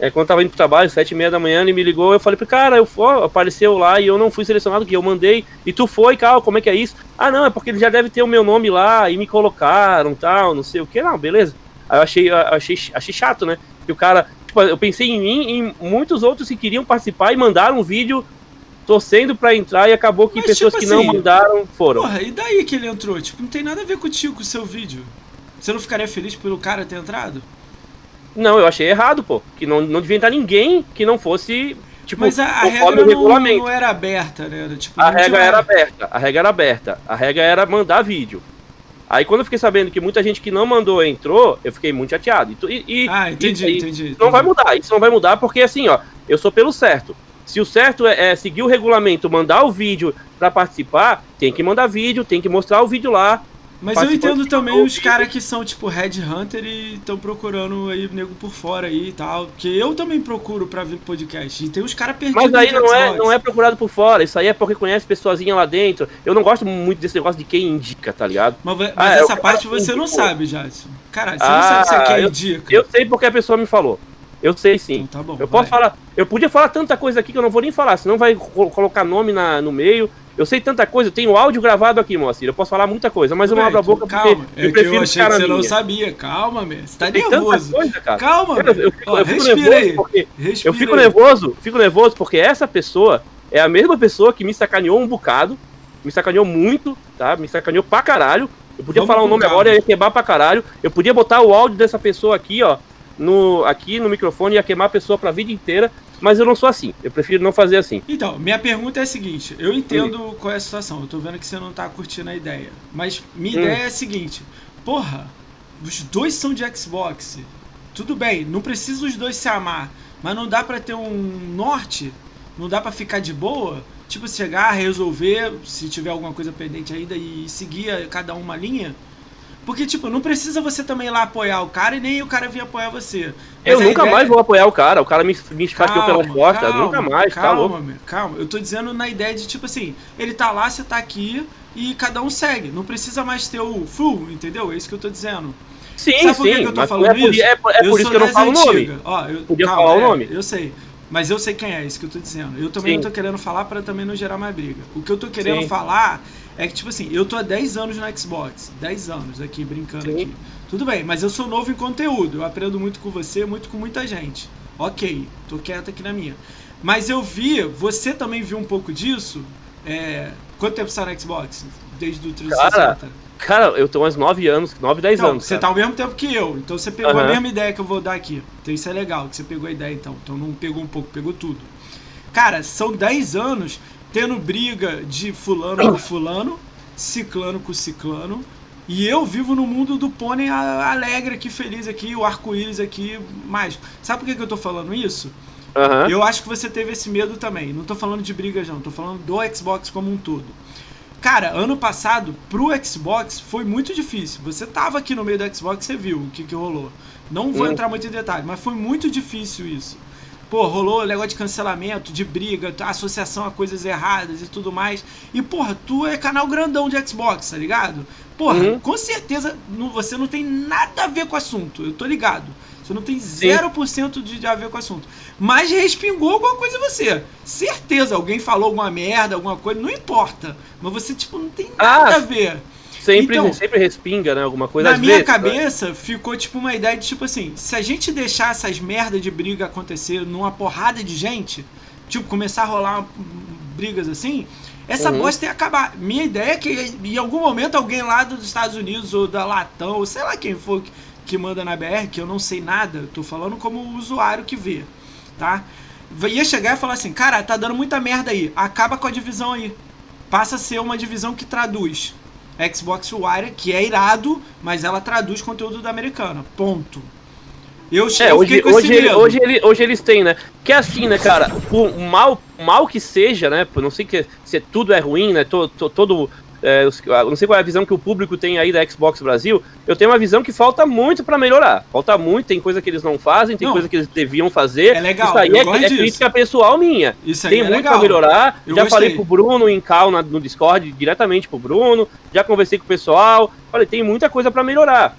É, quando eu tava indo pro trabalho, sete e meia da manhã, ele me ligou, eu falei pro cara, eu fui, apareceu lá e eu não fui selecionado, que eu mandei, e tu foi, Cal, como é que é isso? Ah, não, é porque ele já deve ter o meu nome lá, e me colocaram, tal, não sei o que, não, beleza. Aí eu achei, achei, achei chato, né, que o cara, tipo, eu pensei em mim e em muitos outros que queriam participar e mandaram um vídeo torcendo pra entrar, e acabou que
Mas,
pessoas
tipo
que não
assim,
mandaram foram.
Porra, e daí que ele entrou? Tipo, não tem nada a ver contigo, com o seu vídeo. Você não ficaria feliz pelo cara ter entrado?
Não, eu achei errado, pô. Que não, não devia entrar ninguém que não fosse, tipo,
Mas a, a regra não, não era aberta, né? Tipo,
A regra era aberta, a regra era aberta. A regra era mandar vídeo. Aí quando eu fiquei sabendo que muita gente que não mandou entrou, eu fiquei muito chateado. E E,
Ah, entendi,
e- e
entendi.
Não vai
entendi.
mudar, isso não vai mudar porque assim, ó, eu sou pelo certo. Se o certo é, é seguir o regulamento, mandar o vídeo pra participar, tem que mandar vídeo, tem que mostrar o vídeo lá.
Mas eu entendo também os caras que são tipo Red Hunter e estão procurando aí nego por fora aí e tal. Que eu também procuro pra vir podcast. E tem uns caras perdidos.
Mas aí não é, não é procurado por fora. Isso aí é porque conhece pessoazinha lá dentro. Eu não gosto muito desse negócio de quem indica, tá ligado?
Mas, mas ah, essa parte você não sabe, Jadson. Caralho, você ah, não sabe se é quem
eu,
indica.
Eu sei porque a pessoa me falou. Eu sei sim. Então, tá bom, eu vai. posso falar. Eu podia falar tanta coisa aqui que eu não vou nem falar, senão vai colocar nome na, no meio. Eu sei tanta coisa, eu tenho áudio gravado aqui, Moacir. Eu posso falar muita coisa, mas eu não abro a boca
calma, porque é eu prefiro eu achei que você minha. não sabia. Calma, meu. Você tá nervoso. Coisa, calma, eu, eu, fico, eu fico nervoso
porque eu fico nervoso, fico nervoso porque essa pessoa é a mesma pessoa que me sacaneou um bocado, me sacaneou muito, tá? Me sacaneou pra caralho. Eu podia Vamos falar o um nome agora e ia quebrar pra caralho. Eu podia botar o áudio dessa pessoa aqui, ó, no, aqui no microfone, ia queimar a pessoa pra vida inteira mas eu não sou assim. Eu prefiro não fazer assim.
Então, minha pergunta é a seguinte: eu entendo hum. qual é a situação. Eu tô vendo que você não tá curtindo a ideia. Mas minha hum. ideia é a seguinte: porra, os dois são de Xbox. Tudo bem, não precisa os dois se amar. Mas não dá para ter um norte? Não dá para ficar de boa? Tipo, chegar, resolver, se tiver alguma coisa pendente ainda e seguir cada uma linha? Porque, tipo, não precisa você também ir lá apoiar o cara e nem o cara vir apoiar você.
Mas eu nunca mais vou apoiar o cara. O cara me, me esfaqueou pela porta. Nunca mais,
calma,
tá louco.
Meu, calma, eu tô dizendo na ideia de, tipo assim, ele tá lá, você tá aqui e cada um segue. Não precisa mais ter o full, entendeu? É isso que eu tô dizendo.
Sim, Sabe por sim. Que eu tô falando é por, isso? É, é por isso que eu não falo o nome.
Ó, eu, Podia calma, falar o é, nome. Eu sei. Mas eu sei quem é, isso que eu tô dizendo. Eu também sim. não tô querendo falar para também não gerar mais briga. O que eu tô querendo sim. falar é que, tipo assim, eu tô há 10 anos no Xbox. 10 anos aqui, brincando Sim. aqui. Tudo bem, mas eu sou novo em conteúdo. Eu aprendo muito com você, muito com muita gente. Ok, tô quieto aqui na minha. Mas eu vi, você também viu um pouco disso. É, quanto tempo você tá no Xbox? Desde o 360?
Cara, cara eu tô uns 9 anos, 9, 10 então, anos.
Você cara. tá ao mesmo tempo que eu. Então você pegou uhum. a mesma ideia que eu vou dar aqui. Então isso é legal, que você pegou a ideia então. Então não pegou um pouco, pegou tudo. Cara, são 10 anos tendo briga de fulano com fulano, ciclano com ciclano. E eu vivo no mundo do pônei alegre aqui, feliz aqui, o arco-íris aqui, mágico. Sabe por que, que eu tô falando isso? Uhum. Eu acho que você teve esse medo também. Não tô falando de briga, não. Tô falando do Xbox como um todo. Cara, ano passado, pro Xbox, foi muito difícil. Você tava aqui no meio do Xbox, você viu o que, que rolou. Não vou uhum. entrar muito em detalhe, mas foi muito difícil isso pô, rolou negócio de cancelamento, de briga, associação a coisas erradas e tudo mais. E, porra, tu é canal grandão de Xbox, tá ligado? Porra, uhum. com certeza não, você não tem nada a ver com o assunto, eu tô ligado. Você não tem 0% de, de a ver com o assunto. Mas respingou alguma coisa em você. Certeza, alguém falou alguma merda, alguma coisa, não importa. Mas você, tipo, não tem nada ah, a ver.
Sempre, então, sempre respinga, né? Alguma coisa
Na minha vezes, cabeça né? ficou tipo uma ideia de tipo assim: se a gente deixar essas merda de briga acontecer numa porrada de gente, tipo, começar a rolar brigas assim, essa uhum. bosta ia acabar. Minha ideia é que em algum momento alguém lá dos Estados Unidos ou da Latão, ou sei lá quem for que, que manda na BR, que eu não sei nada, tô falando como usuário que vê, tá? Ia chegar e falar assim: cara, tá dando muita merda aí, acaba com a divisão aí. Passa a ser uma divisão que traduz Xbox One, que é irado, mas ela traduz conteúdo da americana. Ponto.
Eu, é, hoje, hoje, ele, hoje, ele, hoje eles têm, né? Que é assim, né, cara? Por mal, mal que seja, né? Por não sei que se tudo é ruim, né? Todo, todo é, não sei qual é a visão que o público tem aí da Xbox Brasil. Eu tenho uma visão que falta muito para melhorar. Falta muito, tem coisa que eles não fazem, tem não, coisa que eles deviam fazer.
É legal.
Isso aí é, é crítica pessoal minha. Isso tem é muito legal. pra melhorar. Eu já gostei. falei pro Bruno em cal no Discord, diretamente pro Bruno. Já conversei com o pessoal. Falei, tem muita coisa para melhorar.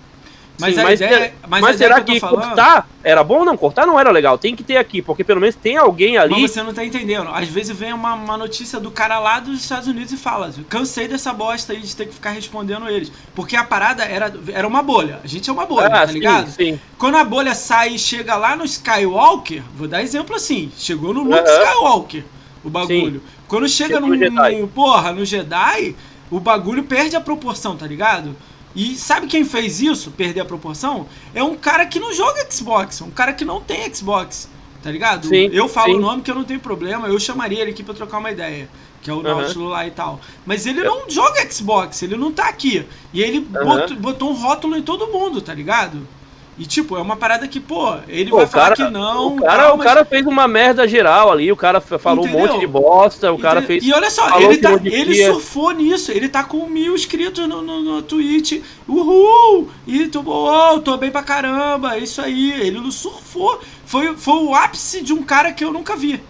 Mas, Sim, mas, ideia,
mas, mas será que, que cortar era bom? Não, cortar não era legal. Tem que ter aqui, porque pelo menos tem alguém ali.
Mas você não tá entendendo. Às vezes vem uma, uma notícia do cara lá dos Estados Unidos e fala: cansei dessa bosta aí de ter que ficar respondendo eles. Porque a parada era, era uma bolha. A gente é uma bolha, ah, tá ligado? Sim. Quando a bolha sai e chega lá no Skywalker, vou dar exemplo assim: chegou no Luke uh -huh. Skywalker o bagulho. Sim. Quando chega no, no, porra, no Jedi, o bagulho perde a proporção, tá ligado? E sabe quem fez isso, perder a proporção? É um cara que não joga Xbox, um cara que não tem Xbox, tá ligado? Sim, eu falo o nome que eu não tenho problema, eu chamaria ele aqui pra trocar uma ideia, que é o uhum. lá e tal. Mas ele não joga Xbox, ele não tá aqui. E ele uhum. botou, botou um rótulo em todo mundo, tá ligado? E, tipo, é uma parada que, pô, ele
Pô,
vai
o
falar
cara-
que não.
O cara,
tal,
o cara fez uma merda geral ali, o cara falou
Entendeu?
um monte de bosta, o cara fez.
E olha só, ele, tá, ele surfou nisso, ele tá com mil inscritos no, no, no Twitch. Uhul! E tô, oh, tô bem pra caramba, é isso aí. Ele surfou. Foi, foi o ápice de um cara que eu nunca vi.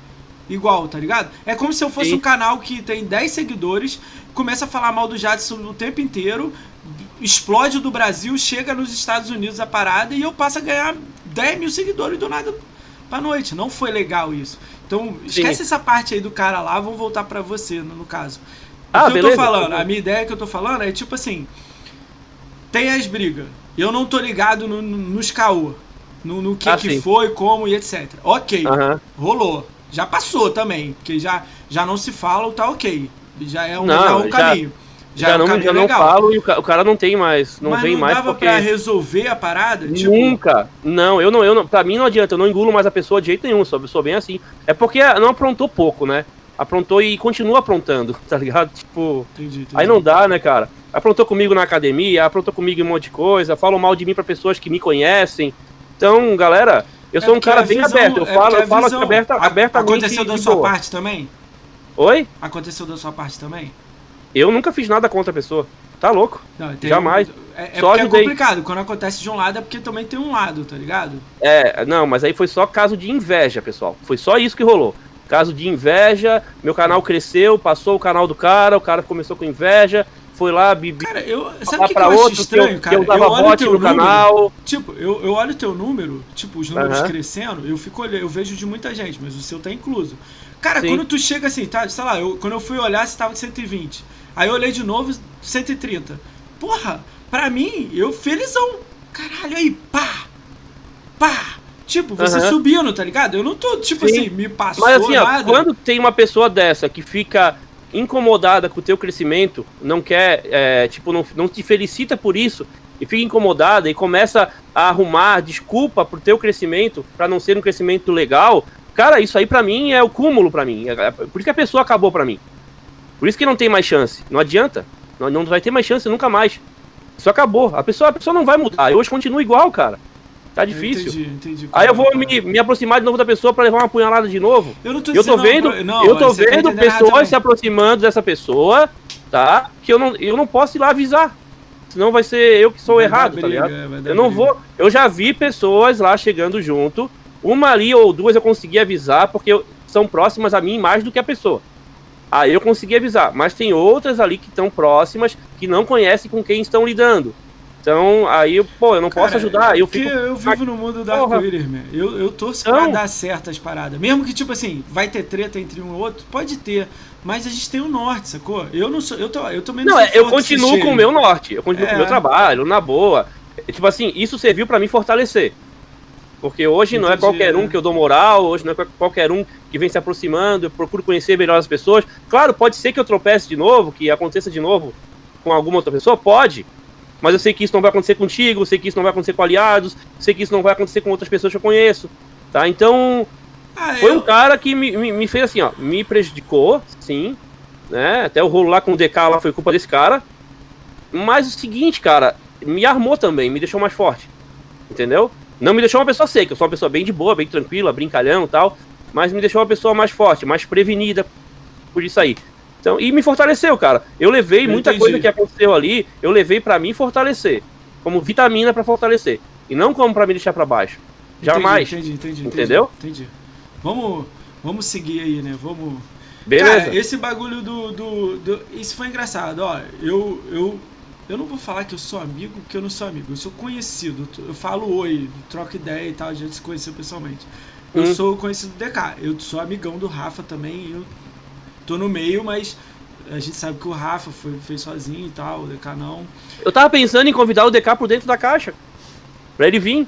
Igual, tá ligado? É como se eu fosse
Sim.
um canal que tem 10 seguidores, começa a falar mal do Jadson o tempo inteiro, explode do Brasil, chega nos Estados Unidos a parada e eu passo a ganhar 10 mil seguidores do nada pra noite. Não foi legal isso. Então, esquece essa parte aí do cara lá, vamos voltar pra você, no, no caso. O
Ah,
que eu
beleza.
tô falando, a minha ideia que eu tô falando é tipo assim: tem as brigas. Eu não tô ligado no- no- nos caô. No, no que,
Ah,
que
sim.
foi, como e etc. Ok,
Aham.
rolou. Já passou também, porque já, já não se fala, tá ok. Já é um,
Não,
já é um
já-
caminho. Já,
Já,
é um
não, já não falo e o ca- o cara não tem mais. Não
Mas
vem
não
mais
dava
porque.
pra resolver a parada? Tipo,
Nunca. Não, eu não, eu não. Pra mim não adianta, eu não engulo mais a pessoa de jeito nenhum, sou, eu sou bem assim. É porque não aprontou pouco, né? Aprontou e continua aprontando, tá ligado? Tipo.
entendi, entendi.
Aí não dá, né, cara? Aprontou comigo na academia, aprontou comigo em um monte de coisa, falam mal de mim pra pessoas que me conhecem. Então, galera, eu
É
sou um
porque
cara bem
visão-
aberto. Eu
é
falo, eu falo aberta,
a-
abertamente.
Aconteceu da sua
boa.
parte também?
Oi?
Aconteceu da sua parte também?
Eu nunca fiz nada contra a pessoa. Tá louco?
Não, tem-
Jamais.
É, é
Só ajudei.
é complicado. Quando acontece de um lado é porque também tem um lado, tá ligado?
É, não, mas aí foi só caso de inveja, pessoal. Foi só isso que rolou. Caso de inveja, meu canal cresceu, passou o canal do cara, o cara começou com inveja, foi lá, bibi,
Cara, eu. Sabe o que, que eu acho
outro, eu,
estranho, cara?
eu dava
olho o
bot
teu
no
número,
canal.
Tipo, eu, eu olho o teu número, tipo, os números crescendo, eu fico olhando, eu vejo de muita gente, mas o seu tá incluso. Cara,
Sim.
quando tu chega assim, tá, sei lá, eu, quando eu fui olhar, você tava de 120. Aí eu olhei de novo, 130. Porra, pra mim, eu felizão. Caralho, aí, pá! Pá! Tipo, você
Aham.
subindo, tá ligado? Eu não tô, tipo
Sim.
assim, me passou
Mas assim, ó, quando tem uma pessoa dessa que fica incomodada com o teu crescimento, não quer, é, tipo, não, não te felicita por isso, e fica incomodada e começa a arrumar desculpa pro teu crescimento, pra não ser um crescimento legal, cara, isso aí pra mim é o cúmulo pra mim. É- é Por isso que a pessoa acabou pra mim. Por isso que não tem mais chance. Não adianta. Não, não vai ter mais chance nunca mais. Isso acabou. A pessoa, a pessoa não vai mudar. Eu hoje continuo igual, cara. Tá
Eu
difícil.
Entendi, entendi.
Aí eu vou me, me aproximar de novo da pessoa pra levar uma punhalada de novo.
Eu não tô
Eu tô vendo,
não, não,
eu tô
tá
vendo pessoas se aproximando dessa pessoa, tá? Que eu não, eu não posso ir lá avisar. Senão vai ser eu que sou
Vai
errado, tá
briga,
ligado?
vai dar
Eu não
briga.
vou. Eu já vi pessoas lá chegando junto. Uma ali ou duas eu consegui avisar, porque eu- são próximas a mim mais do que a pessoa. Aí eu consegui avisar. Mas tem outras ali que estão próximas, que não conhecem com quem estão lidando. Então, aí, eu, pô, eu não posso
Cara,
ajudar. Eu fico.
eu vivo no mundo da arco-íris. Eu, eu torço
Então-
pra dar certas paradas. Mesmo que, tipo assim, vai ter treta entre um e outro, pode ter. Mas a gente tem o norte, sacou? Eu não sou. Eu, tô, eu também não,
Não, é, eu continuo com o meu norte, eu continuo com
É.
o meu trabalho, na boa. É, Tipo assim, isso serviu pra me fortalecer. Porque hoje não é
Entendi,
qualquer um que eu dou moral, hoje não é qualquer um que vem se aproximando, eu procuro conhecer melhor as pessoas. Claro, pode ser que eu tropece de novo, que aconteça de novo com alguma outra pessoa, pode. Mas eu sei que isso não vai acontecer contigo, eu sei que isso não vai acontecer com aliados, sei que isso não vai acontecer com outras pessoas que eu conheço. Tá? Então,
Ah,
foi
eu-
um cara que me, me, me fez assim, ó, me prejudicou, sim, né? Até o rolo lá com o DK lá foi culpa desse cara. Mas o seguinte, cara, me armou também, me deixou mais forte. Entendeu? Não me deixou uma pessoa seca, eu sou uma pessoa bem de boa, bem tranquila, brincalhão e tal. Mas me deixou uma pessoa mais forte, mais prevenida por isso aí. Então, e me fortaleceu, cara. Eu levei
Eu
muita
entendi.
coisa que aconteceu ali, eu levei pra me fortalecer. Como vitamina pra fortalecer. E não como pra me deixar pra baixo. Jamais.
Entendi, entendi, entendi.
Entendeu?
Entendi. Vamos, vamos seguir aí, né? Vamos.
Beleza?
Cara, esse bagulho do, do, do- Isso foi engraçado, ó. Eu, eu, eu não vou falar que eu sou amigo, porque eu não sou amigo. Eu sou conhecido. Eu falo oi, troco ideia e tal, a gente se conheceu pessoalmente. Eu
Hum.
sou conhecido do DK. Eu sou amigão do Rafa também. Eu tô no meio, mas a gente sabe que o Rafa foi, fez sozinho e tal, o DK não.
Eu tava pensando em convidar o DK por dentro da caixa. Pra ele vir.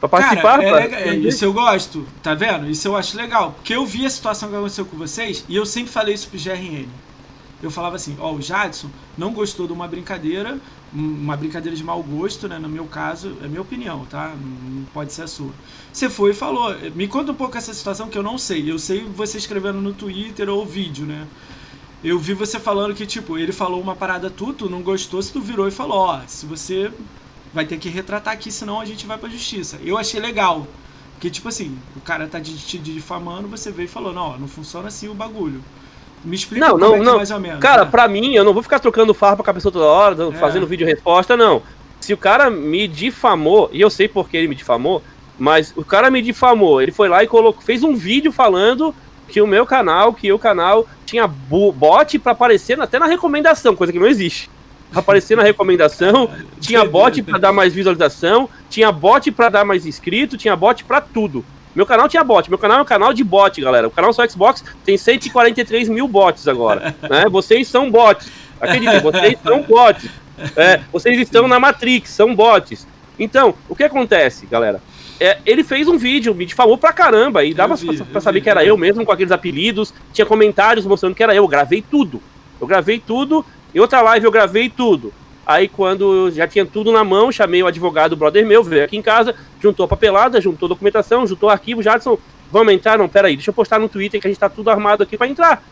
Pra participar.
Cara, é
pra-
é, isso eu gosto, tá vendo? Isso eu acho legal. Porque eu vi a situação que aconteceu com vocês e eu sempre falei isso pro GRN. Eu falava assim, ó, o Jadson não gostou de uma brincadeira, um- uma brincadeira de mau gosto, né? No meu caso, é minha opinião, tá? Não pode ser a sua. Você foi e falou, me conta um pouco essa situação que eu não sei. Eu sei você escrevendo no Twitter ou vídeo, né? Eu vi você falando que, tipo, ele falou uma parada tu, tu não gostou, se tu virou e falou, ó, se você vai ter que retratar aqui, senão a gente vai pra justiça. Eu achei legal. Porque, tipo assim, o cara tá te difamando, você veio e falou, não, ó, não funciona assim o bagulho. Me explica
Não, não,
é
não.
mais ou menos.
Cara,
né?
pra mim, eu não vou ficar trocando farpa com a pessoa toda hora,
É.
fazendo vídeo resposta, não. Se o cara me difamou, e eu sei por que ele me difamou, mas o cara me difamou, ele foi lá e colocou, fez um vídeo falando que o meu canal, que o canal tinha bot pra aparecer até na recomendação, coisa que não existe. Aparecer na recomendação, tinha bot pra dar mais visualização, tinha bot pra dar mais inscrito, tinha bot pra tudo. Meu canal tinha bot, meu canal é um canal de bot, galera. O canal só Xbox tem 143 mil bots agora. Né? Vocês são bots. Acreditem, vocês são bots. É, vocês estão na Matrix, são bots. Então, o que acontece, galera? É, ele fez um vídeo, me difamou pra caramba, e dava
vi,
pra, pra saber
vi,
que era
eu
mesmo com aqueles apelidos, tinha comentários mostrando que era eu, eu gravei tudo. Eu gravei tudo, em outra live eu gravei tudo. Aí quando já tinha tudo na mão, chamei o advogado brother meu, veio aqui em casa, juntou a papelada, juntou documentação, juntou arquivo, Jadson, vamos entrar? Não, peraí, deixa eu postar no Twitter que a gente tá tudo armado aqui pra entrar.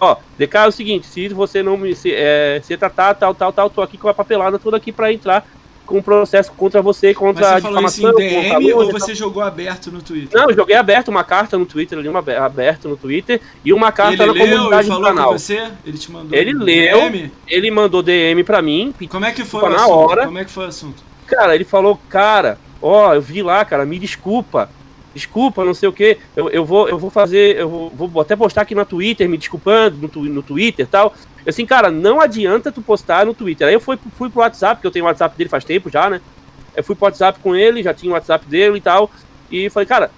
Ó, DK é o seguinte, se você não me se, é, se tratar, tal, tal, tal, tô aqui com a papelada toda aqui pra entrar com um processo contra você, contra
Mas
a
você falou isso
difamação.
em DM ou você jogou aberto no Twitter?
Não, eu joguei aberto uma carta no Twitter ali, uma abe- aberto no Twitter, e uma carta
ele
na
leu
comunidade do
falou
canal.
com você? Ele te mandou
Ele leu.
DM?
Ele mandou DM pra mim,
Como é que foi
na
assunto?
hora.
Como é que foi o assunto?
Cara, ele falou, cara, ó, eu vi lá, cara, me desculpa. Desculpa, não sei o que. Eu, eu, vou, eu vou fazer, eu vou, vou até postar aqui no Twitter, me desculpando, no, tu- no Twitter e tal. Assim, cara, não adianta tu postar no Twitter. Aí eu fui, fui pro WhatsApp, porque eu tenho o WhatsApp dele faz tempo já, né? Eu fui pro WhatsApp com ele, já tinha o WhatsApp dele e tal. E falei, cara,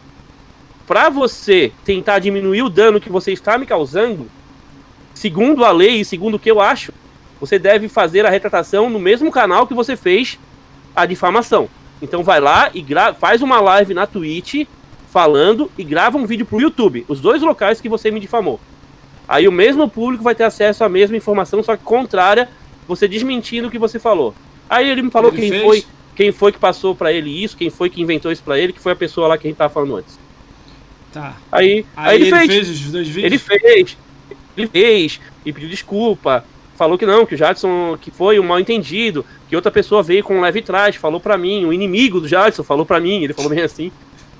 pra você tentar diminuir o dano que você está me causando, segundo a lei e segundo o que eu acho, você deve fazer a retratação no mesmo canal que você fez a difamação. Então vai lá e faz uma live na Twitch falando e grava um vídeo pro YouTube, os dois locais que você me difamou. Aí o mesmo público vai ter acesso à mesma informação, só que contrária, você desmentindo o que você falou. Aí ele me falou
Ele
quem
fez?
foi, quem foi que passou pra ele isso, quem foi que inventou isso pra ele, que foi a pessoa lá que a gente tava falando antes.
Tá.
Aí, aí,
Aí,
ele, fez,
fez os dois vídeos?
ele fez, ele fez e pediu desculpa. Falou que não, que o Jadson que foi um mal entendido, que outra pessoa veio com um leve trás, falou pra mim, um inimigo do Jadson falou pra mim, ele falou bem assim.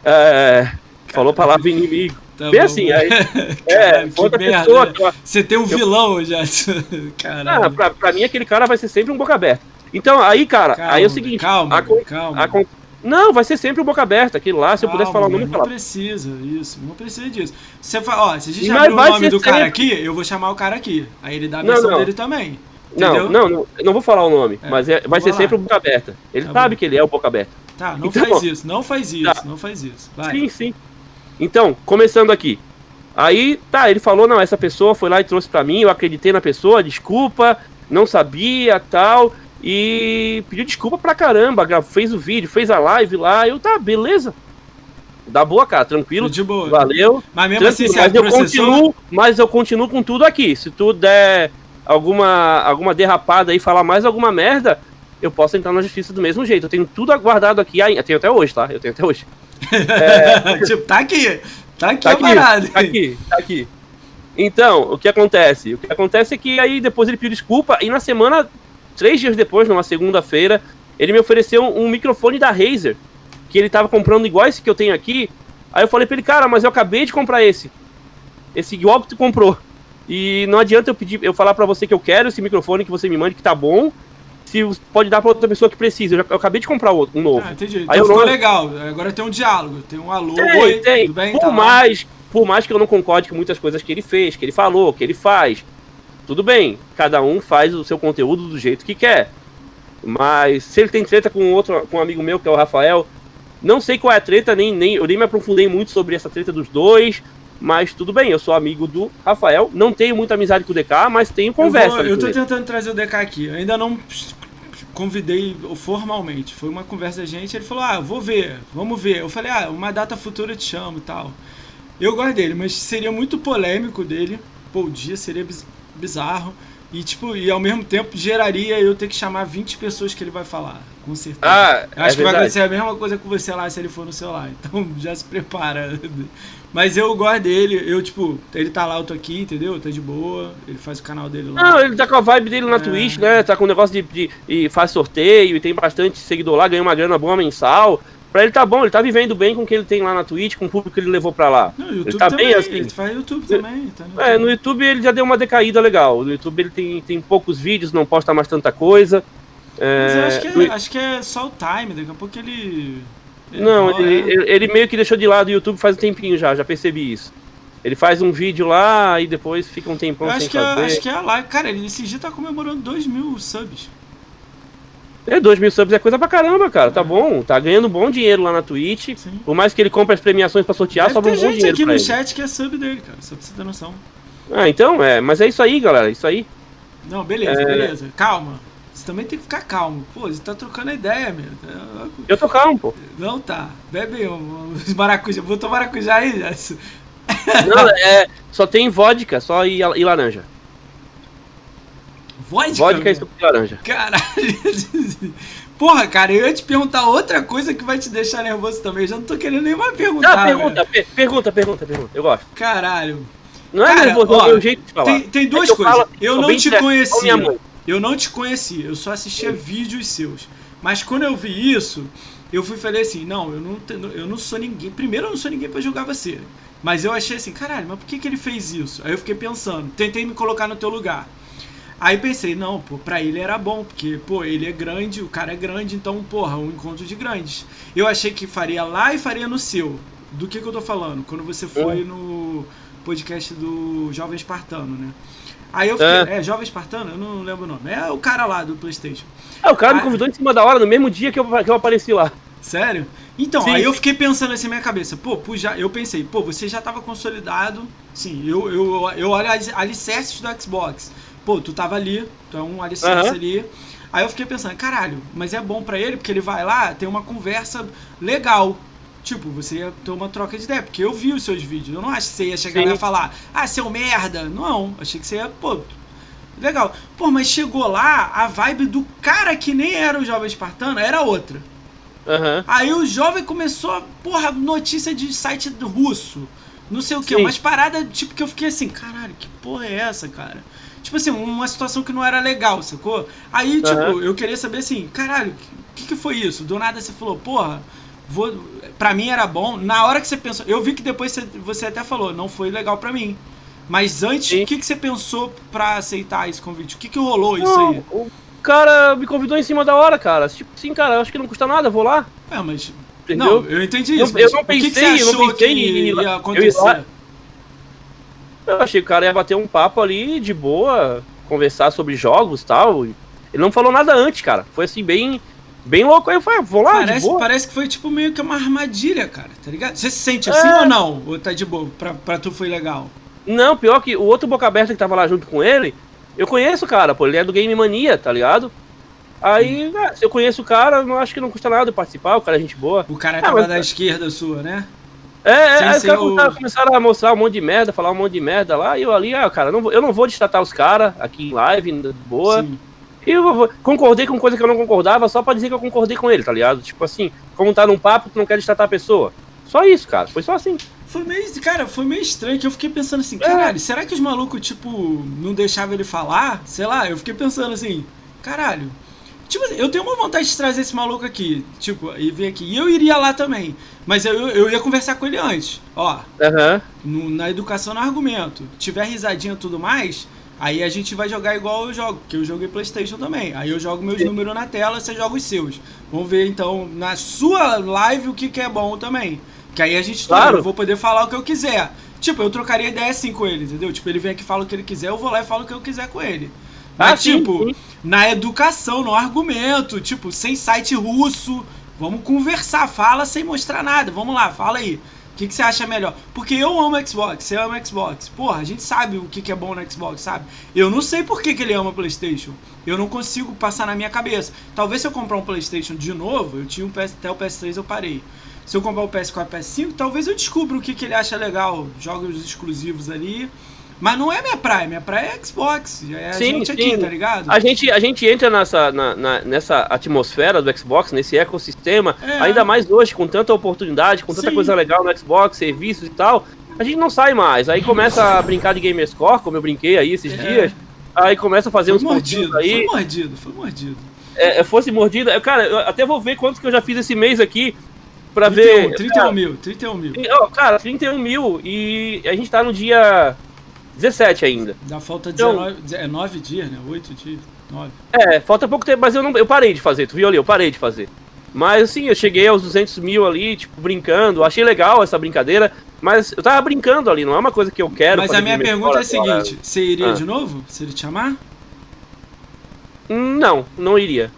É, falou a palavra inimigo.
Tá
bem
bom.
assim, aí, é, foi outra
merda,
pessoa
né? Você tem um vilão já.
ah,
Caralho.
pra, pra mim aquele cara vai ser sempre um boca aberta. Então, aí, cara,
Calma,
aí é o seguinte,
Calma,
a
calma.
a con- não, vai ser sempre um boca aberta, aquele lá, se eu pudesse falar
Calma,
o nome, eu
Não
falava.
precisa, isso. Não precisa disso. Você fala, ó, se a gente abrir o nome do cara
sempre.
aqui, eu vou chamar o cara aqui. Aí ele dá a
Não,
versão
não.
dele também.
Não,
Entendeu?
não, não, eu não vou falar o nome,
É,
mas é- vai ser
lá.
sempre o boca aberta. Ele
Tá
sabe
bom.
que ele é o boca aberta.
Tá, não
Então,
faz isso, não faz isso,
tá.
não faz isso. Vai.
Sim, sim. Então, começando aqui. Aí, tá, ele falou, não, essa pessoa foi lá e trouxe pra mim, eu acreditei na pessoa, desculpa, não sabia, tal, e pediu desculpa pra caramba, fez o vídeo, fez a live lá, eu, tá, beleza. Dá boa, cara, tranquilo,
De boa.
valeu.
Mas mesmo assim, você
mas eu
processou.
continuo, mas eu continuo com tudo aqui. Se tu der alguma, alguma derrapada aí, falar mais alguma merda, eu posso entrar na justiça do mesmo jeito. Eu tenho tudo aguardado aqui, eu tenho até hoje, tá? Eu tenho até hoje.
tipo, tá aqui. Tá aqui
Tá
a
aqui,
parada.
tá aqui, tá aqui. Então, o que acontece? O que acontece é que aí depois ele pediu desculpa e na semana, três dias depois, numa segunda-feira, ele me ofereceu um microfone da Razer, que ele tava comprando igual esse que eu tenho aqui. Aí eu falei pra ele, cara, mas eu acabei de comprar esse. Esse igual que tu comprou. E não adianta eu pedir, eu falar pra você que eu quero esse microfone que você me mande que tá bom. Se pode dar pra outra pessoa que precisa. Eu, já- eu acabei de comprar outro, um novo.
Ah, entendi.
Aí
Então ficou
não-
legal. Agora tem um diálogo. Tem um alô,
Tem,
oi,
tem.
tudo bem?
Por
Tá lá.
mais, por mais que eu não concorde com muitas coisas que ele fez, que ele falou, que ele faz, tudo bem. Cada um faz o seu conteúdo do jeito que quer. Mas se ele tem treta com outro, com um amigo meu que é o Rafael, não sei qual é a treta, nem, nem eu nem me aprofundei muito sobre essa treta dos dois. Mas tudo bem, eu sou amigo do Rafael, não tenho muita amizade com o DK, mas tenho conversa.
Eu, vou- eu tô
ele.
tentando trazer o DK aqui. Eu ainda não convidei formalmente. Foi uma conversa da gente. Ele falou: Ah, vou ver, vamos ver. Eu falei: Ah, uma data futura eu te chamo e tal. Eu gosto dele, mas seria muito polêmico dele. Pô, o dia seria biz- bizarro. E, tipo, e ao mesmo tempo geraria eu ter que chamar 20 pessoas que ele vai falar, com certeza.
Ah,
acho
é
que vai acontecer a mesma coisa com você lá se ele for no celular. Então já se prepara. Mas eu gosto dele, eu, tipo, ele tá lá, eu tô aqui, entendeu? Tá de boa, ele faz o canal dele lá.
Não, ele tá com a vibe dele na
É.
Twitch, né? Tá com o negócio de, de, e faz sorteio e tem bastante seguidor lá, ganha uma grana boa mensal. Pra ele tá bom, ele tá vivendo bem com o que ele tem lá na Twitch, com o público que ele levou pra lá.
Não, o YouTube
ele tá
também,
bem assim.
ele faz YouTube também. Tá no
É, no YouTube ele já deu uma decaída legal. No YouTube ele tem, tem poucos vídeos, não posta mais tanta coisa.
Mas eu
É,
acho que,
no-
é, acho que é só o time, daqui a pouco ele. Ele
Não,
rola,
ele,
é.
ele, meio que deixou de lado o YouTube faz um tempinho já, já percebi isso. Ele faz um vídeo lá e depois fica um tempão
Eu
sem
acho que, é,
fazer.
acho que é a live. Cara, ele esse dia tá comemorando 2 mil subs.
É, 2 mil subs é coisa pra caramba, cara. Tá bom. Tá ganhando bom dinheiro lá na Twitch.
Sim.
Por mais que ele compre as premiações pra sortear,
Deve
sobra um bom
gente
dinheiro
aqui
pra
no
ele.
chat que é sub dele, cara, só pra você ter noção.
Ah, então, é. Mas é isso aí, galera. Isso aí.
Não, beleza,
É.
beleza. Calma. Você também tem que ficar calmo. Pô, você tá trocando ideia, meu.
Eu tô calmo, pô.
Não tá. Bebe uns maracujá. Botou maracujá aí, Jess.
Não, é. Só tem vodka, só e, e laranja.
Vodka?
Vodka e suco de laranja.
Caralho. Porra, cara, eu ia te perguntar outra coisa que vai te deixar nervoso também. Eu já não tô querendo nem mais perguntar.
Não, pergunta, per- pergunta, pergunta, pergunta. Eu gosto.
Caralho.
Não é
Cara,
nervoso,
ó,
é o jeito de falar.
Tem, tem duas
É que eu
coisas.
falo
eu não te conhecia. Eu não te conhecia. Eu só assistia vídeos seus. Mas quando eu vi isso, eu fui e falei assim: não, eu não, eu não sou ninguém. Primeiro, eu não sou ninguém pra julgar você. Mas eu achei assim: caralho, mas por que, que ele fez isso? Aí eu fiquei pensando, tentei me colocar no teu lugar. Aí pensei, não, pô, pra ele era bom, porque, pô, ele é grande, o cara é grande, então, porra, um encontro de grandes. Eu achei que faria lá e faria no seu. Do que que eu tô falando? Quando você foi no podcast do Jovem Espartano, né? Aí eu fiquei, é, Jovem Espartano? Eu não lembro o nome. É o cara lá do Playstation.
Ah, o cara me
Ah.
convidou em cima da hora, no mesmo dia que eu, que eu apareci lá.
Sério? Então,
Sim,
aí eu fiquei pensando assim na minha cabeça, pô, pô, já, eu pensei, pô, você já tava consolidado, sim, eu, eu, eu olho as alicerces do Xbox. Pô, tu tava ali, tu é um alicerce
Aham.
ali. Aí eu fiquei pensando, caralho, mas é bom pra ele, porque ele vai lá, tem uma conversa legal. Tipo, você ia ter uma troca de ideia, porque eu vi os seus vídeos. Eu não acho que você ia chegar
Sim.
lá e falar, ah, seu merda. Não, achei que você ia, pô, legal. Pô, mas chegou lá, a vibe do cara que nem era o jovem espartano era outra.
Aham.
Aí o jovem começou, porra, notícia de site russo. Não sei o que, umas paradas, tipo, que eu fiquei assim, caralho, que porra é essa, cara? Tipo assim, uma situação que não era legal, sacou? Aí, tipo,
Aham.
eu queria saber assim, caralho, o que, que foi isso? Do nada você falou, porra, vou. Pra mim era bom. Na hora que você pensou, eu vi que depois você, você até falou, não foi legal pra mim. Mas antes,
Sim.
o que, que você pensou pra aceitar esse convite? O que, que rolou isso
Não,
aí?
o cara me convidou em cima da hora, cara. Tipo assim, cara, eu acho que não custa nada, vou lá.
É, mas.
Entendeu?
Não, eu entendi
Eu-
isso.
eu
mas
não
o que que,
pensei,
você
eu não
achou
pensei
que ia
Eu ia
acontecer?
lá. Eu achei que o cara ia bater um papo ali de boa, conversar sobre jogos e tal. Ele não falou nada antes, cara. Foi assim, bem, bem louco. Aí eu falei, ah, vou lá,
Parece, parece que foi tipo meio que uma armadilha, cara, tá ligado? Você se sente assim
É.
ou não? Ou tá de boa? Pra, pra tu foi legal?
Não, pior que o outro boca aberta que tava lá junto com ele, eu conheço o cara, pô, ele é do Game Mania, tá ligado? Aí, ah, se eu conheço o cara, não acho que não custa nada participar, o cara é gente boa.
O cara
Ah,
tava
mas-
da esquerda sua, né?
É, é, aí os caras
o-
começaram- começaram a mostrar um monte de merda, falar um monte de merda lá, e eu ali, ah, cara, não vou- eu não vou destatar os caras aqui em live, boa.
Sim.
Eu concordei com coisa que eu não concordava só pra dizer que eu concordei com ele, tá ligado? Tipo assim, como tá num papo, tu não quer destatar a pessoa. Só isso, cara, foi só assim.
Foi meio, cara, foi meio estranho que eu fiquei pensando assim,
É.
caralho, será que os malucos, tipo, não deixavam ele falar? Sei lá, eu fiquei pensando assim, caralho. Tipo, assim, eu tenho uma vontade de trazer esse maluco aqui, tipo, e vir aqui. E eu iria lá também. Mas eu, eu ia conversar com ele antes. Ó,
Aham.
no- na educação no argumento. Tiver risadinha e tudo mais, aí a gente vai jogar igual eu jogo, porque eu joguei Playstation também. Aí eu jogo meus números na tela, você joga os seus. Vamos ver então na sua live o que, que é bom também. Que aí a gente
Claro.
eu vou poder falar o que eu quiser. Tipo, eu trocaria ideia assim com ele, entendeu? Tipo, ele vem aqui e fala o que ele quiser, eu vou lá e falo o que eu quiser com ele. Mas,
Ah, sim,
tipo,
sim.
na educação, no argumento, tipo, sem site russo. Vamos conversar, fala sem mostrar nada. Vamos lá, fala aí. O que, que você acha melhor? Porque eu amo Xbox, você ama Xbox. Porra, a gente sabe o que, que é bom no Xbox, sabe? Eu não sei por que, que ele ama PlayStation. Eu não consigo passar na minha cabeça. Talvez se eu comprar um PlayStation de novo, eu tinha um PS, até o PS3 eu parei. Se eu comprar o PS4 e PS5, talvez eu descubra o que, que ele acha legal. Jogos exclusivos ali. Mas não é minha praia, minha praia é Xbox. É a
Sim,
gente
sim.
aqui, tá ligado?
A gente, a gente entra nessa, na- na- nessa atmosfera do Xbox, nesse ecossistema,
É.
ainda mais hoje, com tanta oportunidade, com tanta
Sim.
coisa legal no Xbox, serviços e tal, a gente não sai mais. Aí começa a brincar de Gamerscore, como eu brinquei aí esses
É.
dias. Aí começa a fazer
Foi
uns
mordido,
aí.
foi mordido, foi mordido.
É, é, fosse mordida. Cara, eu até vou ver quanto que eu já fiz esse mês aqui pra
31,
ver.
31 mil, 31 mil.
E, ó, Cara, 31 mil e a gente tá no dia 17 ainda.
Dá falta
Então-
19, é 9 dias, né? 8 dias, 9.
É, falta pouco tempo, mas eu, não, eu parei de fazer, tu viu ali? Eu parei de fazer. Mas assim, eu cheguei aos 200 mil ali, tipo, brincando. Achei legal essa brincadeira, mas eu tava brincando ali, não é uma coisa que eu quero.
Mas a minha pergunta é a seguinte: você iria
Ah.
de novo? Se ele te chamar?
Não, não iria.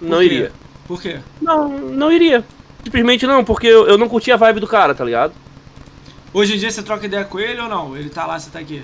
Não
quê?
iria.
Por quê?
Não, não iria. Simplesmente não, porque eu, eu não curti a vibe do cara, tá ligado?
Hoje em dia você troca ideia com ele ou não? Ele tá lá, você tá aqui.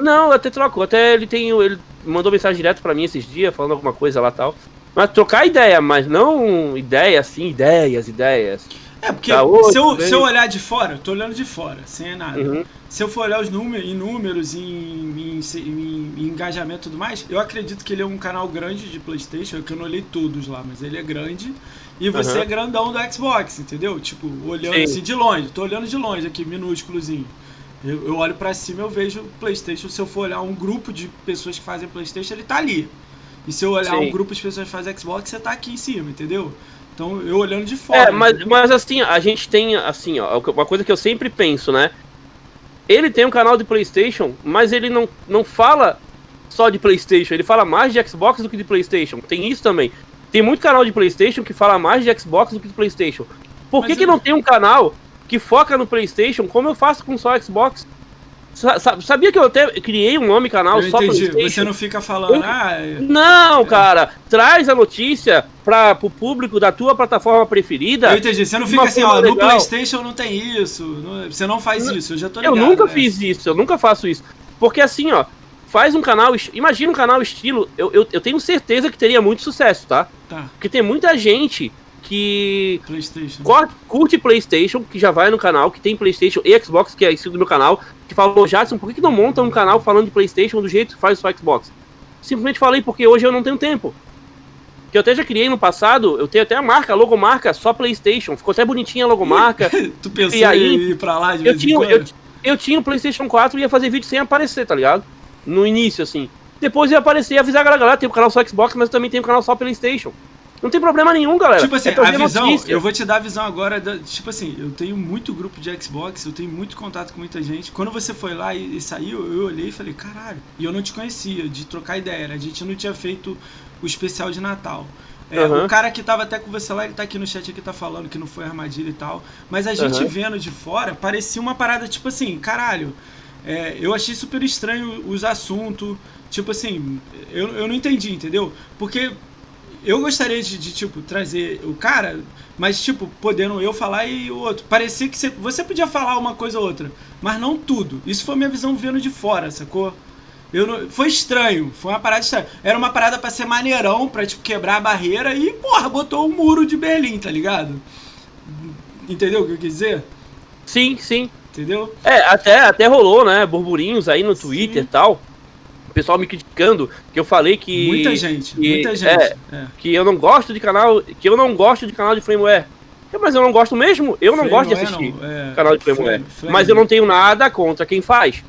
Não, até troco. Até ele tem. Ele mandou mensagem direto pra mim esses dias, falando alguma coisa lá e tal. Mas trocar ideia, mas não ideia assim, ideias, ideias.
É, porque
Tá,
se, eu, se eu olhar de fora, eu tô olhando de fora, sem nada.
Uhum.
Se eu for olhar os números, em números, em, em, em- em engajamento e tudo mais, eu acredito que ele é um canal grande de Playstation, que eu não olhei todos lá, mas ele é grande. E você
Aham.
é grandão do Xbox, entendeu? Tipo, olhando
Sim.
assim de longe, tô olhando de longe aqui, minúsculozinho. Eu, eu olho pra cima eu vejo Playstation, se eu for olhar um grupo de pessoas que fazem Playstation, ele tá ali. E se eu olhar
Sim.
um grupo de pessoas que fazem Xbox, você tá aqui em cima, entendeu? Então eu olhando de fora.
É, mas, mas assim, a gente tem, assim, ó, uma coisa que eu sempre penso, né? Ele tem um canal de PlayStation, mas ele não, não fala só de PlayStation, ele fala mais de Xbox do que de PlayStation. Tem isso também. Tem muito canal de PlayStation que fala mais de Xbox do que de PlayStation. Por que,
Mas
que
eu-
não tem um canal que foca no PlayStation, como eu faço com só Xbox? Sa- sa- Sabia que eu até criei um nome canal
Eu
só
entendi.
PlayStation?
Você não fica falando,
Eu-
ah, é-
Não, cara, traz a notícia para o público da tua plataforma preferida.
eu entendi. Você não fica assim, ó, no
legal.
PlayStation não tem isso. não- você não faz isso, eu já tô ligado.
Eu nunca
né?
fiz isso, eu nunca faço isso. Porque assim, ó, faz um canal. Imagina um canal estilo. Eu, eu, eu tenho certeza que teria muito sucesso, tá?
Tá,
Porque tem muita gente que
PlayStation.
curte PlayStation, que já vai no canal, que tem PlayStation e Xbox, que é estilo do meu canal, que falou, Jackson, por que, que não monta um canal falando de PlayStation do jeito que faz o Xbox? Simplesmente falei porque hoje eu não tenho tempo. Que eu até já criei no passado, eu tenho até a marca, a logomarca, só PlayStation. Ficou até bonitinha a logomarca.
tu pensou
E aí,
em ir pra lá de
eu tinha, eu, eu tinha o PlayStation 4 e ia fazer vídeo sem aparecer, tá ligado? No início, assim. Depois ia aparecer e avisar a galera, galera, tem o canal só Xbox, mas também tem o canal só PlayStation. Não tem problema nenhum, galera.
Tipo assim,
É
a visão,
notícia.
eu vou te dar a visão agora, da- tipo assim, eu tenho muito grupo de Xbox, eu tenho muito contato com muita gente. Quando você foi lá e, e saiu, eu olhei e falei, caralho, e eu não te conhecia, de trocar ideia, a gente não tinha feito o especial de Natal. É,
Aham.
O cara que tava até com você lá, ele tá aqui no chat aqui, tá falando que não foi armadilha e tal. Mas a gente
Aham.
vendo de fora, parecia uma parada tipo assim, caralho. é, eu achei super estranho os assuntos. Tipo assim, eu, eu não entendi, entendeu? Porque eu gostaria de, de, tipo, trazer o cara, mas, tipo, podendo eu falar e o outro. Parecia que você, você podia falar uma coisa ou outra, mas não tudo. Isso foi minha visão vendo de fora, sacou? Eu não- foi estranho, foi uma parada estranha. Era uma parada pra ser maneirão, pra, tipo, quebrar a barreira e, porra, botou o muro de Berlim, tá ligado? Entendeu o que eu quis dizer?
Sim, sim.
Entendeu?
É, até, até rolou, né, burburinhos aí no Twitter e tal. Pessoal me criticando, que eu falei que...
muita gente,
que-
muita gente.
é,
É.
que eu não gosto de canal, que eu não gosto de canal de Frameware. É, Mas eu não gosto mesmo, eu não gosto de assistir
não, é,
canal de Flameware.
Flame- Flame-
Mas eu não tenho nada contra quem faz.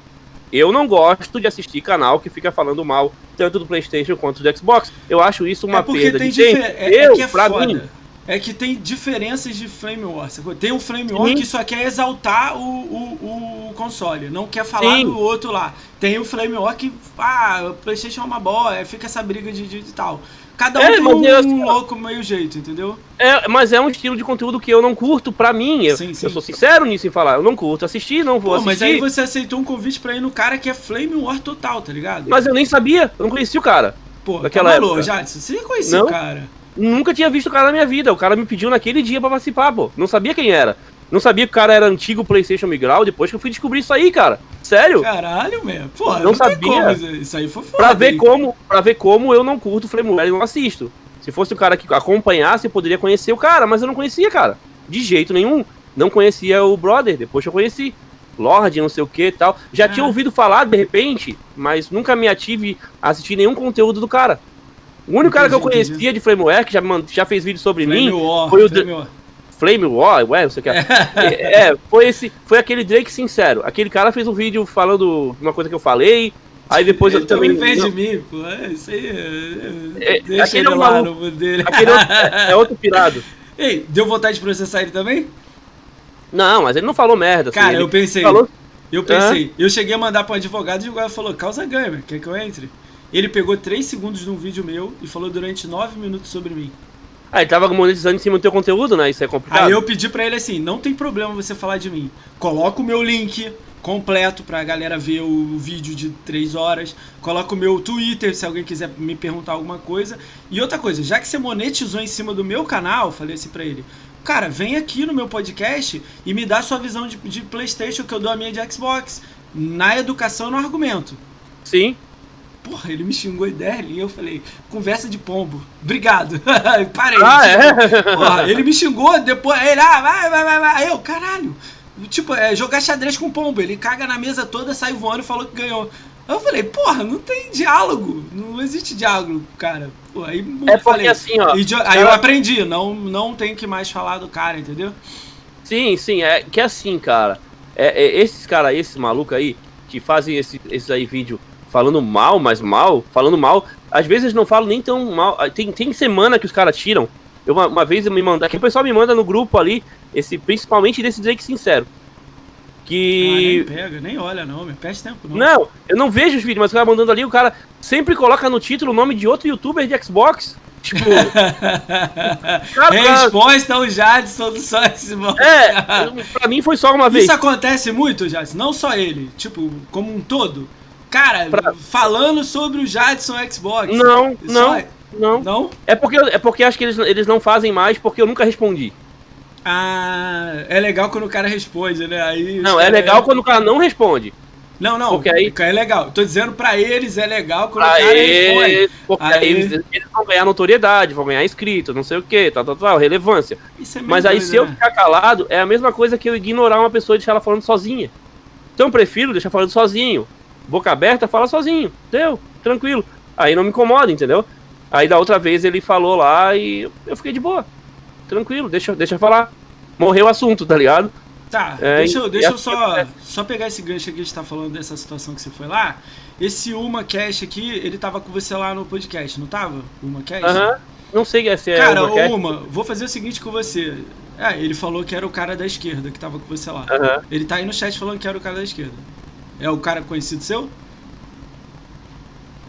Eu não gosto de assistir canal que fica falando mal tanto do PlayStation quanto do Xbox. Eu acho isso uma
é
perda
tem
de tempo.
é, é
eu,
é
pra
foda.
mim,
É que tem diferenças de Flame War. sacou? Tem um Flame War
Sim.
que só quer exaltar o, o, o console, não quer falar
Sim.
do outro lá. Tem o Flame War que, ah, o PlayStation é uma boa, fica essa briga de, de, de tal. Cada um
É,
tem
mas
um,
eu- assim,
louco meio jeito, entendeu?
é, mas é um estilo de conteúdo que eu não curto pra mim. Eu,
Sim, sim.
eu sou sincero nisso em falar. Eu não curto assistir, não vou
Pô, mas
assistir.
aí você aceitou um convite pra ir no cara que é Flame War total, tá ligado?
Mas eu nem sabia, eu não conhecia o cara.
Pô,
naquela
tá maluco,
época.
Jadson, você conhecia
Não?
o cara.
Nunca tinha visto o cara na minha vida. O cara me pediu naquele dia pra participar, pô. Não sabia quem era. Não sabia que o cara era antigo PlayStation Migral. Depois que eu fui descobrir isso aí, cara. Sério?
Caralho, mesmo. Pô,
Não
não,
sabia.
isso- aí foi foda.
Pra ver
hein?
como, pra ver como eu não curto Flameware e não assisto. Se fosse o cara que acompanhasse, eu poderia conhecer o cara, mas eu não conhecia, cara. De jeito nenhum. Não conhecia o brother, depois que eu conheci. Lorde, não sei o que e tal. Já
É.
tinha ouvido falar de repente, mas nunca me ative a assistir nenhum conteúdo do cara. O único cara que eu conhecia de Flameware, que já, já fez vídeo sobre
Flame
mim,
War,
foi o
Flame War.
Flame War, ué, não sei o que. É, foi esse, foi aquele Drake sincero. Aquele cara fez um vídeo falando uma coisa que eu falei, aí depois eu
Ele
também.
também fez
não,
de mim, pô. É, isso aí. é-
É,
deixa
aquele
ele
é um
lá no dele.
aquele outro- é outro pirado.
Ei, deu vontade de processar ele também?
Não, mas ele não falou merda. assim,
Cara,
ele
eu pensei.
falou
Eu pensei. Eu cheguei a mandar pra um advogado e o advogado falou: causa ganha, quer que eu entre? Ele pegou 3 segundos de um vídeo meu e falou durante 9 minutos sobre mim.
Ah, ele tava monetizando em cima do teu conteúdo, né? Isso é complicado.
Aí eu pedi pra ele assim: não tem problema você falar de mim. Coloca o meu link completo pra galera ver o vídeo de 3 horas. Coloca o meu Twitter se alguém quiser me perguntar alguma coisa. E outra coisa, já que você monetizou em cima do meu canal, falei assim pra ele. Cara, vem aqui no meu podcast e me dá sua visão de, de PlayStation que eu dou a minha de Xbox. Na educação no argumento.
Sim.
Porra, ele me xingou ideia e eu falei, conversa de pombo. Obrigado. Parei.
Ah, é?
Porra, ele me xingou, depois ele, ah, vai, vai, vai, vai. Aí eu, caralho. Tipo, é jogar xadrez com pombo. Ele caga na mesa toda, sai voando e falou que ganhou. Aí eu falei, porra, não tem diálogo. Não existe diálogo, cara. Pô, aí
É porque
falei.
assim, ó.
Aí eu aprendi, não, não tem que mais falar do cara, entendeu?
Sim, sim, é que assim, cara. É, é, esses caras, esses malucos aí, que fazem esse, esses aí vídeo falando mal, mas mal, falando mal, às vezes não falam nem tão mal. Ah, Tem, tem semana que os caras tiram. Eu, uma, uma vez eu me manda, que o pessoal me manda no grupo ali, esse, principalmente desse Drake sincero.
Ah,
Que.
nem pega, nem olha não, me perde tempo não.
Não, eu não vejo os vídeos, mas o cara mandando ali, o cara sempre coloca no título o nome de outro youtuber de Xbox. Tipo, cara,
Resposta ao Jadson do Sócio
é, pra mim foi só uma vez.
Isso acontece muito, Jadson, não só ele, tipo, como um todo. Cara,
Pra-
falando sobre o Jadson Xbox.
Não, não, não.
Não?
É porque, é porque acho que eles, eles não fazem mais porque eu nunca respondi.
Ah, é legal quando o cara responde, né? Aí
Não, é legal quando o cara não responde.
Não, não,
porque aí-
é legal. Tô dizendo pra eles é legal quando o cara responde.
porque
Aí-
eles, eles vão ganhar notoriedade, vão ganhar inscrito, não sei o que, tal, tal, tal, relevância.
Isso é
Mas aí
doido,
se eu
né?
ficar calado, é a mesma coisa que eu ignorar uma pessoa e deixar ela falando sozinha. Então eu prefiro deixar falando sozinho. Boca aberta, fala sozinho. Deu, tranquilo. Aí não me incomoda, entendeu? Aí da outra vez ele falou lá e eu fiquei de boa. Tranquilo, deixa, deixa eu falar. Morreu o assunto, tá ligado?
Tá,
É,
deixa, eu- deixa eu só,
acontece.
só pegar esse gancho aqui que a gente tá falando dessa situação que você foi lá. Esse Uma Cash aqui, ele tava com você lá no podcast, não tava? Uma Cash?
Aham. Não sei se é
Cara,
uma
Uma, vou fazer o seguinte com você. É, ele falou que era o cara da esquerda que tava com você lá.
Aham.
Ele tá aí no chat falando que era o cara da esquerda. É o cara conhecido seu?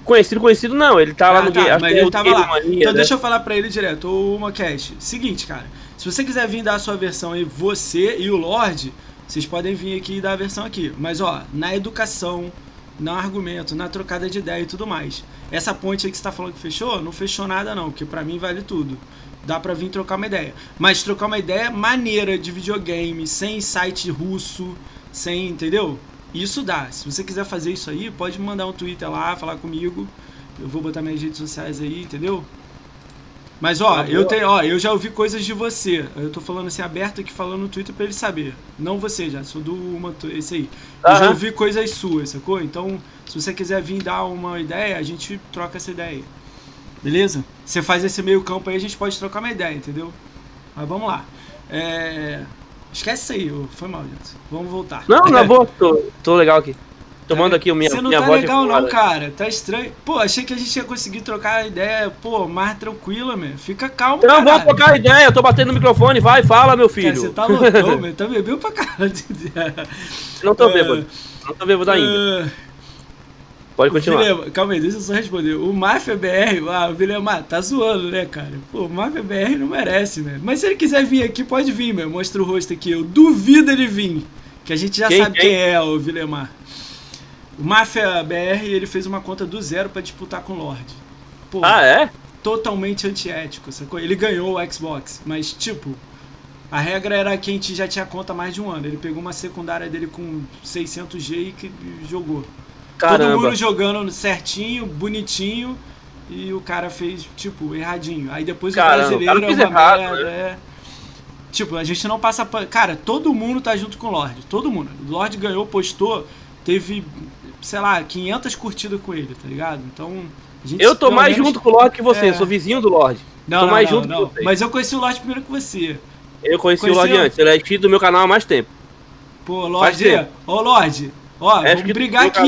Conhecido, conhecido não, ele tá lá
Ah,
no
tá,
Game-
mas
é
ele tava lá.
Mania,
Então
né?
deixa eu falar pra ele direto, ô Uma Cash. Seguinte, cara. Se você quiser vir dar a sua versão aí, você e o Lorde, vocês podem vir aqui e dar a versão aqui. Mas ó, na educação, no argumento, na trocada de ideia e tudo mais. Essa ponte aí que você tá falando que fechou, não fechou nada não, porque pra mim vale tudo. Dá pra vir trocar uma ideia. Mas trocar uma ideia maneira de videogame, sem site russo, sem, entendeu? Isso dá. Se você quiser fazer isso aí, pode me mandar um Twitter lá, falar comigo. Eu vou botar minhas redes sociais aí, entendeu? Mas ó,
Tá
eu tenho, ó, eu já ouvi coisas de você. Eu tô falando assim aberto aqui falando no Twitter pra ele saber. Não você já, sou do uma, esse aí. Eu já ouvi coisas suas, sacou? Então, se você quiser vir dar uma ideia, a gente troca essa ideia. Beleza? Você faz esse meio campo aí, a gente pode trocar uma ideia, entendeu? Mas vamos lá. É... Esquece isso aí, ô, foi mal, gente. Vamos voltar.
Não, na boa, tô, tô legal aqui. Tomando aqui o minha,
Você não
minha
tá legal não, cara. Tá estranho. Pô, achei que a gente ia conseguir trocar a ideia, pô, mais tranquila, meu. Fica calmo,
Não, vamos
caralho.
trocar ideia, eu tô batendo no microfone, vai, fala, meu
Cara,
filho.
você tá loucão, meu. Tá bebendo pra caralho.
Não tô
É.
bêbado. Não tô bêbado ainda.
Ah,
Pode continuar.
Vilema, calma aí, deixa eu só responder. O Máfia BR, ah, o Vilema, tá zoando, né, cara? Pô, o Máfia BR não merece, né? Mas se ele quiser vir aqui, pode vir, meu. Mostra o rosto aqui. Eu duvido ele vir. Que a gente já
Quem,
sabe
quem?
quem é o Vilemar. O Máfia BR, ele fez uma conta do zero pra disputar com o Lorde. Pô,
Ah, é?
totalmente antiético, sacou? Ele ganhou o Xbox, mas tipo, a regra era que a gente já tinha conta há mais de um ano. Ele pegou uma secundária dele com 600G e que jogou. Todo
Caramba.
mundo jogando certinho, bonitinho, e o cara fez, tipo, erradinho. Aí depois
Caramba,
o brasileiro
o
é uma
errado,
merda,
né?
é. Tipo, a gente não passa. pa- Cara, todo mundo tá junto com o Lorde. Todo mundo. O Lorde ganhou, postou, teve, sei lá, 500 curtidas com ele, tá ligado? Então. A gente,
Eu tô mais
menos-
junto com o Lorde que você,
É.
eu sou vizinho do Lorde.
Não,
tô
não,
mais
não,
junto
não.
você.
Mas eu conheci o Lorde primeiro que você.
Eu conheci
Conheceu?
o Lorde antes, ele é inscrito do meu canal há mais tempo.
Pô, Lorde. Ô, Lorde. Ó,
é
vamos brigar aqui.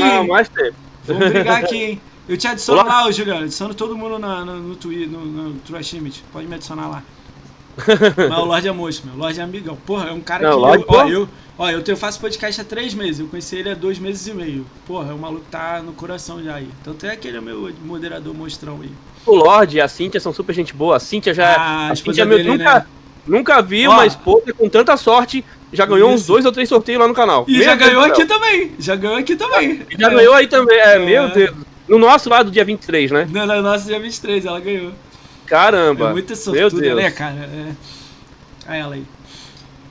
Vamos brigar aqui, hein? Eu te adiciono
Olá.
lá, Juliano. Adiciono todo mundo na, no, no Twitter, no, no Trash Image. Pode me adicionar lá. Mas o Lorde é moço, meu. O Lorde é amigão. Porra, é um cara
Não,
que.
o Lorde,
eu, ó, eu, ó, eu, eu faço podcast há três meses. Eu conheci ele há dois meses e meio. Porra, é um maluco que tá no coração já aí. Tanto é que ele é meu moderador monstrão aí.
O Lorde e a Cíntia são super gente boa. A Cíntia já.
Ah, a
a Cíntia meu,
dele,
nunca,
né?
nunca vi
Ó.
uma esposa com tanta sorte. Já ganhou uns
Isso.
dois ou três sorteios lá no canal.
E já ganhou aqui também. Já ganhou aqui também.
E já ganhou aí também. É,
É.
meu Deus. No nosso lá do dia 23, né?
Não, no nosso dia 23, ela ganhou.
Caramba.
É muita sortuda, né, cara? É. Olha ela aí.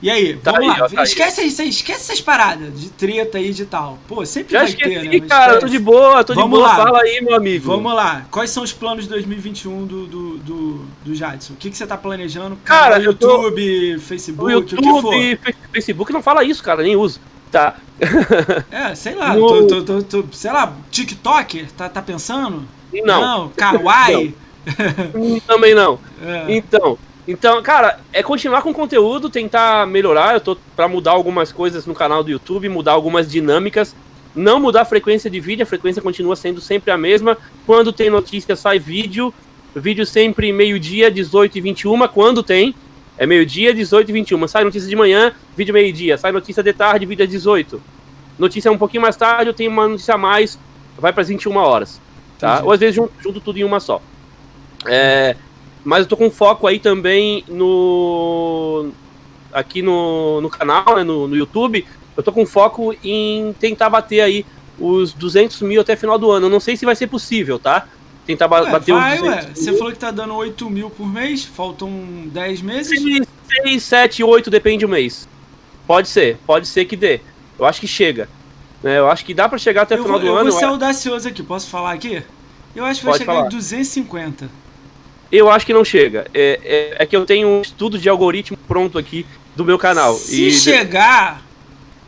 E aí,
Tá
vamos
aí,
lá.
ó, tá aí.
esquece, isso aí, esquece essas paradas de treta aí de tal. Pô, sempre
Já
vai
esqueci,
ter, né? Mas
cara. Tô de boa, tô de boa.
lá.
Fala aí, meu amigo.
Vamos lá. Quais são os planos de 2021 do, do, do, do Jadson? O que, que você tá planejando?
Cara, eu tô-
YouTube,
O
Facebook, o que for.
YouTube, Facebook não fala isso, cara. Nem uso. Tá.
É, sei lá.
No-
Tô, tô, tô, sei lá, TikTok? Tá, tá pensando?
Não.
Não, Kawaii?
Hum, Também não.
É.
Então, então, cara, é continuar com o conteúdo, tentar melhorar. Eu tô pra mudar algumas coisas no canal do YouTube, mudar algumas dinâmicas. Não mudar a frequência de vídeo, a frequência continua sendo sempre a mesma. Quando tem notícia, sai vídeo. Vídeo sempre meio-dia, 18 e 21, quando tem. É meio-dia, 18 e 21. Sai notícia de manhã, vídeo meio-dia. Sai notícia de tarde, vídeo às 18. Notícia um pouquinho mais tarde, eu tenho uma notícia a mais, vai para 21 horas. Tá?
Entendi.
Ou às vezes junto, junto tudo em uma só. É, mas eu tô com foco aí também no. Aqui no, no canal, né, no, no YouTube. Eu tô com foco em tentar bater aí os 200 mil até final do ano. Eu não sei se vai ser possível, tá? Tentar ba-
Ué,
bater
vai,
os
ué.
200
Você
mil.
falou que tá dando 8 mil por mês, faltam 10 meses.
6, 7, 8, depende do mês. Pode ser, pode ser que dê. Eu acho que chega. né? Eu acho que dá pra chegar até o
eu
final
vou,
do
eu
ano.
vou ser
eu-
audacioso aqui, posso falar aqui? Eu acho que vai
Pode
chegar
falar.
em 250.
Eu acho que não chega. É, é, é que eu tenho um estudo de algoritmo pronto aqui do meu canal.
Se
E-
chegar,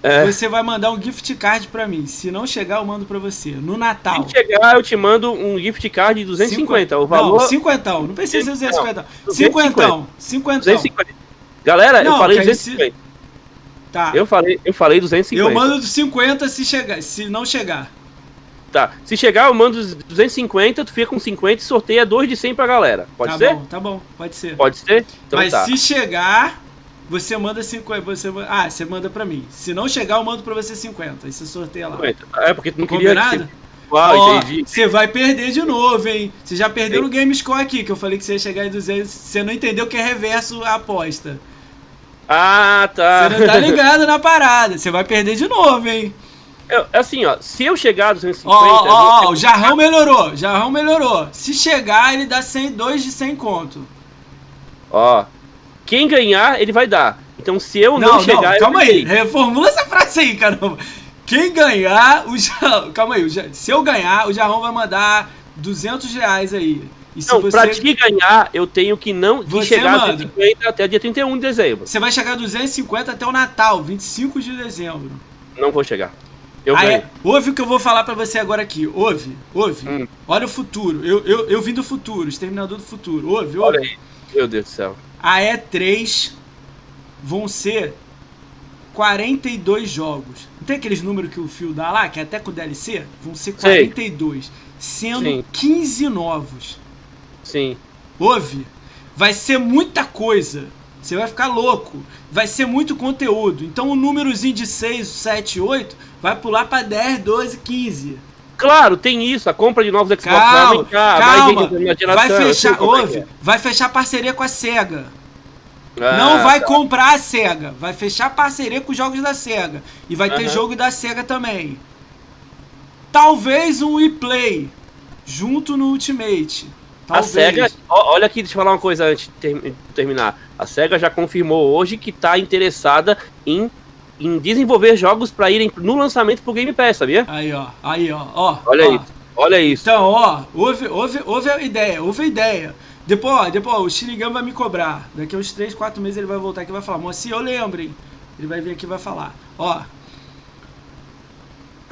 É.
você vai mandar um gift card pra mim. Se não chegar, eu mando pra você. No Natal.
Se chegar, eu te mando um gift card de 250. O valor.
Não, cinquentão. Não precisa ser 250.
Não,
Cinquentão. Cinquentão.
250. Galera,
Não,
eu falei
que aí
250.
Tá.
Eu falei, eu falei 250.
Eu mando 50 se chegar, se não chegar.
Tá. Se chegar, eu mando 250, tu fica com 50 e sorteia dois de 100 pra galera. Pode
tá
ser?
bom, tá bom, pode ser.
Pode ser? Então
Mas
tá.
se chegar, você manda 50. Você, ah, você manda pra mim. Se não chegar, eu mando pra você 50. Aí você sorteia lá.
50. É, porque tu não queria.
Combinado?
Uau,
Ó,
entendi.
você vai perder de novo, hein? Você já perdeu no GameScore aqui, que eu falei que você ia chegar em 200. Você não entendeu que é reverso a aposta.
Ah, tá.
Você não tá ligado na parada. Você vai perder de novo, hein?
Eu- assim, ó, se eu chegar a 250.
Ó, ó, ó, o Jarrão melhorou. Jarrão melhorou. Se chegar, ele dá 100, 2 de 100 conto.
Ó, quem ganhar, ele vai dar. Então, se eu não,
Não, não,
chegar,
calma
eu
aí. Reformula essa frase aí, caramba. Quem ganhar, o Jarrão... Calma aí. Se eu ganhar, o Jarrão vai mandar 200 reais aí. E
Não,
você...
pra te ganhar, eu tenho que não que chegar a
manda.
250 até dia 31 de dezembro.
Você vai chegar a 250 até o Natal, 25 de dezembro.
Não vou chegar. Eu
Aí,
ganho.
ouve o que eu vou falar pra você agora aqui. Ouve, ouve.
Hum.
Olha o futuro. Eu, eu, eu vim do futuro, Exterminador do Futuro. Ouve, ouve.
Olha aí. Meu Deus do céu.
A E3 vão ser 42 jogos. Não tem aqueles números que o Fio dá lá, que é até com DLC? Vão ser
Sei.
42. Sendo
Sim.
15 novos.
Sim.
Ouve? Vai ser muita coisa. Você vai ficar louco. Vai ser muito conteúdo. Então o númerozinho de 6, 7, 8 vai pular pra 10, 12, 15.
Claro, tem isso. A compra de novos Xbox vai
Calma,
aumentar.
calma.
Mais gente na geração.
Vai fechar,
é
ouve,
é.
vai fechar parceria com a SEGA.
Ah,
não vai
tá.
comprar a SEGA, vai fechar parceria com os jogos da SEGA. E vai ter jogo da SEGA também. Talvez um e-play junto no Ultimate.
A
Talvez.
SEGA, ó, olha aqui, deixa eu falar uma coisa antes de ter- terminar. A SEGA já confirmou hoje que está interessada em, em desenvolver jogos para irem no lançamento pro Game Pass, sabia?
Aí, ó. Aí, ó. ó
Olha
ó.
isso. Olha isso.
Então, ó, houve, houve, houve a ideia, houve a ideia. Depois, ó, depois, ó, o Xinigami vai me cobrar. Daqui a uns 3, 4 meses ele vai voltar aqui e vai falar, Moacir, eu lembro, hein? Ele vai vir aqui e vai falar. Ó,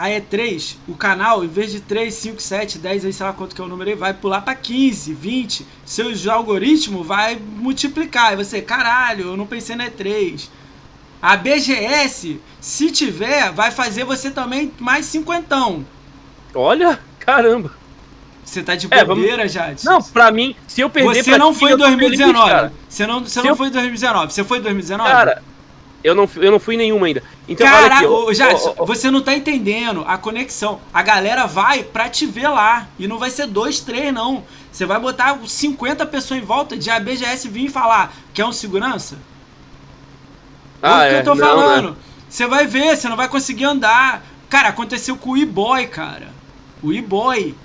a E3, o canal, em vez de 3, 5, 7, 10, aí sei lá quanto que é o número aí, vai pular para 15, 20. Seu algoritmo vai multiplicar. E você, caralho, eu não pensei na E3. A BGS, se tiver, vai fazer você também mais cinquentão.
Olha, caramba.
Você tá de bobeira, é, vamos... Jade?
Não, pra mim, se eu perder...
Você não foi em 2019. Feliz, você não, você não eu... foi em 2019. Você foi em 2019?
Cara, eu não, eu não fui nenhuma ainda. Então,
Cara, aqui, ô, Jadson, ô, ô, você não tá entendendo a conexão. A galera vai pra te ver lá. E não vai ser dois, três, não. Você vai botar 50 pessoas em volta de a BGS vir e falar que é um segurança?
Ah, é o que
eu tô
não,
falando. Né? Você vai ver, você não vai conseguir andar. Cara, aconteceu com o E-Boy, cara. O E-Boy.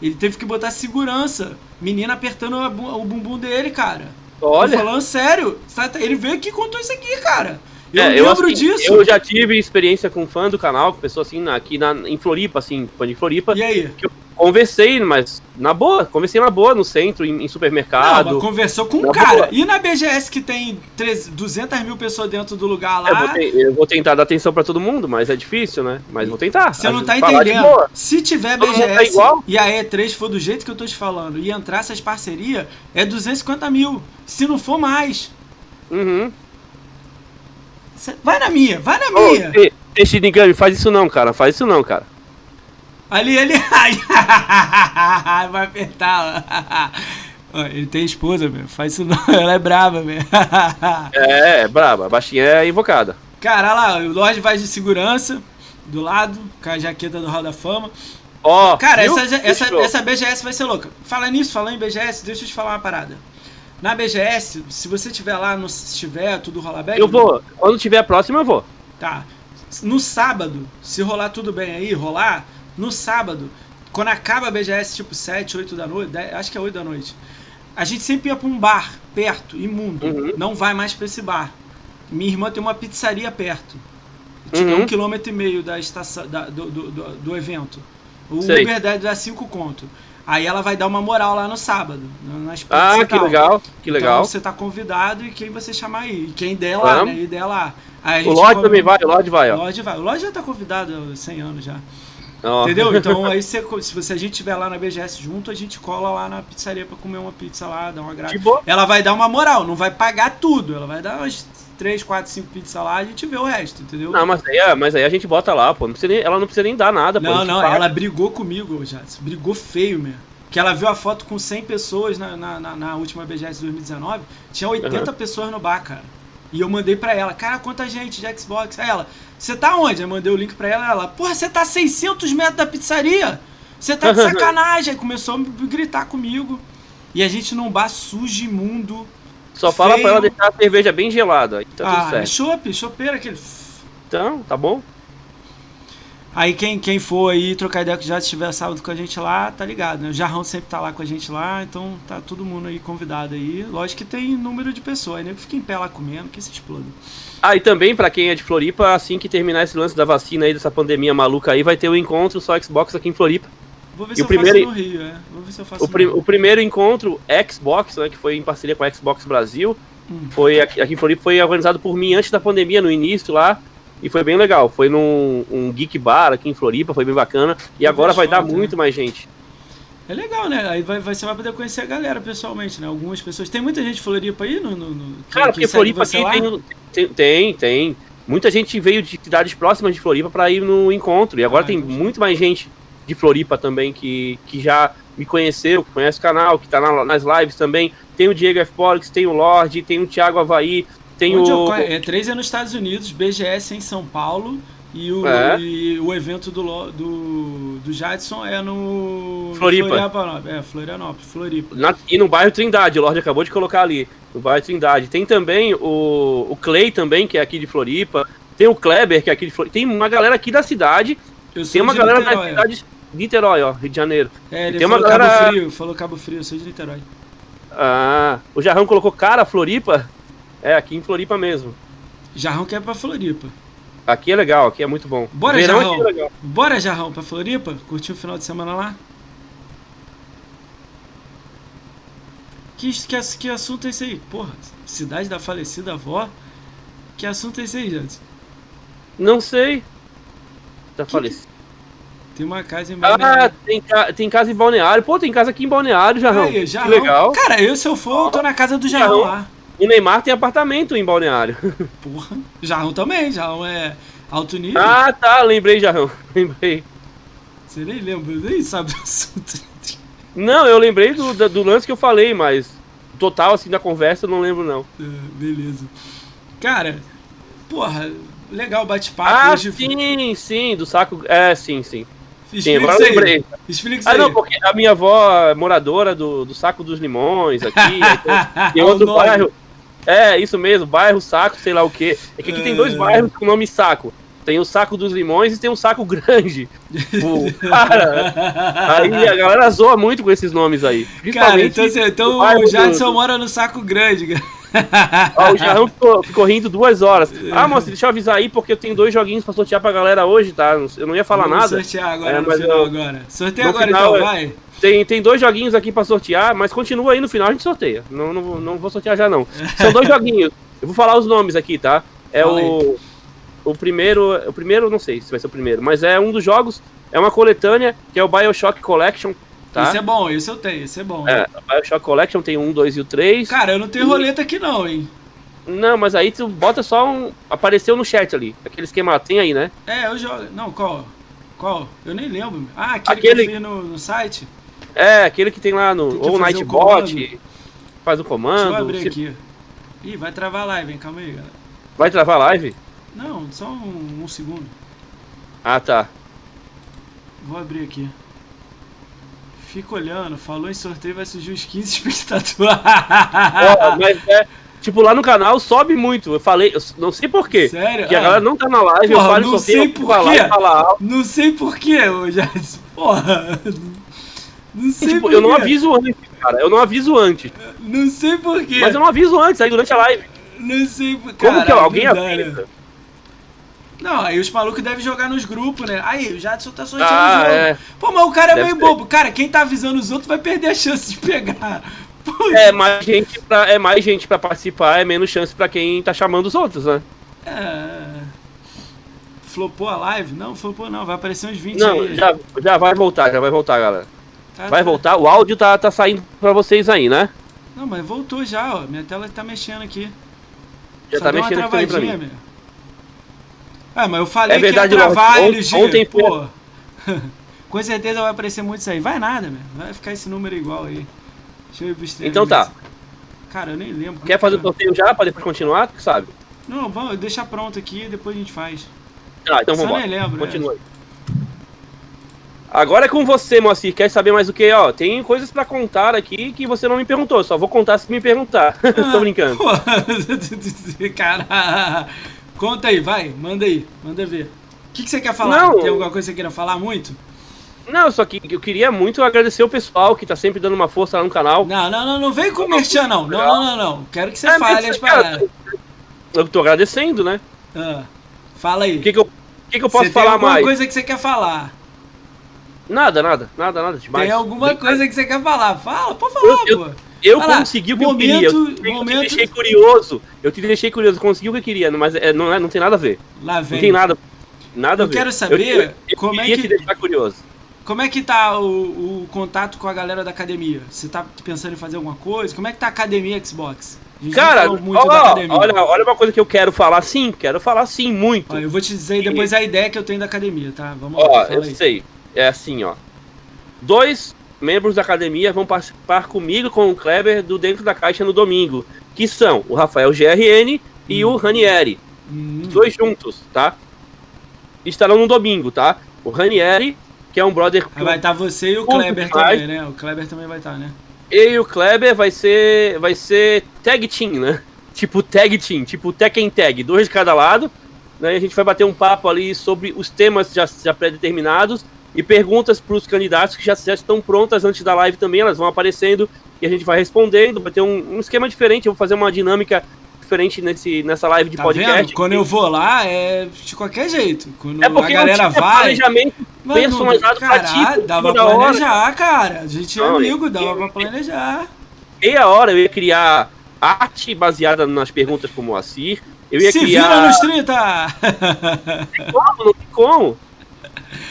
Ele teve que botar segurança. Menina apertando o bumbum dele, cara.
Olha.
Tô falando sério. Ele veio aqui e contou isso aqui, cara. Eu é, lembro eu, assim, disso.
Eu já tive experiência com fã do canal, com pessoa assim, aqui na, em Floripa, assim, fã de Floripa.
E aí?
Que eu conversei, mas na boa, conversei na boa, no centro, em, em supermercado. Não,
conversou com um cara. Boa. E na BGS que tem 3, 200 mil pessoas dentro do lugar lá?
Eu vou, te, eu vou tentar dar atenção pra todo mundo, mas é difícil, né? Mas vou tentar.
Você não tá entendendo. Se tiver BGS tá e a E3 for do jeito que eu tô te falando e entrar essas parcerias, é 250 mil. Se não for mais.
Uhum.
Vai na minha, vai na minha.
Deixa de faz isso não, cara. Faz isso não, cara.
Ali, ali. vai apertar. Ele tem esposa, meu. Faz isso não. Ela é brava, meu.
é, é brava. A baixinha é invocada.
Cara, lá, o Lorde vai de segurança do lado, com a jaqueta do Hall da Fama.
Ó, oh,
cara, essa, essa, essa BGS vai ser louca. Fala nisso, falando em BGS, deixa eu te falar uma parada. Na BGS, se você tiver lá, no, se tiver tudo rolar bem.
Eu vou. Quando tiver a próxima, eu vou.
Tá. No sábado, se rolar tudo bem aí, rolar, no sábado, quando acaba a BGS, tipo 7, 8 da noite, 10, acho que é 8 da noite, a gente sempre ia pra um bar perto, imundo. Uhum. Não vai mais pra esse bar. Minha irmã tem uma pizzaria perto. Tipo, uhum. um quilômetro e meio da estação, da, do, do, do, do evento. O Sei. Uber deve dar 5 conto. Aí ela vai dar uma moral lá no sábado.
Nas ah, que legal, que legal. Então
você tá convidado e quem você chamar aí. E quem der lá, né? E der lá.
o Lorde também vai, o Lorde vai, ó.
O Lorde vai. O Lorde já tá convidado há 100 anos já. Oh. Entendeu? Então aí você, se você, a gente estiver lá na BGS junto, a gente cola lá na pizzaria pra comer uma pizza lá, dar uma graça. Ela vai dar uma moral, não vai pagar tudo. Ela vai dar umas 3, 4, 5 pizzas lá, a gente vê o resto, entendeu?
Não, mas aí, é, mas aí a gente bota lá, pô. Não nem, ela não precisa nem dar nada,
não, pô. Não, não, ela brigou comigo, já. Brigou feio mesmo. Que ela viu a foto com 100 pessoas na, na, na, na última BGS 2019. Tinha 80 uhum. pessoas no bar, cara. E eu mandei pra ela, cara, quanta gente de Xbox. Aí ela, você tá onde? Eu mandei o link pra ela. Ela, porra, você tá a 600 metros da pizzaria? Você tá de sacanagem. Aí começou a gritar comigo. E a gente num bar sujo, imundo.
Só feio. fala pra ela deixar a cerveja bem gelada. Aí tá
ah,
tudo certo.
chope, chopeira aquele.
Então, tá bom.
Aí quem, quem for aí trocar ideia que já estiver sábado com a gente lá, tá ligado, né? O Jarrão sempre tá lá com a gente lá, então tá todo mundo aí convidado aí. Lógico que tem número de pessoas, né? Fica em pé lá comendo, que se exploda.
Ah, e também para quem é de Floripa, assim que terminar esse lance da vacina aí, dessa pandemia maluca aí, vai ter o um encontro só Xbox aqui em Floripa.
Vou ver e se eu primeiro... faço no Rio, é. Vou ver se eu faço
o, prim... o primeiro encontro Xbox, né, que foi em parceria com a Xbox Brasil, hum. foi aqui, aqui em Floripa, foi organizado por mim antes da pandemia, no início lá. E foi bem legal. Foi num um geek bar aqui em Floripa, foi bem bacana. E eu agora vai dar né? muito mais gente.
É legal, né? Aí vai, vai, você vai poder conhecer a galera pessoalmente, né? Algumas pessoas. Tem muita gente de Floripa aí no. no, no
Cara, porque Floripa aqui tem, tem, tem, tem. Muita gente veio de cidades próximas de Floripa para ir no encontro. E agora ah, tem muito mais gente de Floripa também que, que já me conheceu, conhece o canal, que tá na, nas lives também. Tem o Diego F. Borges, tem o Lorde, tem o Thiago Havaí, tem Onde o.
É, três é nos Estados Unidos, BGS em São Paulo. E o, é. e o evento do, do, do Jadson é no.
Floripa.
Florianópolis. É, Florianópolis, Floripa.
Na, e no bairro Trindade, o Lorde acabou de colocar ali. No bairro Trindade. Tem também o, o Clay também, que é aqui de Floripa. Tem o Kleber, que é aqui de Floripa. Tem uma galera aqui da cidade. tem uma galera Niterói, da cidade. de Niterói, ó, Rio de Janeiro.
É, ele tem falou uma galera... Cabo Frio, falou Cabo Frio, eu sou de Niterói.
Ah, o Jarrão colocou cara Floripa. É, aqui em Floripa mesmo.
Jarrão quer é pra Floripa.
Aqui é legal, aqui é muito bom.
Bora, Verão Jarrão. É legal. Bora, Jarrão, pra Floripa? Curtiu o final de semana lá? Que, que, que assunto é esse aí? Porra, cidade da falecida avó? Que assunto é esse aí, Jadson?
Não sei. Tá falecido.
Tem uma casa em
Ah,
Balneário.
tem, ca- tem casa em Balneário. Pô, tem casa aqui em Balneário, Jarrão.
Aí,
Que
Jarrão.
legal.
Cara, eu se eu for, eu tô na casa do Jarrão
Jarrão.
lá.
O Neymar tem apartamento em Balneário.
Porra. Jarrão também, Jarrão é alto nível.
Ah, tá, lembrei, Jarrão. Lembrei.
Você nem lembra, nem sabe o assunto.
Não, eu lembrei do, do lance que eu falei, mas total assim da conversa eu não lembro não.
É, beleza. Cara, porra, legal o bate-papo.
Ah,
hoje.
sim, sim, do saco. É, sim, sim. Sim, agora eu lembrei.
Explica isso
Ah, não, porque a minha avó é moradora do, do Saco dos Limões aqui. tem, outro bairro. É, isso mesmo, bairro Saco, sei lá o quê. É que aqui tem dois
É.
bairros com o nome Saco. Tem o Saco dos Limões e tem um Saco Grande. Pô, cara, aí a galera zoa muito com esses nomes aí.
Cara, então, então
o
o Jadson
do-
mora no saco grande, cara.
Ó, o Jarrão ficou, ficou rindo duas horas. Ah, moça, deixa eu avisar aí, porque eu tenho dois joguinhos pra sortear pra galera hoje, tá? Eu não ia falar
Vamos
nada.
sortear agora
É,
no final
eu-
agora. Sorteia agora
final,
então,
é-
vai.
Tem, tem dois joguinhos aqui pra sortear, mas continua aí no final a gente sorteia. Não, não, vou- não vou sortear já, não. São dois joguinhos. Eu vou falar os nomes aqui, tá? É
Fala
o. O primeiro. O primeiro, não sei se vai ser o primeiro, mas é um dos jogos. É uma coletânea, que é o Bioshock Collection, tá?
Esse é bom, esse eu tenho, esse é bom.
É, o Bioshock Collection tem um, dois e o três.
Cara, eu não tenho roleta aqui não, hein.
Não, mas aí tu bota só um. Apareceu no chat ali. Aquele esquema tem aí, né?
É, eu jogo. Não, qual? Qual? Eu nem lembro. Ah, aquele, que
Aquele-
eu fiz no, no site?
É, aquele que tem lá no.
Tem que
ou Nightbot, faz o
Deixa
comando.
eu abrir
se-
aqui. Ih, vai travar a live, hein? Calma aí, galera.
Vai travar a live?
Não, só um, um segundo.
Ah, tá.
Vou abrir aqui. Fica olhando, falou em sorteio, vai surgir uns 15 espectadores.
Ó, mas é. Tipo, lá no canal sobe muito. Eu falei, eu não sei porquê.
Sério?
Que a
Ah,
galera não tá na live, eu
Porra,
falo em
não
sorteio,
sei
eu
por
falo lá
quê.
e fala alto.
Não sei porquê, ô Jadson. Porra. Não sei
Tipo,
por
eu não aviso antes, cara. Eu não aviso antes.
Não sei porquê.
Mas eu não aviso antes, aí durante a live.
Não sei por
Como que alguém
né?
avisa?
Não, aí os malucos devem jogar nos grupos, né? Aí, o Jadson tá sorteando o
Ah,
jogo.
é.
Pô, mas o cara é
Deve
meio
ser.
bobo. Cara, quem tá avisando os outros vai perder a chance de pegar.
É mais gente pra, é mais gente pra participar, é menos chance pra quem tá chamando os outros, né?
É... Flopou a live? Não, flopou não. Vai aparecer uns 20
Não,
aí.
já, já vai voltar, já vai voltar, galera.
Tá-
Vai
tá-
voltar, o áudio tá, tá saindo pra vocês aí, né?
Não, mas voltou já, ó. Minha tela tá mexendo aqui.
Já
Só
tá
deu uma
mexendo aqui pra
travadinha,
mim.
meu. Ah, mas eu falei
É verdade,
que ia travar. LG.
Ontem
pô. Com certeza vai aparecer muito isso aí. Vai nada, meu. Vai ficar esse número igual aí. Deixa eu ir pro stream.
Então tá.
Cara, eu nem lembro.
Quer fazer o sorteio já pra depois continuar? Tu sabe?
Não, vamos deixar pronto aqui e depois a gente faz.
Ah, então vamos
nem
lá.
lembro,
Continua aí. Agora é com você, Moacir. Quer saber mais o que? Ó, tem coisas pra contar aqui que você não me perguntou. Só vou contar se me perguntar. Tô brincando.
Pô, cara. Conta aí, vai. Manda aí. Manda ver. O que, que você quer falar?
Não.
Tem alguma coisa que você queira falar muito?
Não, só que eu queria muito agradecer o pessoal que tá sempre dando uma força lá no canal.
Não, não, não, não vem com merchan, não. Não, não, não, não. Quero que você
É,
fale as
cara,
paradas.
Eu tô agradecendo, né?
Ah, fala aí.
O que que eu, que que eu posso
você tem
falar
alguma
mais?
coisa que você quer falar?
Nada, nada, nada, nada demais.
Tem alguma coisa que você quer falar? Fala, pode falar,
eu-
pô.
Eu
Vai lá,
consegui o que
momento-
eu queria. Eu, te- eu
momento-
te deixei curioso. Eu te deixei curioso. Consegui o que eu queria, mas é, não, é, não tem nada a ver.
Lá
Não
vem.
tem nada, nada a
Eu
ver.
quero saber
eu, eu, eu
como é
queria
que-
te deixar curioso.
Como é que tá o, o contato com a galera da academia? Você tá pensando em fazer alguma coisa? Como é que tá a academia Xbox? A não
Cara, ó,
academia.
olha, olha uma coisa que eu quero falar sim, quero falar sim, muito.
Ó, eu vou te dizer depois a ideia que eu tenho da academia, tá? Vamos
Ó,
lá,
eu
fala aí.
sei. É assim, ó. Dois membros da academia vão participar comigo com o Kleber do Dentro da Caixa no domingo. Que são o Rafael GRN e o Ranieri.
Hum,
dois juntos, tá? Estarão no domingo, tá? O Ranieri, que é um brother
aí vai estar você e o Kleber também, né? O Kleber também vai estar, né?
eu e o Kleber vai ser vai ser tag team, né? Tipo tag team, tipo Tekken Tag, dois de cada lado. Né? E a gente vai bater um papo ali sobre os temas já, já pré-determinados e perguntas para os candidatos que já, já estão prontas antes da live também, elas vão aparecendo e a gente vai respondendo. Vai ter um, um esquema diferente, eu vou fazer uma dinâmica diferente nesse, nessa live de
Tá
podcast.
vendo? Quando eu vou lá, é de qualquer jeito. Quando
é porque
a galera
não
vai.
planejamento
Mano,
personalizado pra ti,
dava pra
toda hora.
planejar, cara. A gente é
Não,
amigo,
e-
dava
e-
pra planejar.
meia hora eu ia criar arte baseada nas perguntas pro Moacir. Eu ia
Se
criar.
vira nos 30!
Como? Não tem como.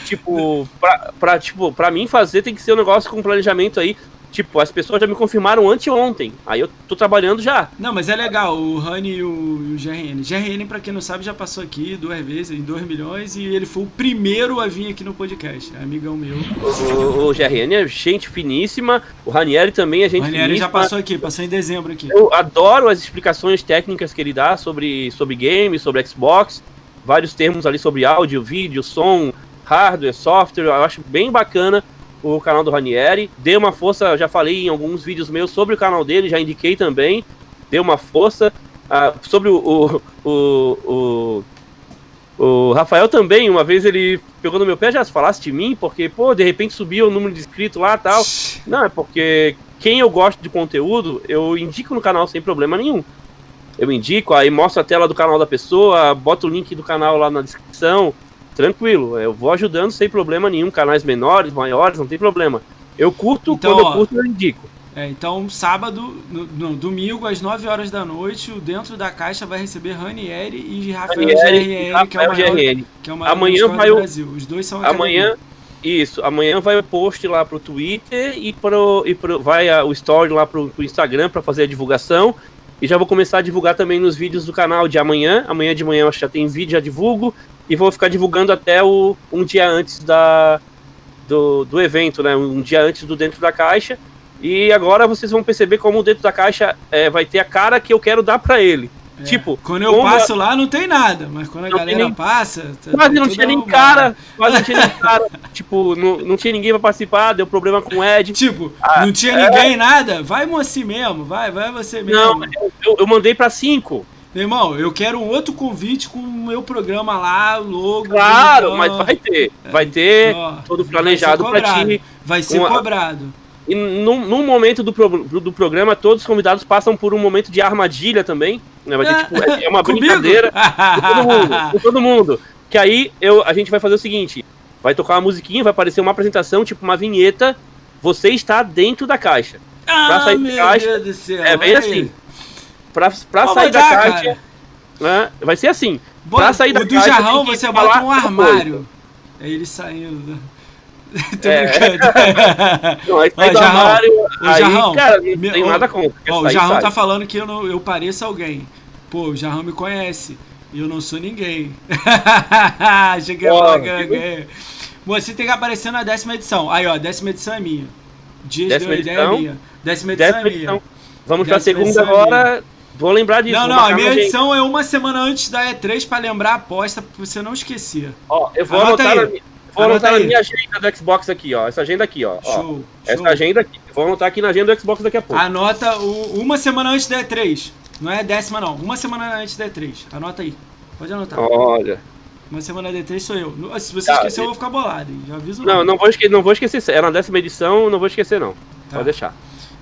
Tipo, pra, pra, tipo, pra mim fazer tem que ser um negócio com planejamento aí. Tipo, as pessoas já me confirmaram anteontem. Aí eu tô trabalhando já.
Não, mas é legal, o Rani e o, o GRN. GRN, pra quem não sabe, já passou aqui duas vezes, em 2 milhões, e ele foi o primeiro a vir aqui no podcast. É amigão meu.
O, o GRN é gente finíssima. O Ranieri também é gente
o Ranieri
finíssima.
já passou aqui, passou em dezembro aqui.
Eu adoro as explicações técnicas que ele dá sobre, sobre games, sobre Xbox. Vários termos ali sobre áudio, vídeo, som, hardware, software. Eu acho bem bacana o canal do Ranieri. Dê uma força, já falei em alguns vídeos meus sobre o canal dele, já indiquei também. Dê uma força. Ah, sobre o, o, o, o, o Rafael também, uma vez ele pegou no meu pé, já falasse de mim, porque, pô, de repente subiu o número de inscritos lá e tal. Não, é porque quem eu gosto de conteúdo, eu indico no canal sem problema nenhum. Eu indico, aí mostro a tela do canal da pessoa, boto o link do canal lá na descrição, tranquilo. Eu vou ajudando sem problema nenhum, canais menores, maiores, não tem problema. Eu curto,
Então,
quando
ó,
eu curto, eu indico.
É, então, sábado, no, no domingo, às 9 horas da noite, o Dentro da Caixa vai receber Ranieri e Rafael GRN, que é que é o maior
Amanhã vai
do
o-
Brasil. Os dois são
Amanhã, isso, amanhã vai o post lá pro Twitter e pro, e pro vai a- o story lá pro, pro Instagram para fazer a divulgação. E já vou começar a divulgar também nos vídeos do canal de amanhã. Amanhã de manhã eu acho que já tem vídeo, já divulgo. E vou ficar divulgando até o, um dia antes da, do, do evento, né? Um dia antes do Dentro da Caixa. E agora vocês vão perceber como o Dentro da Caixa é, vai ter a cara que eu quero dar para ele.
É,
Tipo,
quando eu passo lá não tem nada, mas quando a
Não
galera
nem-
passa. tá-
Quase
tá
não
tudo
tinha nem
arrumado.
cara, quase não tinha nem cara. tipo, não, não tinha ninguém pra participar, deu problema com o Ed.
Tipo,
Ah,
não tinha
é.
ninguém, nada. Vai moci mesmo, vai, vai você mesmo.
Não, eu, eu mandei pra cinco.
Meu irmão, eu quero um outro convite com o meu programa lá, logo.
Claro, mas vai ter. Vai ter
Ó,
todo planejado pra
cobrado.
ti.
Vai ser
Uma-
cobrado.
E num, num momento do, pro- do programa, todos os convidados passam por um momento de armadilha também. Né? Vai ter, tipo, é é uma brincadeira com todo mundo. Com todo mundo. Que aí eu, a gente vai fazer o seguinte: vai tocar uma musiquinha, vai aparecer uma apresentação, tipo uma vinheta. Você está dentro da caixa.
ah,
sair da
meu
caixa,
Deus do céu.
é bem assim.
Aí.
Pra, pra
Pô,
sair da
dá,
caixa. né, vai ser assim.
Bota-
pra sair da
o do
caixa,
jarrão
tem
você bota um armário. É ele saindo. Tô
É.
brincando.
Não, aí sai
Ó,
do
Jarrão,
armário, aí,
Jarrão,
cara, não tenho
ô,
nada contra.
Ó, o Jarrão
sai.
tá falando que eu, não, eu pareço alguém. Pô, o Jarrão me conhece. E eu não sou ninguém. Cheguei a eu
viu?
ganhei. Você tem que aparecer na décima edição. Aí, ó, décima edição é minha. Dias
Décima
deu a ideia é
edição?
minha. Décima edição
Décima
é minha.
edição. Vamos pra
Décima
segunda
edição é
agora. Vou lembrar disso.
Não, não, a minha edição é uma semana antes da E3 pra lembrar a aposta, pra você não esquecer.
Ó, eu vou
Anota
anotar, na, minha- vou
Anota
anotar na minha agenda do Xbox aqui, ó. Essa agenda aqui, ó.
Show.
Essa
show.
agenda aqui. Vou anotar aqui na agenda do Xbox daqui a pouco.
Anota o- uma semana antes da E3. Não é décima, não. Uma semana antes da E3. Anota aí. Pode anotar.
Olha.
Uma semana da E3 sou eu. Se você
Tá,
esquecer, eu vou ficar bolado. Já aviso
Não, não vou, esque não vou esquecer. É na décima edição, não vou esquecer, não.
Tá.
Pode deixar.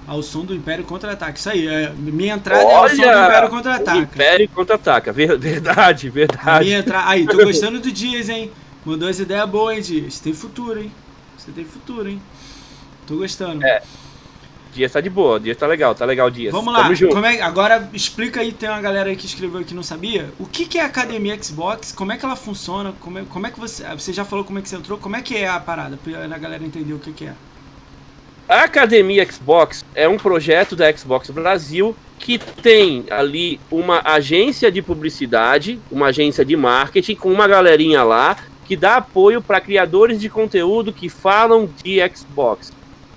Ao som do Império Contra-Ataque. Isso aí. É, minha entrada é ao som do Império
o
Contra-Ataque.
Império contra-ataca. Ver- Verdade, verdade.
Minha entra... Aí, tô gostando do Dias, hein? Mandou as ideias boas, hein, Dias? Tem futuro, hein? Você tem futuro, hein? Tô gostando.
É. Dias tá de boa, Dias tá legal, tá legal, Dias.
Vamos lá, como é- agora explica aí, tem uma galera aí que escreveu que não sabia. O que, que é a Academia Xbox? Como é que ela funciona? Como é, como é que você. Você já falou como é que você entrou? Como é que é a parada? Pra a galera entender o que, que é.
A Academia Xbox é um projeto da Xbox Brasil que tem ali uma agência de publicidade, uma agência de marketing com uma galerinha lá que dá apoio para criadores de conteúdo que falam de Xbox.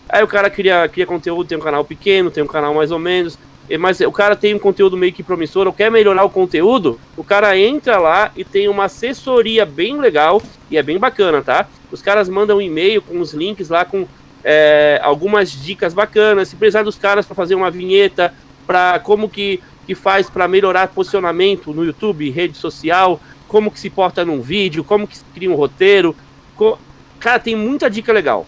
Aí o cara cria, cria conteúdo, tem um canal pequeno, tem um canal mais ou menos, mas o cara tem um conteúdo meio que promissor, ou quer melhorar o conteúdo, o cara entra lá e tem uma assessoria bem legal e é bem bacana, tá? Os caras mandam um e-mail com os links lá com é, algumas dicas bacanas. Se precisar dos caras para fazer uma vinheta, para como que, que faz para melhorar posicionamento no YouTube, rede social, como que se porta num vídeo, como que se cria um roteiro. co- Cara, tem muita dica legal.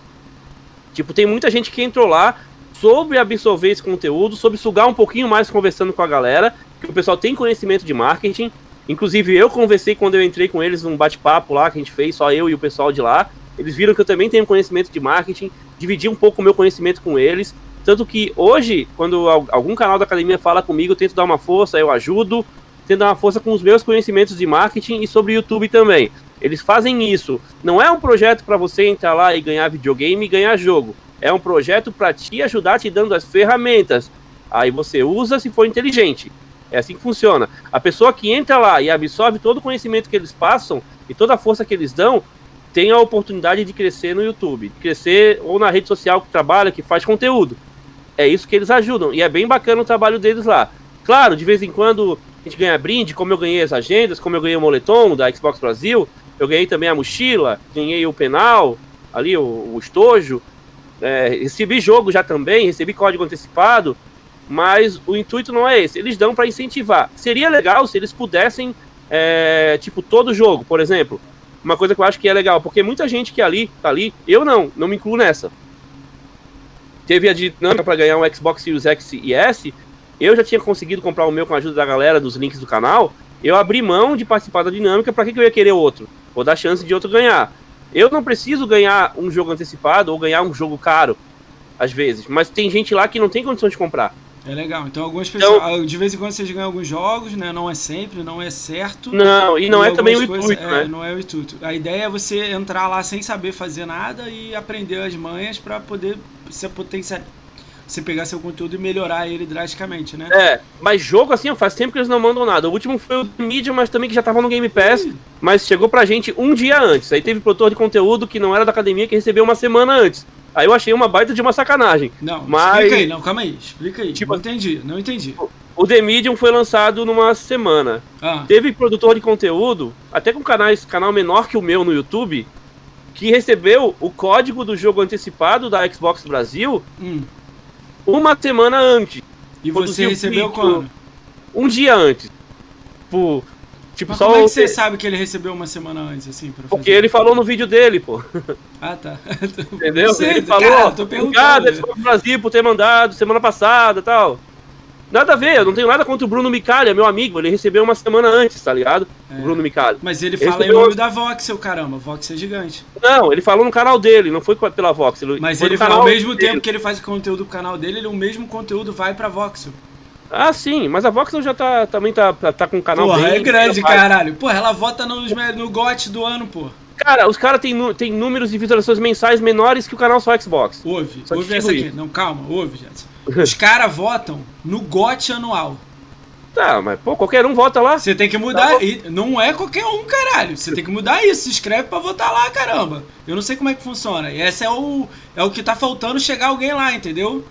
Tipo, tem muita gente que entrou lá sobre absorver esse conteúdo, sobre sugar um pouquinho mais conversando com a galera, que o pessoal tem conhecimento de marketing. Inclusive, eu conversei quando eu entrei com eles num bate-papo lá que a gente fez, só eu e o pessoal de lá. Eles viram que eu também tenho conhecimento de marketing, dividi um pouco o meu conhecimento com eles. Tanto que hoje, quando algum canal da academia fala comigo, eu tento dar uma força, eu ajudo, tento dar uma força com os meus conhecimentos de marketing e sobre YouTube também. Eles fazem isso. Não é um projeto para você entrar lá e ganhar videogame e ganhar jogo. É um projeto para te ajudar te dando as ferramentas. Aí você usa se for inteligente. É assim que funciona. A pessoa que entra lá e absorve todo o conhecimento que eles passam e toda a força que eles dão, tem a oportunidade de crescer no YouTube, crescer ou na rede social que trabalha, que faz conteúdo. É isso que eles ajudam. E é bem bacana o trabalho deles lá. Claro, de vez em quando a gente ganha brinde, como eu ganhei as agendas, como eu ganhei o moletom da Xbox Brasil, eu ganhei também a mochila, ganhei o penal, ali o, o estojo, é, recebi jogo já também, recebi código antecipado, mas o intuito não é esse. Eles dão para incentivar. Seria legal se eles pudessem, é, tipo, todo jogo, por exemplo. Uma coisa que eu acho que é legal, porque muita gente que ali tá ali, eu não, não me incluo nessa. Teve a dinâmica para ganhar um Xbox Series X e S, eu já tinha conseguido comprar o meu com a ajuda da galera dos links do canal. Eu abri mão de participar da dinâmica, para que, que eu ia querer outro? Vou dar chance de outro ganhar. Eu não preciso ganhar um jogo antecipado ou ganhar um jogo caro, às vezes, mas tem gente lá que não tem condição de comprar.
É legal. Então, algumas pessoas. Então, de vez em quando vocês ganham alguns jogos, né? Não é sempre, não é certo.
Não, e não e é também o intuito, coisas, né?
É, não é o intuito. A ideia é você entrar lá sem saber fazer nada e aprender as manhas para poder ser potencial, você pegar seu conteúdo e melhorar ele drasticamente, né?
É, mas jogo assim, faz tempo que eles não mandam nada. O último foi o Medium, mas também que já tava no Game Pass, Sim. mas chegou pra gente um dia antes. Aí teve produtor de conteúdo que não era da academia que recebeu uma semana antes. Aí eu achei uma baita de uma sacanagem.
Não, mas... explica aí, não, calma aí, explica aí. Tipo, não entendi, não entendi.
O The Medium foi lançado numa semana. Ah. Teve produtor de conteúdo, até com canais, canal menor que o meu no YouTube, que recebeu o código do jogo antecipado da Xbox Brasil hum uma semana antes.
E você recebeu quando?
Um dia antes. Por,
tipo, Mas só como é que você sabe que ele recebeu uma semana antes, assim?
Porque ele falou no vídeo dele, pô.
Ah, tá.
Entendeu? Sei, ele falou, cara, tô perguntando. Obrigado, Brasil por ter mandado semana passada e tal. Nada a ver, eu não tenho nada contra o Bruno Micalha, meu amigo. Ele recebeu uma semana antes, tá ligado? É. O Bruno Micalha.
Mas ele, ele fala em nome da Voxel, caramba. Voxel é gigante.
Não, ele falou no canal dele, não foi pela Voxel.
Mas ele ao mesmo dele. tempo que ele faz o conteúdo do canal dele, ele, o mesmo conteúdo vai pra Voxel.
Ah, sim, mas a Voxel já tá, também tá, tá com o canal
Porra, é grande, caralho. Porra, ela vota nos, no GOT do ano, pô.
Cara, os caras têm tem números de visualizações mensais menores que o canal só Xbox.
Ouve, só ouve essa aqui. Não, calma, ouve, Jetson. Os caras votam no GOT anual.
Tá, mas pô, qualquer um vota lá.
Você tem que mudar. Tá não é qualquer um, caralho. Você tem que mudar isso. Se inscreve pra votar lá, caramba. Eu não sei como é que funciona. E esse é o, é o que tá faltando chegar alguém lá, entendeu?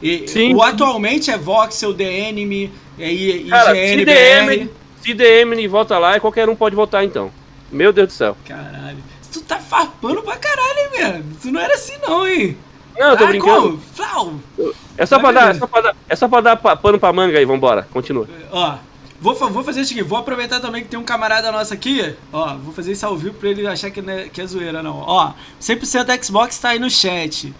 E, Sim. O atualmente é Voxel, DNM, é IGN, Cara, se DM,
se DM vota lá, qualquer um pode votar então. Meu Deus do céu.
Caralho. Tu tá farpando pra caralho, hein, velho? Tu não era assim não, hein?
Não, eu tô ah, brincando. Flau. É só, pra dar, é, só pra dar, é só pra dar pano pra manga aí, vambora. Continua.
Ó, vou, vou fazer o seguinte, vou aproveitar também que tem um camarada nosso aqui. Ó, vou fazer isso ao vivo pra ele achar que, é, que é zoeira, não. Ó, 100% Xbox tá aí no chat.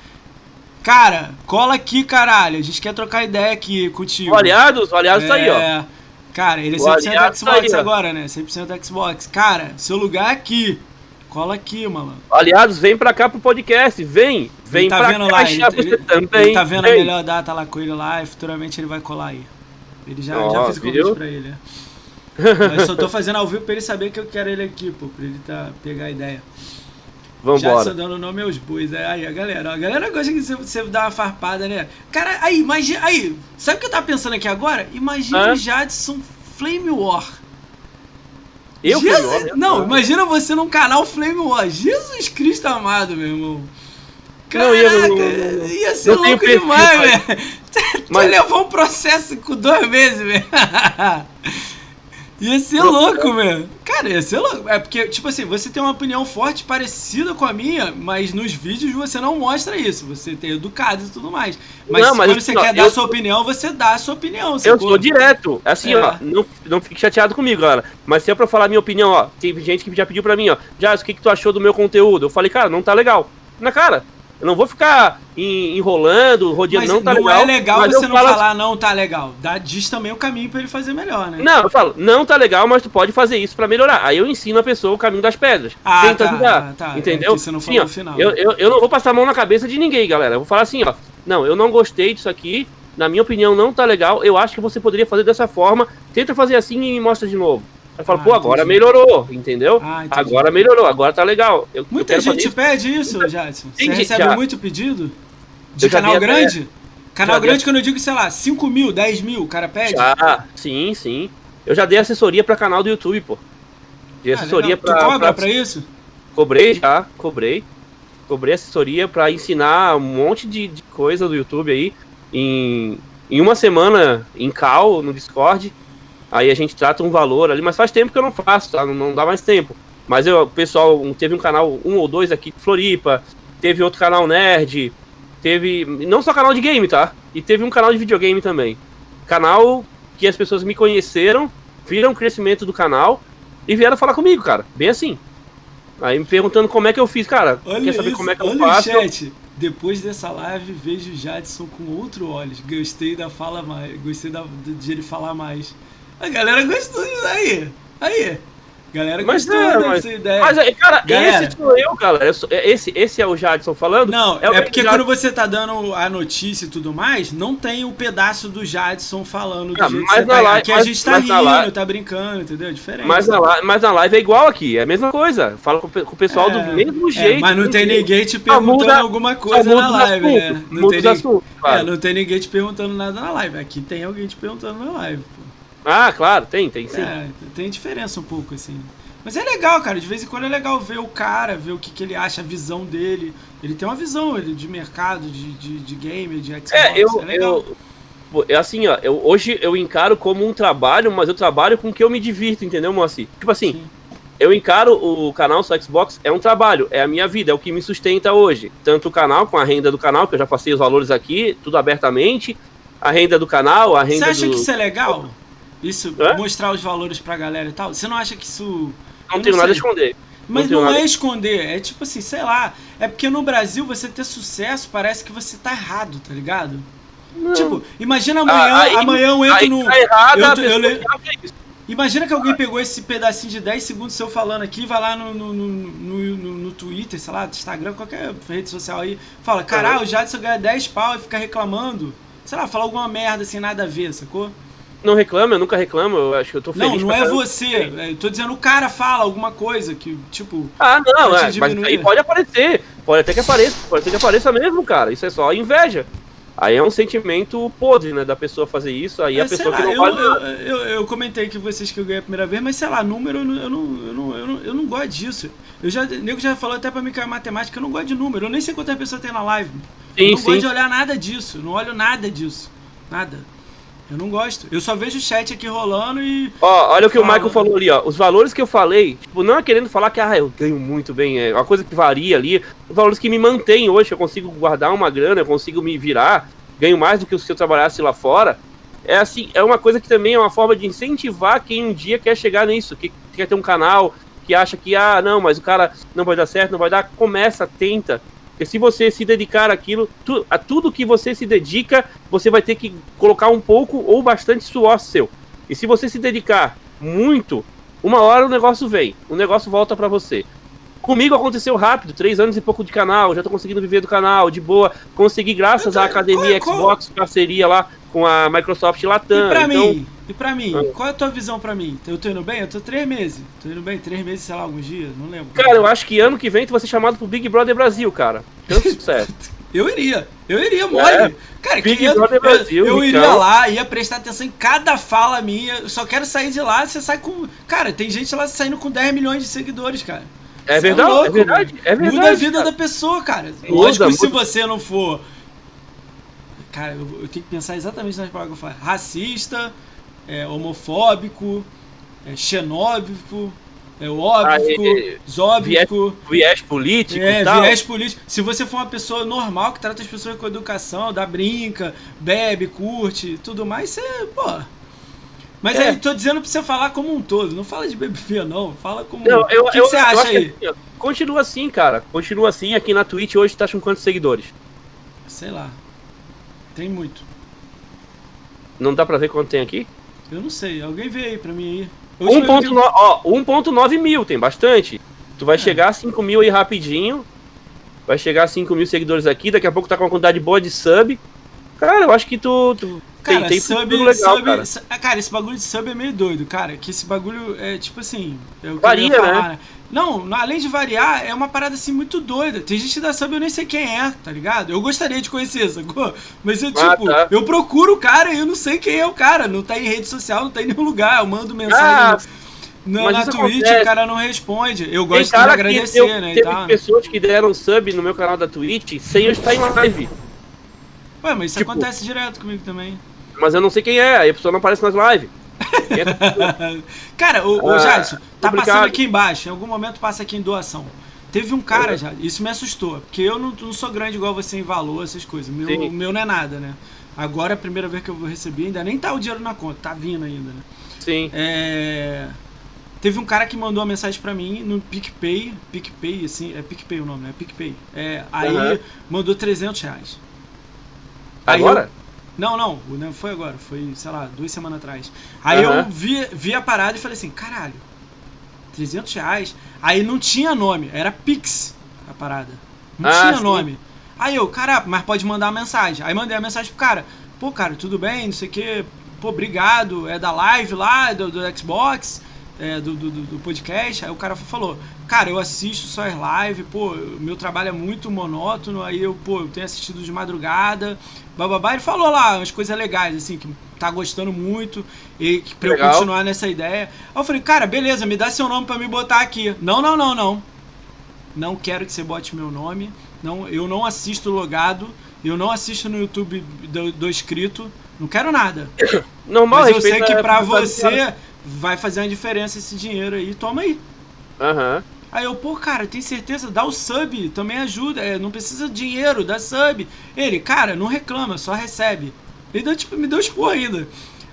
Cara, cola aqui, caralho. A gente quer trocar ideia aqui contigo.
O Aliados? O Aliados é... tá aí, ó. É,
cara, ele é 100% tá Xbox tá agora, né? 100% Xbox. Cara, seu lugar é aqui. Cola aqui, mano.
Aliados, vem pra cá pro podcast. Vem. Vem ele
tá
pra
vendo cá. Lá, ele, ele, também. Ele tá vendo vem. a melhor data lá com ele lá e futuramente ele vai colar aí. Ele já, oh, já fez o convite pra ele. Mas só tô fazendo ao vivo pra ele saber que eu quero ele aqui, pô. Pra ele tá, pegar a ideia.
Vambora.
Já dando nome aos bois. É, aí, a galera. A galera gosta que você, dá uma farpada, né? Cara, aí, imagina. Aí, sabe o que eu tava pensando aqui agora? Imagina o Jadson Flame War. Eu Jesus, Não, imagina você num canal Flame War. Jesus Cristo amado, meu irmão. Caraca, não, ia, ia ser louco demais, velho. Mas... levou um processo com dois meses, velho. Ia ser louco, velho. Cara, ia ser louco. É porque, tipo assim, você tem uma opinião forte parecida com a minha, mas nos vídeos você não mostra isso. Você tem educado e tudo mais. Mas, não, mas quando você não, quer dar sua opinião, você dá a sua opinião.
Eu sou direto. Assim, é. ó, não, não fique chateado comigo, galera. Mas se é pra falar minha opinião, ó, tem gente que já pediu pra mim, ó, já, o que, que tu achou do meu conteúdo? Eu falei, cara, não tá legal. Na cara, eu não vou ficar enrolando, rodeando, mas não tá
não
legal.
Não é legal você não falo... falar não tá legal. Dá, diz também o caminho para ele fazer melhor, né?
Não, eu falo, não tá legal, mas tu pode fazer isso para melhorar. Aí eu ensino a pessoa o caminho das pedras.
Ah, Tenta tá, ajudar. Tá,
entendeu?
É você não falou Sim,
final. Eu, eu, eu não vou passar a mão na cabeça de ninguém, galera. Eu vou falar assim, ó. não, eu não gostei disso aqui, na minha opinião não tá legal, eu acho que você poderia fazer dessa forma, tenta fazer assim e me mostra de novo. Aí fala,
Ah,
pô, agora
entendi.
melhorou, entendeu?
Ah,
agora melhorou, agora tá legal. Eu, eu
Muita
quero
gente pede isso, Jadson. Você
gente
recebe
já.
muito pedido? De
Eu
canal
vi até-
grande? Canal
já
grande, quando eu digo, sei lá, 5 mil, 10 mil, o cara pede?
Já, sim, sim. Eu já dei assessoria pra canal do YouTube, pô. Dei
Ah,
assessoria
legal.
pra,
Tu cobra
pra-
pra isso?
Cobrei já, cobrei. Cobrei assessoria pra ensinar um monte de, de coisa do YouTube aí. Em, em uma semana em cal, no Discord. Aí a gente trata um valor ali, mas faz tempo que eu não faço, tá? Não, não dá mais tempo. Mas eu, o pessoal, teve um canal, um ou dois aqui de Floripa, teve outro canal nerd, teve. Não só canal de game, tá? E teve um canal de videogame também. Canal que as pessoas me conheceram, viram o crescimento do canal e vieram falar comigo, cara. Bem assim. Aí me perguntando como é que eu fiz, cara.
Olha
quer saber
isso,
como é que eu faço?
chat. Depois dessa live, vejo o Jadson com outro olhos. Gostei da fala mais. Gostei da, de ele falar mais. A galera gostou disso aí. Aí. Galera
Mas
gostou
é,
dessa
mas-
ideia.
Mas, cara,
Galera.
esse sou eu, galera. É- esse, esse é o Jadson falando?
Não,
É
é, porque
já-
quando você tá dando a notícia e tudo mais, não tem o pedaço do Jadson falando do
Ah,
jeito que
mas na
tá.
live-
Aqui a
mas-
gente tá rindo,
live-
tá brincando, entendeu? É diferente.
Mas na, li- mas na live é igual aqui, é a mesma coisa. Fala com, com o pessoal
É,
do mesmo
é,
jeito.
mas não tem ninguém te
Só
perguntando
muda-
alguma
Só
coisa na live,
assuntos,
né? Não tem,
assuntos,
é,
claro.
não tem ninguém te perguntando nada na live. Aqui tem alguém te perguntando na live, pô.
Ah, claro, tem, tem sim.
É, tem diferença um pouco, assim. Mas é legal, cara. De vez em quando é legal ver o cara, ver o que, que ele acha, a visão dele. Ele tem uma visão ele, de mercado, de, de, de game, de Xbox.
É, eu,
legal.
eu é assim, ó, eu, hoje eu encaro como um trabalho, mas eu trabalho com o que eu me divirto, entendeu, Moacir? Tipo assim,
Sim.
eu encaro o canal só Xbox, é um trabalho, é a minha vida, é o que me sustenta hoje. Tanto o canal, com a renda do canal, que eu já passei os valores aqui, tudo abertamente, a renda do canal, a
Você
renda
acha
do...
que isso é legal? Isso,
Hã?
mostrar os valores pra galera e tal? Você não acha que isso.
Não
eu
tenho nada a esconder.
Mas não,
nada-
é esconder, é tipo assim, sei lá. É porque no Brasil você ter sucesso parece que você tá errado, tá ligado?
Não.
Tipo, imagina amanhã,
Ah, aí-
amanhã eu entro no.
tá errado,
eu eu
acha isso.
Imagina que alguém pegou esse pedacinho de 10 segundos seu falando aqui, vai lá no, no, no, no, no- no Twitter, sei lá, Instagram, qualquer rede social aí, fala, caralho, o Jadson ganha 10 pau e fica reclamando. Sei lá, fala alguma merda sem nada a ver, sacou?
Não reclama, eu nunca reclamo, eu acho que eu tô
Não,
feliz
não
pra
é
caramba.
você. é, Eu tô dizendo o cara fala alguma coisa que, tipo.
Ah, não, é, mas aí pode aparecer. Pode até que apareça, pode até que apareça mesmo, cara. Isso é só inveja. Aí é um sentimento podre, né, da pessoa fazer isso, aí
é,
a pessoa
lá,
que não
eu,
vale
eu, eu, eu comentei que vocês que eu ganhei a primeira vez, mas sei lá, número eu não, eu não, eu não, eu não, eu não gosto disso. Eu já, o nego já falou até pra mim que é matemática, eu não gosto de número, eu nem sei quantas pessoas tem na live. eu
Sim,
não gosto
sim.
de olhar nada disso, eu não olho nada disso. Nada. Eu não gosto. Eu só vejo o chat aqui rolando e.
Ó, olha o que o
Fala.
Michael falou ali, ó. Os valores que eu falei, tipo, não é querendo falar que ah, eu ganho muito bem, é uma coisa que varia ali. Os valores que me mantêm hoje, eu consigo guardar uma grana, eu consigo me virar, ganho mais do que se eu trabalhasse lá fora. É assim, é uma coisa que também é uma forma de incentivar quem um dia quer chegar nisso, que quer ter um canal, que acha que, ah, não, mas o cara não vai dar certo, não vai dar. Começa, tenta. Porque se você se dedicar àquilo, tu, a tudo que você se dedica, você vai ter que colocar um pouco ou bastante suor seu. E se você se dedicar muito, uma hora o negócio vem, o negócio volta pra você. Comigo aconteceu rápido, três anos e pouco de canal, já tô conseguindo viver do canal, de boa. Consegui graças à academia
Qual-
Xbox, parceria lá com a Microsoft Latam.
E pra
então,
mim? E pra mim?
Ah.
Qual é a tua visão pra mim? Eu tô indo bem? Eu tô três meses. Tô indo bem? Três meses, sei lá, alguns dias? Não lembro.
cara, eu acho que ano que vem tu vai ser chamado pro Big Brother Brasil, cara. Tanto sucesso.
Eu iria, eu iria, mole.
É.
Cara,
Big
que eu,
Brother
eu-
Brasil,
eu, iria
então.
lá, ia prestar atenção em cada fala minha. Eu só quero sair de lá, você sai com. Cara, tem gente lá saindo com 10 milhões de seguidores, cara.
É
Você
verdade,
louco,
é verdade, é verdade.
Muda a vida
cara.
da pessoa, cara.
Muda,
Lógico que se
muda.
você não for. Cara, eu, eu tenho que pensar exatamente nas palavras que eu falo. Racista, é, homofóbico, é, xenóbico, é
Ah, é,
zóbico.
Viés político
É, viés político. Se você for uma pessoa normal, que trata as pessoas com educação, dá brinca, bebe, curte, tudo mais, você, pô. Mas
É.
aí, tô dizendo pra você falar como um todo. Não fala de beber, não. Fala como.
Não, eu,
o que,
eu,
que você
eu
acha
acho que
aí?
assim, continua assim, cara. Continua assim. Aqui na Twitch hoje tá com quantos seguidores?
Sei lá. Tem muito.
Não dá pra ver quanto tem aqui?
Eu não sei. Alguém vê aí pra mim aí. A última vez que
1.9 ó, 1.9 mil, tem bastante. Tu vai
É.
chegar a 5 mil aí rapidinho. vai chegar a 5 mil seguidores aqui, daqui a pouco tá com uma quantidade boa de sub. Cara, eu acho que tu, tu
cara, tem, tem sub, legal, sub, cara. Ah, cara, esse bagulho de sub é meio doido, cara. Que esse bagulho é tipo assim. É
Varia, falar, né?
Não, além de variar, é uma parada assim muito doida. Tem gente da sub eu nem sei quem é, tá ligado? Eu gostaria de conhecer, sacou? Mas eu, ah, tipo, tá. eu procuro o cara e eu não sei quem é o cara. Não tá em rede social, não tá em nenhum lugar. Eu mando mensagem. Ah, no, na Twitch acontece. o cara não responde. Eu gosto de agradecer,
deu,
né?
Teve pessoas que deram sub no meu canal da Twitch sem eu estar em live.
Ué, mas isso tipo, acontece direto comigo também.
Mas eu não sei quem é, aí a pessoa não aparece nas lives.
cara, o, o ah, Jadson, tá obrigado. passando aqui embaixo, em algum momento passa aqui em doação. Teve um cara já, isso me assustou, porque eu não, não sou grande igual você em valor, essas coisas. Meu, o meu não é nada, né? Agora é a primeira vez que eu vou receber, ainda nem tá o dinheiro na conta, tá vindo ainda, né?
Sim.
É. Teve um cara que mandou uma mensagem para mim no PicPay, PicPay, assim, é PicPay o nome, né? PicPay. É, aí uhum. mandou 300 reais.
Agora? Eu,
não, não, não foi agora, foi, sei lá, duas semanas atrás. Aí uhum. eu vi, vi a parada e falei assim, caralho, 300 reais? Aí não tinha nome, era Pix a parada. Não ah, tinha sim. nome. Aí eu, cara, mas pode mandar uma mensagem. Aí mandei a mensagem pro cara, pô, cara, tudo bem, não sei o que, pô, obrigado, é da live lá, do, do Xbox é, do, do, do, podcast, aí o cara falou, cara, eu assisto só as lives, pô, meu trabalho é muito monótono, aí eu, pô, eu tenho assistido de madrugada, bababá, ele falou lá umas coisas legais, assim, que tá gostando muito, e que pra Legal. eu continuar nessa ideia. Aí eu falei, cara, beleza, me dá seu nome para me botar aqui. Não, não, não, não. Não quero que você bote meu nome, não, eu não assisto logado, eu não assisto no YouTube do, do escrito, não quero nada.
Normal,
Mas eu sei que pra você vai fazer uma diferença esse dinheiro aí, toma aí.
Aham. Uhum.
Aí eu, pô, cara, tem certeza? Dá o sub, também ajuda. É, não precisa de dinheiro, dá sub. Ele, cara, não reclama, só recebe. Ele deu, tipo, me deu expor ainda.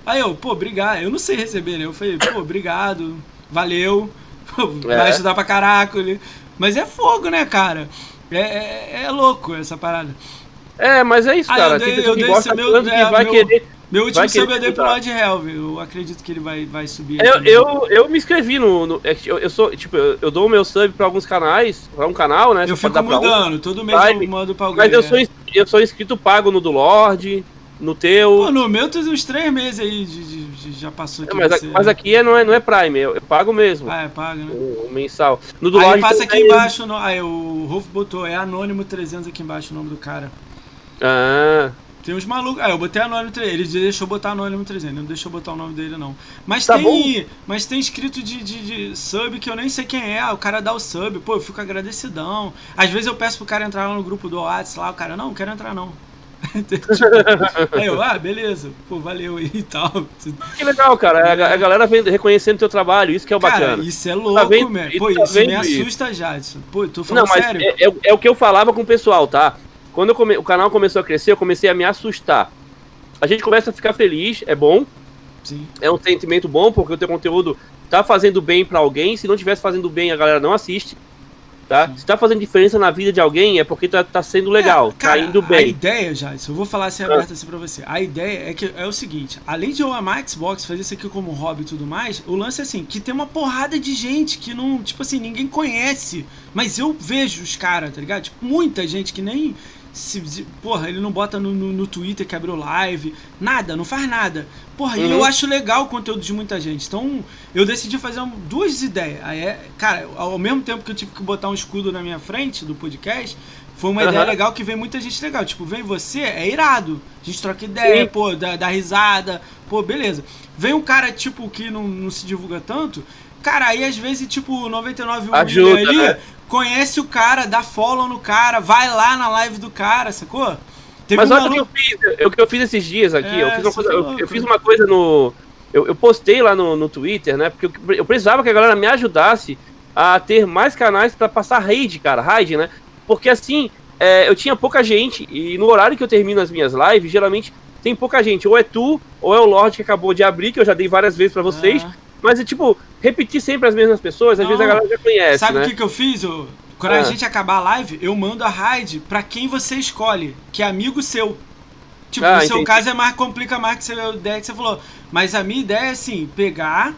Aí eu, pô, obrigado. Eu não sei receber, né? Eu falei, pô, obrigado, valeu. É. Vai ajudar pra caraca. Mas é fogo, né, cara? É, é, é louco essa parada.
É, mas é isso, cara. Eu dei, eu dei esse meu, é, vai meu, querer
meu último sub eu dei pro Lord Helv. Eu acredito que ele vai, vai subir.
Eu, eu, eu, me inscrevi no. no é eu, eu, sou, tipo, eu, eu, dou o meu sub pra alguns canais, pra um canal, né?
Eu fico mudando, um, todo mês eu mando pra alguém.
Mas eu sou, eu sou inscrito pago no do Lorde, no teu.
Pô, no meu tem uns três meses aí, de, de, de já passou aqui.
É, mas, mas, aqui é, não, é, não é Prime, eu, eu pago mesmo.
Ah, é pago, né?
O, o mensal.
No do aí passa aqui embaixo, no, aí o Rolf botou, é Anônimo 300 aqui embaixo o nome do cara.
Ah.
Tem uns malucos. Ah, eu botei Anônimo 300. Ele deixou botar Anônimo 300. Não deixou botar o nome dele, não. Mas tá tem. Bom. Mas tem escrito de, de, de, sub que eu nem sei quem é. O cara dá o sub. Pô, eu fico agradecidão. Às vezes eu peço pro cara entrar lá no grupo do WhatsApp lá. O cara, não, não quero entrar, não. aí eu, ah, beleza, pô, valeu aí e tal.
Que legal, cara. A, a galera vem reconhecendo o teu trabalho, isso que é o cara, bacana.
Isso é tá louco, tá vendo, Pô, tá isso me assusta, isso. Jadson. Pô, tô falando Não, mas sério.
É, é, é, o que eu falava com o pessoal, tá? Quando come... o canal começou a crescer, eu comecei a me assustar. A gente começa a ficar feliz, é bom.
Sim.
É um sentimento bom, porque o teu conteúdo tá fazendo bem para alguém. Se não tivesse fazendo bem, a galera não assiste. Tá? Se tá fazendo diferença na vida de alguém, é porque tá, tá sendo legal, é, tá cara, tá indo bem. A
ideia, já, eu vou falar assim aberto assim pra você. A ideia é que é o seguinte: além de eu amar Xbox, fazer isso aqui como hobby e tudo mais, o lance é assim, que tem uma porrada de gente que não, tipo assim, ninguém conhece. Mas eu vejo os caras, tá ligado? Tipo, muita gente que nem se, porra, ele não bota no, no, no, Twitter que abriu live, nada, não faz nada. Porra, uhum. e eu acho legal o conteúdo de muita gente. Então, eu decidi fazer duas ideias. Aí é, cara, ao mesmo tempo que eu tive que botar um escudo na minha frente do podcast, foi uma uhum. ideia legal que vem muita gente legal. Tipo, vem você, é irado. A gente troca ideia, Sim. pô, dá, dá, risada, pô, beleza. Vem um cara, tipo, que não, não se divulga tanto. Cara, aí às vezes, tipo, 99
Ajuda, ali, né?
Conhece o cara, dá follow no cara, vai lá na live do cara, sacou?
Teve Mas olha o que eu fiz, o que eu fiz esses dias aqui, é, eu, fiz uma coisa, eu, eu, fiz uma coisa no. Eu, eu postei lá no, no Twitter, né? Porque eu, eu, precisava que a galera me ajudasse a ter mais canais para passar raid, cara, raid, né? Porque assim, é, eu tinha pouca gente, e no horário que eu termino as minhas lives, geralmente tem pouca gente. Ou é tu, ou é o Lorde que acabou de abrir, que eu já dei várias vezes para vocês. Ah. Mas é tipo, repetir sempre as mesmas pessoas, às Não, vezes a galera já conhece.
Sabe
o
né? que, que eu fiz? Eu, quando a ah. gente acabar a live, eu mando a raid pra quem você escolhe, que é amigo seu. Tipo, ah, no seu entendi. caso é mais complica mais que a ideia que você falou. Mas a minha ideia é assim, pegar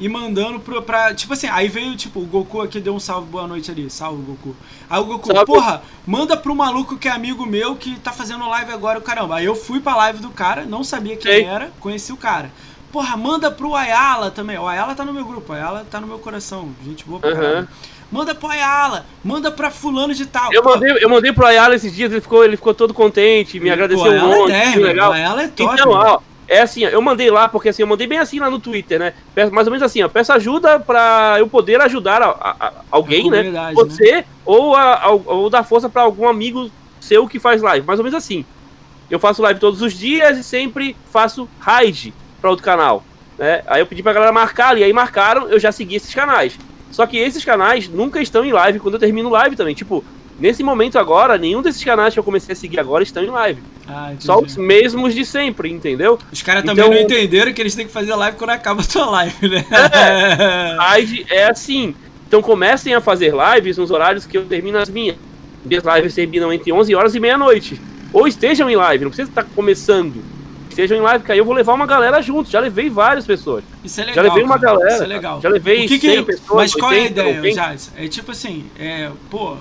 e mandando pro, pra. Tipo assim, aí veio, tipo, o Goku aqui deu um salve, boa noite ali. Salve, Goku. Aí o Goku, salve. porra, manda pro maluco que é amigo meu que tá fazendo live agora, o caramba. Aí eu fui pra live do cara, não sabia quem Ei. era, conheci o cara. Porra, manda pro Ayala também. O Ayala tá no meu grupo, o Ayala tá no meu coração. Gente boa pra uhum. Manda pro Ayala, manda pra fulano de tal.
Eu mandei, eu mandei pro Ayala esses dias, ele ficou, ele ficou todo contente, me agradeceu um monte. É legal. O Ayala é top. Então, ó, é assim, eu mandei lá, porque assim, eu mandei bem assim lá no Twitter, né? Mais ou menos assim, ó, peço ajuda pra eu poder ajudar a, a, a alguém, né? né? Você, né? Ou, ou dar força pra algum amigo seu que faz live. Mais ou menos assim. Eu faço live todos os dias e sempre faço raid pra outro canal. Né? Aí eu pedi pra galera marcar e aí marcaram, eu já segui esses canais. Só que esses canais nunca estão em live quando eu termino live também. Tipo, nesse momento agora, nenhum desses canais que eu comecei a seguir agora estão em live. Ah, Só os mesmos de sempre, entendeu?
Os caras também então, não entenderam que eles têm que fazer live quando acaba a sua live, né?
É, live é assim. Então comecem a fazer lives nos horários que eu termino as minhas. Minhas lives terminam entre 11 horas e meia-noite. Ou estejam em live, não precisa estar começando estejam em live, que aí eu vou levar uma galera junto. Já levei várias pessoas.
Isso é legal.
Já levei uma
cara.
galera.
Isso é legal.
Já levei
que que, 100 pessoas. Mas qual 80, é a ideia, Jades? É tipo assim, é, pô,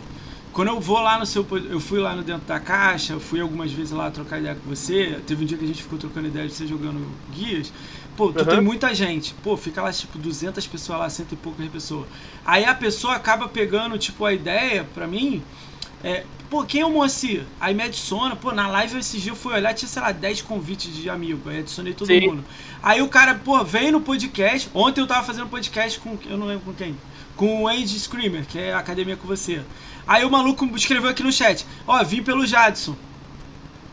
quando eu vou lá no seu. Eu fui lá no dentro da caixa, eu fui algumas vezes lá trocar ideia com você. Teve um dia que a gente ficou trocando ideia de você jogando guias. Pô, tu uhum. tem muita gente. Pô, fica lá, tipo, 200 pessoas lá, cento e poucas pessoas. Aí a pessoa acaba pegando, tipo, a ideia, pra mim, é, pô, quem é o Moacir? Aí me adiciona, pô, na live esse dia eu fui olhar, tinha, sei lá, 10 convites de amigo, aí adicionei todo Sim. mundo. Aí o cara, pô, vem no podcast, ontem eu tava fazendo podcast com, eu não lembro com quem, com o Andy Screamer, que é a academia com você. Aí o maluco escreveu aqui no chat, ó, vim pelo Jadson,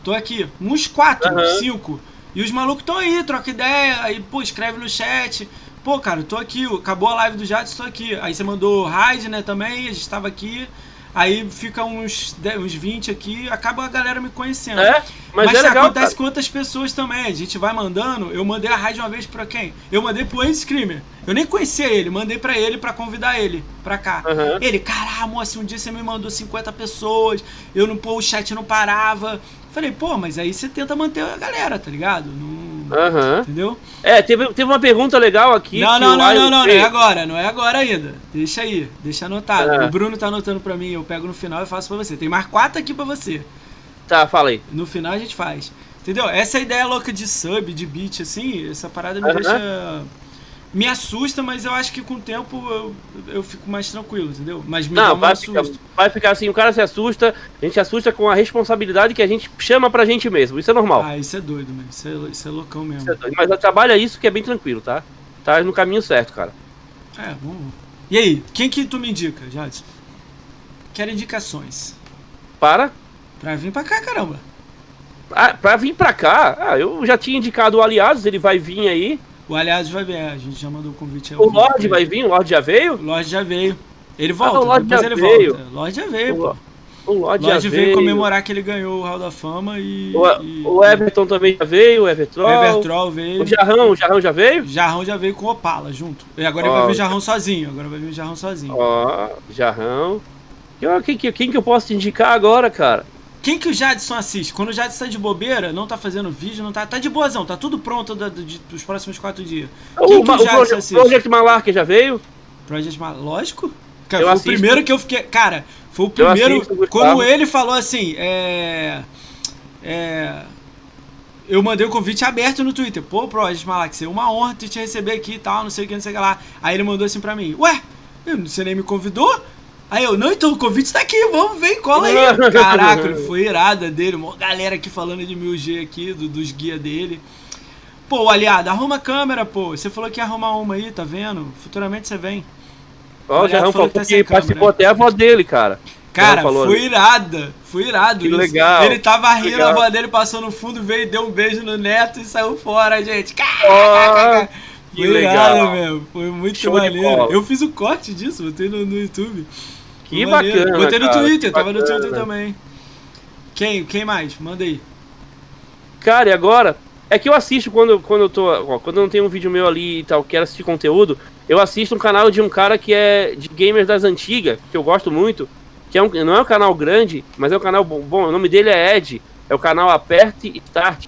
tô aqui, uns 4, uhum. 5, e os malucos estão aí, troca ideia, aí, pô, escreve no chat, pô, cara, tô aqui, acabou a live do Jadson, tô aqui. Aí você mandou raid, né, também, a gente tava aqui... Aí fica uns, 10, uns 20 aqui, acaba a galera me conhecendo. É, mas, mas é legal, acontece cara. com outras pessoas também. A gente vai mandando. Eu mandei a rádio uma vez pra quem? Eu mandei pro Andy Screamer. Eu nem conhecia ele, mandei pra ele pra convidar ele pra cá. Uhum. Ele, caramba, moça, um dia você me mandou 50 pessoas, eu não, pô, o chat não parava. Falei, pô, mas aí você tenta manter a galera, tá ligado? Não,
Uhum.
Entendeu?
É, teve, teve uma pergunta legal aqui.
Não, não, não, não, não, não é agora, não é agora ainda. Deixa aí, deixa anotado. É. O Bruno tá anotando pra mim, eu pego no final e faço pra você. Tem mais quatro aqui pra você.
Tá, fala aí.
No final a gente faz. Entendeu? Essa ideia louca de sub, de beat, assim, essa parada me uhum. deixa me assusta, mas eu acho que com o tempo eu, eu fico mais tranquilo, entendeu? Mas me
não, vai ficar, vai ficar assim, o cara se assusta, a gente se assusta com a responsabilidade que a gente chama pra gente mesmo, isso é normal.
Ah, isso é doido, mesmo. Isso é, isso é loucão mesmo.
É mas trabalha isso que é bem tranquilo, tá? Tá no caminho certo, cara.
É, vamos. E aí, quem que tu me indica, Jadson? Quero indicações.
Para?
Pra vir pra cá, caramba.
Ah, pra vir pra cá? Ah, eu já tinha indicado o Aliados, ele vai vir aí.
O Aliados vai vir, a gente já mandou o convite.
O Lorde vai vir? O Lorde já veio?
O Lorde já veio. Ele volta, ah, o Lorde já ele veio. volta. O Lorde já veio, o, pô. O Lorde, já veio. veio comemorar que ele ganhou o Hall da Fama e
o,
e...
o Everton também já veio, o Evertroll.
Evertroll veio.
O Jarrão, o Jarrão já veio?
Jarrão já veio com o Opala junto. E agora oh, ele vai vir o Jarrão sozinho. Agora vai vir o Jarrão sozinho.
Ó, oh, Jarrão. Quem, quem, quem que eu posso te indicar agora, cara?
Quem que o Jadson assiste? Quando o Jadson tá de bobeira, não tá fazendo vídeo, não tá. Tá de boazão, tá tudo pronto da, de, dos próximos quatro dias.
Quem o, que o, o Jadson Project, assiste? Project Malark já veio?
Project Malark, lógico. Cara, eu foi assisto. o primeiro que eu fiquei. Cara, foi o primeiro. Assisto, quando ele falou assim, é. É. Eu mandei o convite aberto no Twitter. Pô, Project Malark, seria uma honra te receber aqui e tal, não sei o que, não sei o que lá. Aí ele mandou assim pra mim: Ué, você nem me convidou? Aí eu, não, então o convite tá aqui, vamos, vem, cola aí. Caraca, foi irada dele, uma galera aqui falando de 1000G aqui, do, dos guias dele. Pô, aliado, arruma a câmera, pô. Você falou que ia arrumar uma aí, tá vendo? Futuramente você vem.
Ó, o Jarrão falou que, tá que participou até a avó dele, cara.
Cara, foi irada, foi irado.
Que isso. legal.
Ele tava rindo, legal. a avó dele passou no fundo, veio, deu um beijo no neto e saiu fora, gente. Caraca, oh, que foi legal. mesmo, foi muito Show maneiro. Eu fiz o corte disso, botei no, no YouTube.
Que bacana.
Botei no Twitter, tava no Twitter também. Quem, quem mais? Manda aí.
Cara, e agora? É que eu assisto quando, quando eu tô. Ó, quando eu não tenho um vídeo meu ali e tal, quero assistir conteúdo, eu assisto um canal de um cara que é de gamers das antigas, que eu gosto muito. Que é um, não é um canal grande, mas é um canal bom. bom o nome dele é Ed. É o canal Aperte Start.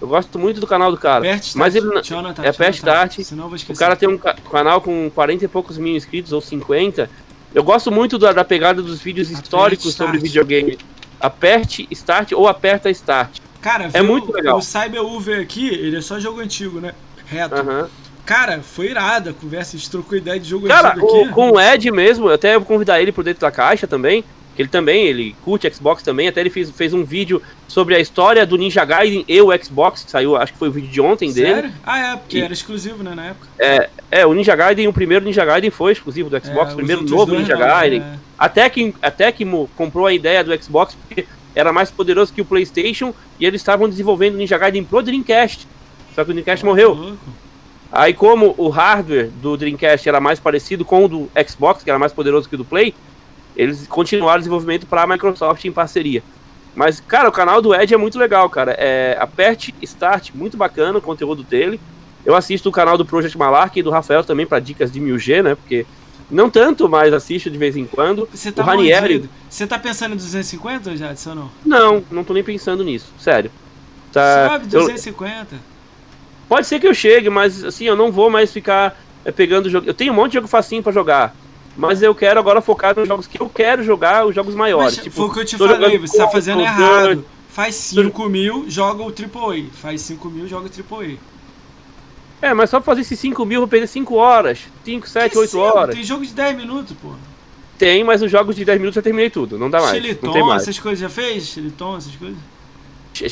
Eu gosto muito do canal do cara.
Pert
mas ele não-
Jonathan,
é Pert
Jonathan.
Start.
Senão eu vou
O cara tem um ca- canal com 40 e poucos mil inscritos, ou 50. Eu gosto muito da, da pegada dos vídeos históricos sobre videogame. Aperte Start ou Aperta Start.
Cara,
É muito legal.
O Cyber Uber aqui, ele é só jogo antigo, né? Reto.
Aham.
Cara, foi irada a conversa, a gente trocou ideia de jogo
Cara,
antigo
o-
aqui.
com o Ed mesmo, eu até vou convidar ele por dentro da caixa também. Que ele também, ele curte Xbox também. Até ele fez, fez um vídeo sobre a história do Ninja Gaiden e o Xbox, que saiu, acho que foi o vídeo de ontem dele.
Sério? Ah, é, porque
E-
era exclusivo, né, na época.
É, o Ninja Gaiden, o primeiro Ninja Gaiden foi exclusivo do
É,
Xbox,
os
o primeiro novo Ninja
não,
Gaiden.
é.
Até que até que comprou a ideia do Xbox porque era mais poderoso que o PlayStation e eles estavam desenvolvendo o Ninja Gaiden pro Dreamcast. Só que o Dreamcast morreu.
Louco.
Aí como o hardware do Dreamcast era mais parecido com o do Xbox, que era mais poderoso que o do Play, eles continuaram o desenvolvimento para a Microsoft em parceria. Mas, cara, o canal do Ed é muito legal, cara. É, aperte Start, muito bacana o conteúdo dele. Eu assisto o canal do Project Malark e do Rafael também para dicas de 1000G, né? Porque não tanto, mas assisto de vez em quando.
Você tá
O Ranieri-.
Você tá pensando em 250 já, ou não?
Não, não tô nem pensando nisso, sério. Tá,
Sobe
eu-
250.
pode ser que eu chegue, mas assim, eu não vou mais ficar é, pegando jogo. Eu tenho um monte de jogo facinho pra jogar. Mas eu quero agora focar nos jogos que eu quero jogar, os jogos maiores.
Mas
tipo,
foi o que eu te falei, você tá fazendo errado. Faz 5 mil, joga o AAA. Faz 5 mil, joga o AAA.
É, mas só pra fazer esses 5 mil eu vou perder 5 horas. 5, 7,
Que
8
cinco?
horas.
Tem jogo de 10 minutos, pô.
Tem, mas os jogos de 10 minutos eu terminei tudo. Não dá mais. não
Xiliton,
mais.
essas coisas já fez? Xiliton, essas coisas?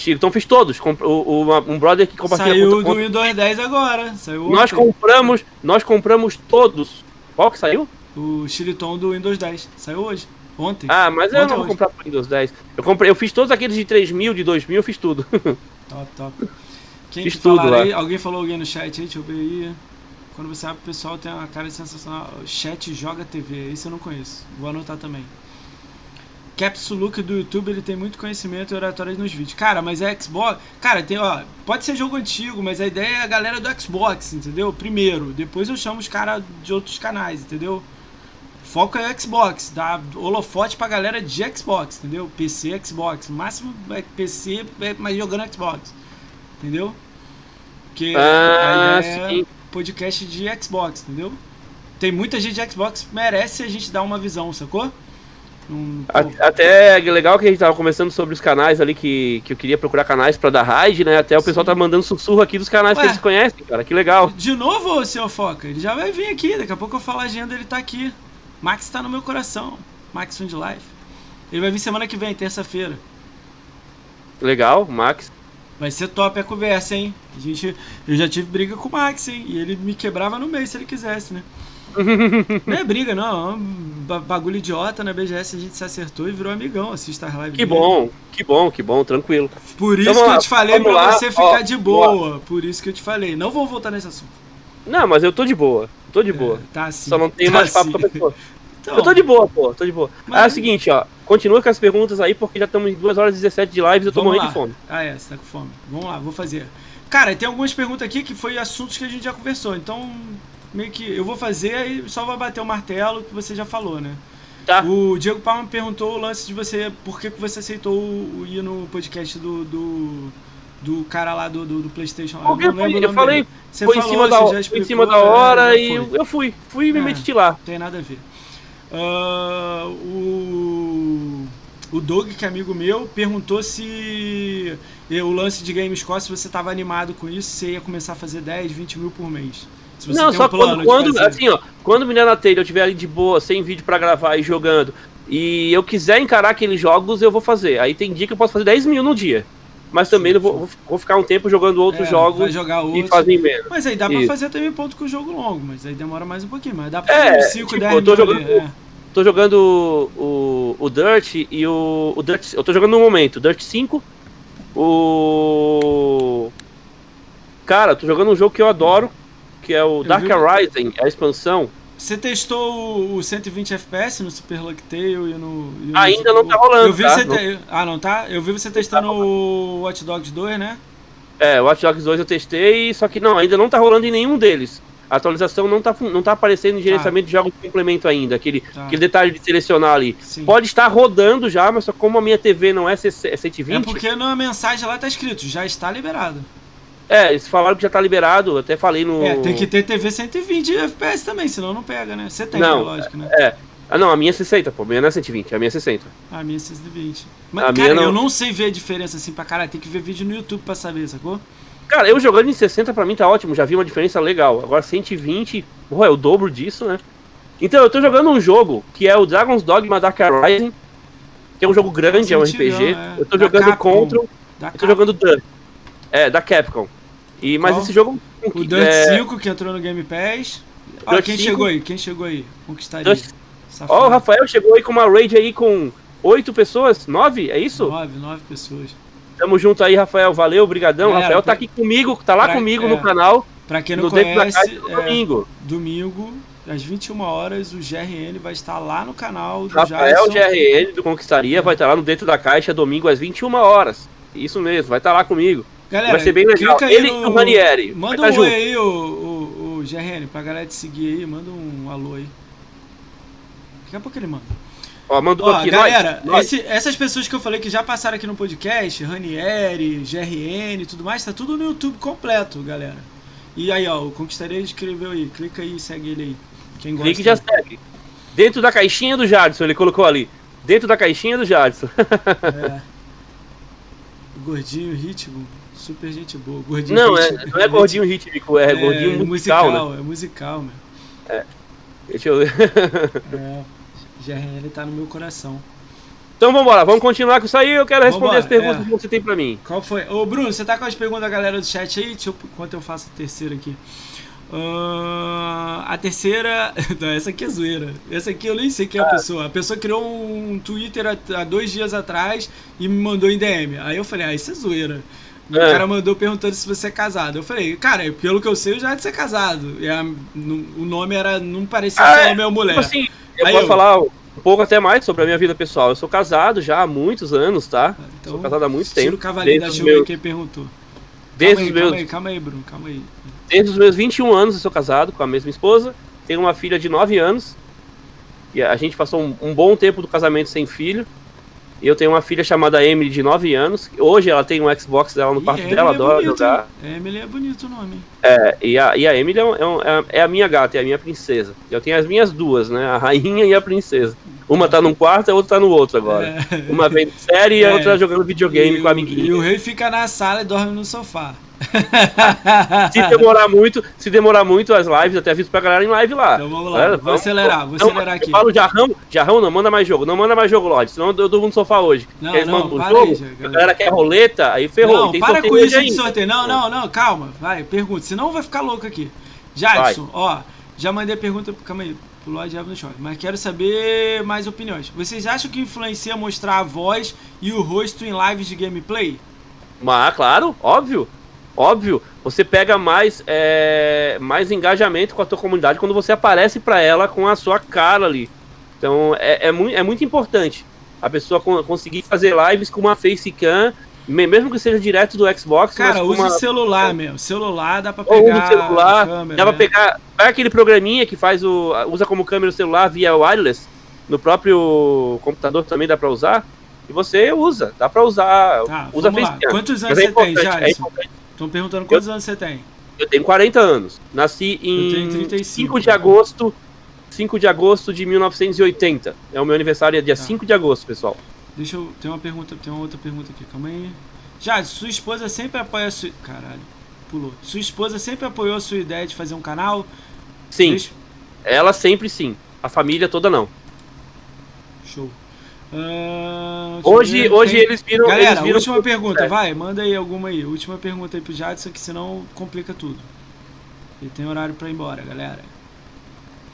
Então fiz todos. O- o- um brother que compartilha
Saiu
conta-
do Windows 10 agora. Saiu
Nós
ontem.
compramos, nós compramos todos. Qual que saiu?
O Xiliton do Windows 10. Saiu hoje. Ontem.
Ah, mas eu
Ontem
não vou
hoje.
comprar pro Windows 10. Eu comprei, eu fiz todos aqueles de 3 mil, de 2 mil, eu fiz tudo.
Top, top. Quem
Fiz
que
tudo lá.
aí? Alguém falou alguém no chat aí? Deixa eu ver aí. Quando você abre o pessoal tem uma cara sensacional. Chat joga TV. Esse eu não conheço. Vou anotar também. Capsuluke do YouTube, ele tem muito conhecimento e oratórias nos vídeos. Cara, mas é Xbox. Cara, tem, ó. Pode ser jogo antigo, mas a ideia é a galera do Xbox, entendeu? Primeiro. Depois eu chamo os caras de outros canais, entendeu? Foco é Xbox, dá holofote pra galera de Xbox, entendeu? PC, Xbox. Máximo é PC, é- mas jogando Xbox. Entendeu? Porque
Ah,
é podcast de Xbox, entendeu? Tem muita gente de Xbox que merece a gente dar uma visão, sacou?
A- Até é legal que a gente tava conversando sobre os canais ali que, que eu queria procurar canais pra dar raid, né? Até o pessoal
Sim.
tá mandando sussurro aqui dos canais
Ué.
que eles conhecem, cara. Que legal.
De novo, senhor Foca? Ele já vai vir aqui. Daqui a pouco eu falo a agenda, ele tá aqui. Max tá no meu coração. Max Fund Life. Ele vai vir semana que vem, terça-feira.
Legal, Max.
Vai ser top a conversa, hein? A gente, eu já tive briga com o Max, hein? E ele me quebrava no meio se ele quisesse, né? não é briga, não. É um ba- bagulho idiota na BGS. A gente se acertou e virou amigão. Assista as lives
Que
dele.
bom, que bom, que bom, tranquilo.
Por isso
Então,
que eu te falei pra
lá,
você ficar
ó,
de boa. Por isso que eu te falei. Não vou voltar nesse assunto.
Não, mas eu tô de boa. Tô de boa.
É, tá assim.
Só não tenho
tá
mais papo
assim.
com a pessoa.
Então,
Eu tô de boa, pô, tô de boa.
Mas-
Ah, é o seguinte, ó. Continua com as perguntas aí, porque já estamos em 2 horas e 17 de lives e eu tô
Vamos
morrendo
lá.
de fome.
Ah, é, você tá com fome. Vamos lá, vou fazer. Cara, tem algumas perguntas aqui que foi assuntos que a gente já conversou. Então, meio que eu vou fazer e só vai bater o martelo que você já falou, né?
Tá?
O Diego Palma perguntou o lance de você. Por que você aceitou ir no podcast do. do, do cara lá do, do, do PlayStation?
Porque eu,
o
eu falei,
dele. Você
foi em
falou,
cima da, foi em
explicou,
cima da hora e eu, eu fui. Fui e me
É.
meti lá.
Não tem nada a ver. Ah, o, o Doug, que é amigo meu, perguntou se o lance de Gamescore, se você estava animado com isso, se você ia começar a fazer 10, 20 mil por mês. Se você
Não,
tem
só
um plano
quando, quando assim, ó, quando me der na telha, eu tiver ali de boa, sem vídeo pra gravar e jogando, e eu quiser encarar aqueles jogos, eu vou fazer. Aí tem dia que eu posso fazer 10 mil no dia. Mas também vou, vou ficar um tempo jogando outros
É,
jogos e fazer menos.
Mas aí dá pra
Isso.
fazer também ponto com o jogo longo, mas aí demora mais um pouquinho. Mas dá pra
É,
fazer uns 5,
tipo,
10
eu tô jogando-
é.
Tô jogando o, o Dirt e o, o Dirt. Eu tô jogando no momento, Dirt 5. O. Cara, tô jogando um jogo que eu adoro, que é o
Eu
Dark
vi-
Horizon, a expansão.
Você testou o- o 120 FPS no Super Luck Tale e no. e no-
Ainda não tá rolando,
Eu vi
tá?
você te- Ah, não tá? Eu vi você testando o Watch Dogs 2, né?
É, o Watch Dogs 2 eu testei, só que não, ainda não tá rolando em nenhum deles. A atualização não tá, não tá aparecendo em gerenciamento de jogos de complemento ainda, aquele,
Tá.
aquele detalhe de selecionar ali.
Sim.
Pode estar rodando já, mas só como a minha TV não é, C- é
É
120,
porque na mensagem lá tá escrito, já está liberado.
É, eles falaram que já tá liberado, até falei no.
É, tem que ter TV 120 FPS também, senão não pega, né? Você tem,
Não,
lógico, né?
É. Ah, não, a minha é 60, pô. A minha não é 120, a minha é 60.
A minha é 120. Mas,
A
cara,
não-
eu não sei ver a diferença assim pra caralho. Tem que ver vídeo no YouTube pra saber, sacou?
Cara, eu jogando em 60 pra mim tá ótimo, já vi uma diferença legal. Agora 120, pô, é o dobro disso, né? Então, eu tô jogando um jogo que é o Dragon's Dogma Dark Rising, que é um jogo grande, é um RPG.
é.
Eu tô
Da
jogando
Capcom.
Control,
Da
eu tô jogando Dirt. É, da Capcom. E, mas
Qual?
esse jogo.
O Dirt
é,
5 que entrou no Game Pass. Ó,
Dirt
quem
5.
chegou aí? Quem chegou aí? Conquistaria.
Dirt-. Ó, o Rafael chegou aí com uma raid aí com oito pessoas, nove, é isso?
Nove, nove pessoas.
Tamo junto aí, Rafael. Valeu, brigadão.
Galera,
Rafael tá
pra-
aqui comigo, tá lá
pra-
comigo
é.
no canal,
Pra quem não
no
conhece,
no
é,
domingo.
domingo, às 21 horas, o GRN vai estar lá no canal do
Rafael
Jadson.
GRN do Conquistaria vai estar lá no Dentro da Caixa domingo às 21 horas. Isso mesmo, vai estar lá comigo.
Galera,
vai ser bem legal. Ele
no-
e o Ranieri.
Manda
vai
um
tá
oi aí, o, o, o GRN, pra galera te seguir aí. Manda um alô aí. Daqui a pouco ele manda.
Ó, mandou
Ó,
aqui,
galera,
nós, nós.
esse- essas pessoas que eu falei que já passaram aqui no podcast, Ranieri, GRN e tudo mais, tá tudo no YouTube completo, galera. E aí, ó, o Conquistaria escreveu aí. Clica aí e segue ele aí. Quem gosta.
Clique e já segue. Dentro da caixinha do Jadson, ele colocou ali. Dentro da caixinha do Jadson.
É. O gordinho ritmo, super gente boa. Gordinho
Não, é, não é gordinho rítmico, é, gordinho musical, né?
É musical, meu.
Deixa eu ver.
É. GRN tá no meu coração.
Então vambora, vamos continuar com isso aí. Eu quero responder
Vambora,
as perguntas
é.
que você tem pra mim.
Qual foi? Ô, Bruno, você tá com as perguntas da galera do chat aí? Deixa eu, enquanto eu faço a terceira aqui. Ahn, a terceira. Não, essa aqui é zoeira. Essa aqui eu nem sei quem é a pessoa. A pessoa criou um Twitter há, há dois dias atrás e me mandou em DM. Aí eu falei, ah, isso é zoeira. O
É.
cara mandou perguntando se você é casado. Eu falei, cara, pelo que eu sei, eu já é de ser casado. E a- no- o nome era. Não parecia
Ah,
ser
é?
ou mulher.
Tipo assim, eu
Aí
posso
eu-
falar um pouco até mais sobre a minha vida pessoal. Eu sou casado já há muitos anos, tá?
Então,
sou casado há muito tempo.
o cavalinho da chuva
meus,
quem perguntou.
desde
calma, aí,
meus,
calma aí, calma aí, Bruno, calma aí.
desde os meus 21 anos eu sou casado com a mesma esposa. Tenho uma filha de 9 anos. E a gente passou um, um bom tempo do casamento sem filho. E eu tenho uma filha chamada Emily de 9 anos. Hoje ela tem um Xbox dela no quarto dela,
é
adora
bonito,
jogar.
hein? Emily é bonito o nome.
É, e, a, e a Emily é, um- é é- é a minha gata, é a minha princesa. Eu tenho as minhas duas, né? A rainha e a princesa. Uma tá num quarto, a outra tá no outro agora.
É.
Uma vendo série e a
É.
outra jogando videogame
E
com a
o-
amiguinha.
E o rei fica na sala e dorme no sofá.
Se demorar muito, se demorar muito as lives, até aviso pra galera em live lá.
Então vamos lá,
Galera,
vou acelerar, vou
Não,
acelerar aqui.
Eu falo jarrão, jarrão não manda mais jogo, não manda mais jogo, Lorde, senão eu durmo no sofá hoje.
Não,
Eles
não,
mandam um jogo,
aí,
a
galera.
quer roleta, aí ferrou.
Não, para com isso de sorteio. Não, não, não, calma. Vai, pergunta. Senão vai ficar louco aqui. Jadson, ó, já mandei a pergunta. Calma aí, pro Lloyd Diabo no Choque. Mas quero saber mais opiniões. Vocês acham que influencia mostrar a voz e o rosto em lives de gameplay?
Mas, claro, óbvio. Óbvio, você pega mais, é, mais engajamento com a tua comunidade quando você aparece pra ela com a sua cara ali. Então é, é, muito, é muito importante a pessoa con- conseguir fazer lives com uma facecam, me- mesmo que seja direto do Xbox.
Cara, usa
uma,
o celular mesmo. Celular dá pra
ou
pegar
usa o celular,
câmera,
dá pra
né?
pegar. Pega aquele programinha que faz o. usa como câmera o celular via wireless. No próprio computador também dá pra usar. E você usa, dá pra usar.
Tá,
usa facecam.
Quantos anos
é
você tem,
importante, é.
Estão perguntando quantos anos você tem.
Eu tenho 40 anos. Nasci
Eu
em
tenho 35.
5 de agosto. 5 de agosto de 1980. É o meu aniversário, é dia
Tá.
5 de agosto, pessoal.
Deixa eu. Tem uma pergunta, tem uma outra pergunta aqui, calma aí. Jadson, sua esposa sempre apoia a sua. Caralho, pulou. Sua esposa sempre apoiou a sua ideia de fazer um canal?
Sim,
Deixa-
ela sempre sim. A família toda não.
Show. Eu
Hoje, hoje
tem-
eles viram.
Galera,
eles viram
última pergunta,
É.
vai, manda aí alguma aí. Última pergunta aí pro Jadson, que senão complica tudo. Ele tem horário pra ir embora, galera.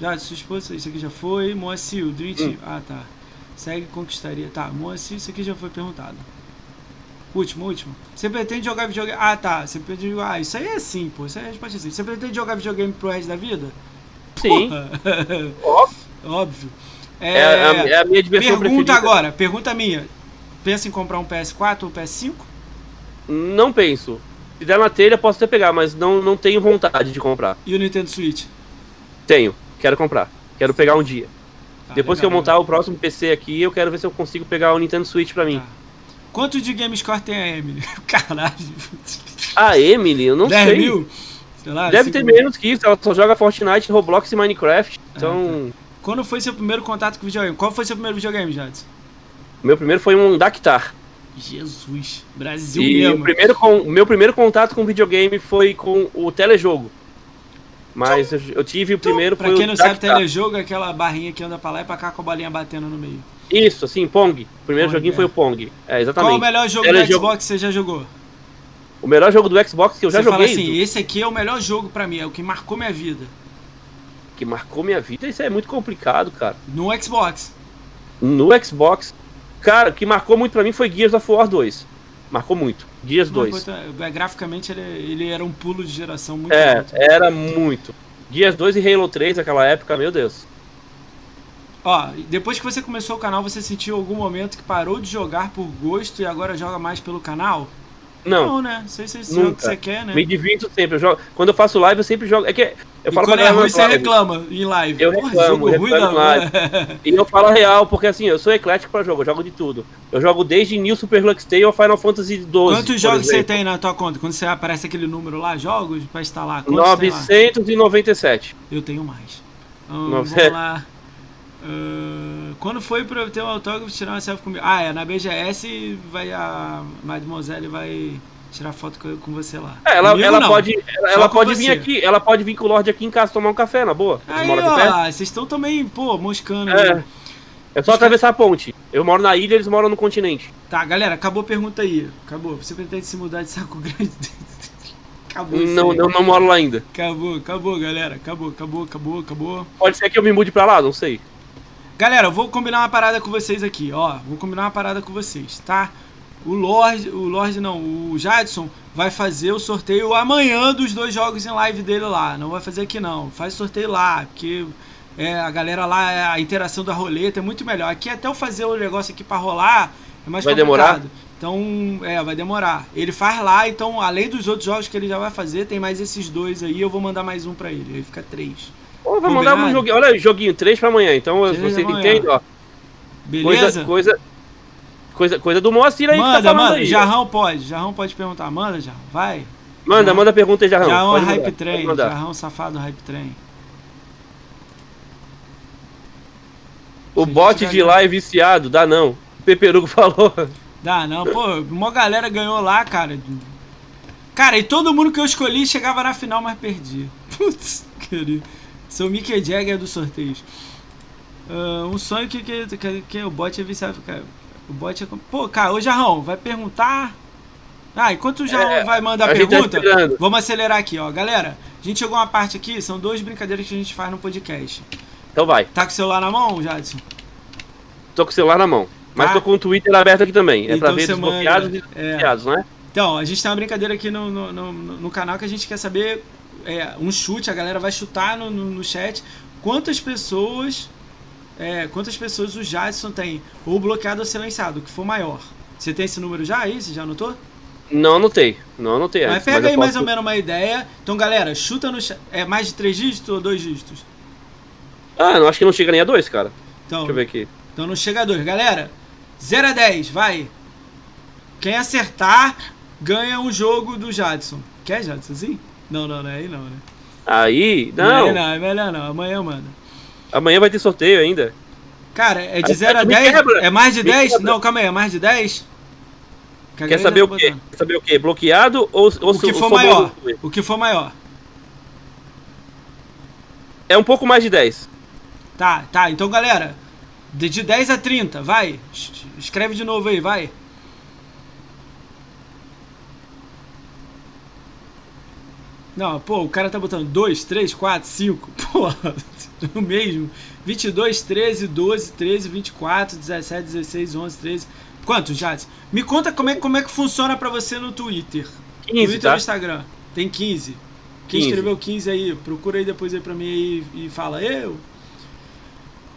Jadson, sua esposa, isso aqui já foi. Moacir, o Dream Team.
Hum.
Ah, tá. Segue conquistaria. Tá, Moacir, isso aqui já foi perguntado. Último, último. Você pretende jogar videogame. Ah, tá. Você pretende jogar. Ah, isso aí é sim, pô. Isso aí é resposta assim. Você pretende jogar videogame pro resto da vida?
Sim, óbvio.
Óbvio.
É, a, é a minha diversão
Pergunta
preferida.
agora, pergunta minha. Pensa em comprar um PS4 ou PS5?
Não penso. Se der na telha, posso até pegar, mas não, não tenho vontade de comprar.
E o Nintendo Switch?
Tenho, quero comprar. Quero pegar um dia.
Tá,
Depois que eu
legal,
montar o próximo PC aqui, eu quero ver se eu consigo pegar o Nintendo Switch pra mim.
Tá. Quanto de game score tem a Emily? Caralho.
A Emily, eu não
10
sei.
mil? Sei lá,
Deve ter
mil.
menos que isso, ela só joga Fortnite, Roblox e Minecraft. Então,
Quando foi seu primeiro contato com videogame? Qual foi seu primeiro videogame, Jadson?
meu primeiro foi um Dactar.
Jesus, Brasil
E o
mesmo.
primeiro com, o meu primeiro contato com videogame foi com o telejogo. Mas eu, eu tive o primeiro
Pra
foi
quem
o
não sabe,
Dactar.
telejogo é aquela barrinha que anda pra lá e pra cá com a bolinha batendo no meio.
Isso, assim, Pong. O primeiro
Pong,
joguinho
é.
foi o Pong. É,
Qual
exatamente.
o melhor jogo
Telejogo.
do Xbox que você já jogou?
O melhor jogo do Xbox que eu já
você fala
joguei,
assim, esse aqui é o melhor jogo pra mim, é o que marcou minha vida.
Que marcou minha vida, isso é muito complicado, cara.
No Xbox.
No Xbox, cara, o que marcou muito pra mim foi Gears of War 2. Marcou muito. Gears
Não,
2.
puta, é, Graficamente ele, ele era um pulo de geração muito
É,
alto.
era muito. Gears 2 e Halo 3 naquela época, meu Deus.
Ó, depois que você começou o canal, você sentiu algum momento que parou de jogar por gosto e agora joga mais pelo canal?
Não,
né? Não sei se jogo
Nunca.
que você quer, né?
me divirto sempre. Eu jogo, quando eu faço live, eu sempre jogo. É que eu
E
falo
quando
pra
é ruim, você
live,
reclama em live.
Eu
Porra,
reclamo,
jogo ruim
reclamo
da...
em E eu falo real, porque assim, eu sou eclético pra jogo, eu jogo de tudo. Eu jogo desde New Super Lux Tale ao Final Fantasy 12.
Quantos jogos você tem na tua conta? Quando você aparece aquele número lá, jogos, pra instalar? Quantos tem lá?
997.
Eu tenho mais. Hum,
Nove-
vamos lá. Ah, quando foi pra eu ter um autógrafo tirar uma selfie comigo? Ah, é, na BGS vai a Mademoiselle vai tirar foto com, com você lá.
É, ela,
Comigo,
ela
não.
pode, ela, ela pode
você.
vir aqui, ela pode vir com o Lorde aqui em casa tomar um café, na boa.
Aí, ó, vocês estão também, pô, moscando.
É.
né?
É só atravessar a ponte. Eu moro na ilha, eles moram no continente.
Tá, galera, acabou a pergunta aí. Acabou. Você pretende se mudar de saco grande? acabou
Não, eu não moro lá ainda.
Acabou, acabou, galera. Acabou, acabou, acabou, acabou.
Pode ser que eu me mude pra lá, não sei.
Galera, eu vou combinar uma parada com vocês aqui, ó. Vou combinar uma parada com vocês, tá? O Lorde, o Lorde não, o Jadson vai fazer o sorteio amanhã dos dois jogos em live dele lá. Não vai fazer aqui não. Faz sorteio lá, porque é, a galera lá, a interação da roleta é muito melhor. Aqui até eu fazer o negócio aqui pra rolar é mais
Vai
complicado.
demorar?
Então, é, vai demorar. Ele faz lá, então, além dos outros jogos que ele já vai fazer, tem mais esses dois aí, eu vou mandar mais um pra ele. Aí fica três.
Ô, vai mandar um joguinho. Olha, joguinho 3 pra amanhã. Então você entende, ó.
Beleza?
Coisa, coisa, coisa, coisa do Moacir aí que
Manda,
tá falando
manda.
aí.
Jarrão pode. Jarrão pode perguntar. Manda, Jarrão. Vai.
Manda,
Jarrão.
manda pergunta aí, Jarrão.
Jarrão é
Pode
hype train. Jarrão safado hype train.
O bot de lá é viciado, dá não. O Peperugo falou.
Dá, não. Pô, uma galera ganhou lá, cara. Cara, e todo mundo que eu escolhi chegava na final, mas perdi. Putz, querido. Sou o Mickey Jagger dos sorteios. Ah, um sonho que, que, que, que o bot é viciado. Cara. O bot é. Pô, cara, ô Jarrão, vai perguntar. Ah, enquanto o Jarrão
É,
vai mandar
a tá
pergunta,
esperando.
vamos acelerar aqui, ó. Galera, a gente chegou uma parte aqui, são duas brincadeiras que a gente faz no podcast.
Então vai.
Tá com o celular na mão, Jadson?
Tô com o celular na mão. Mas
Tá.
tô com o Twitter aberto aqui também. É
Então
pra ver desbloqueados
manda,
e
é.
desbloqueados, né?
Então, a gente tem uma brincadeira aqui no, no, no, no canal que a gente quer saber é, um chute, a galera vai chutar no, no, no chat quantas pessoas. é, quantas pessoas o Jadson tem, ou bloqueado ou silenciado, o que for maior. Você tem esse número já aí? Você já anotou?
Não anotei. Não anotei
Mas
antes.
pega
eu
aí mais ou menos uma ideia. Então, galera, chuta no chat. É mais de três dígitos ou dois dígitos?
Ah, não acho que não chega nem a dois, cara.
Então,
Deixa eu ver aqui.
então não chega a dois. Galera, 0 a 10, vai. Quem acertar ganha um jogo do Jadson. Quer, Jadson, sim? Não, não, não é aí não, né?
Aí.
Não,
Não.
é, não, é melhor não. Amanhã manda.
Amanhã vai ter sorteio ainda.
Cara, é de
Aí,
0 a
me
10?
quebra.
É mais de
Me
10?
quebra.
Não, calma aí, é mais de 10? Que
Quer saber o
tá
quê?
botando.
Quer saber o quê? Bloqueado ou, ou
O que for maior. O que for maior.
É um pouco mais de 10.
Tá, tá. Então, galera, de, de 10 a 30, vai. Es- Escreve de novo aí, vai. Não, pô, o cara tá botando 2, 3, 4, 5. Porra, o mesmo. 22, 13, 12, 13, 24, 17, 16, 11, 13. Quantos, Jades? Me conta como é, como é que funciona pra você no Twitter.
15,
Twitter
tá?
e Instagram. Tem 15. Quem
15.
escreveu 15 aí, procura aí depois aí pra mim aí e fala, eu.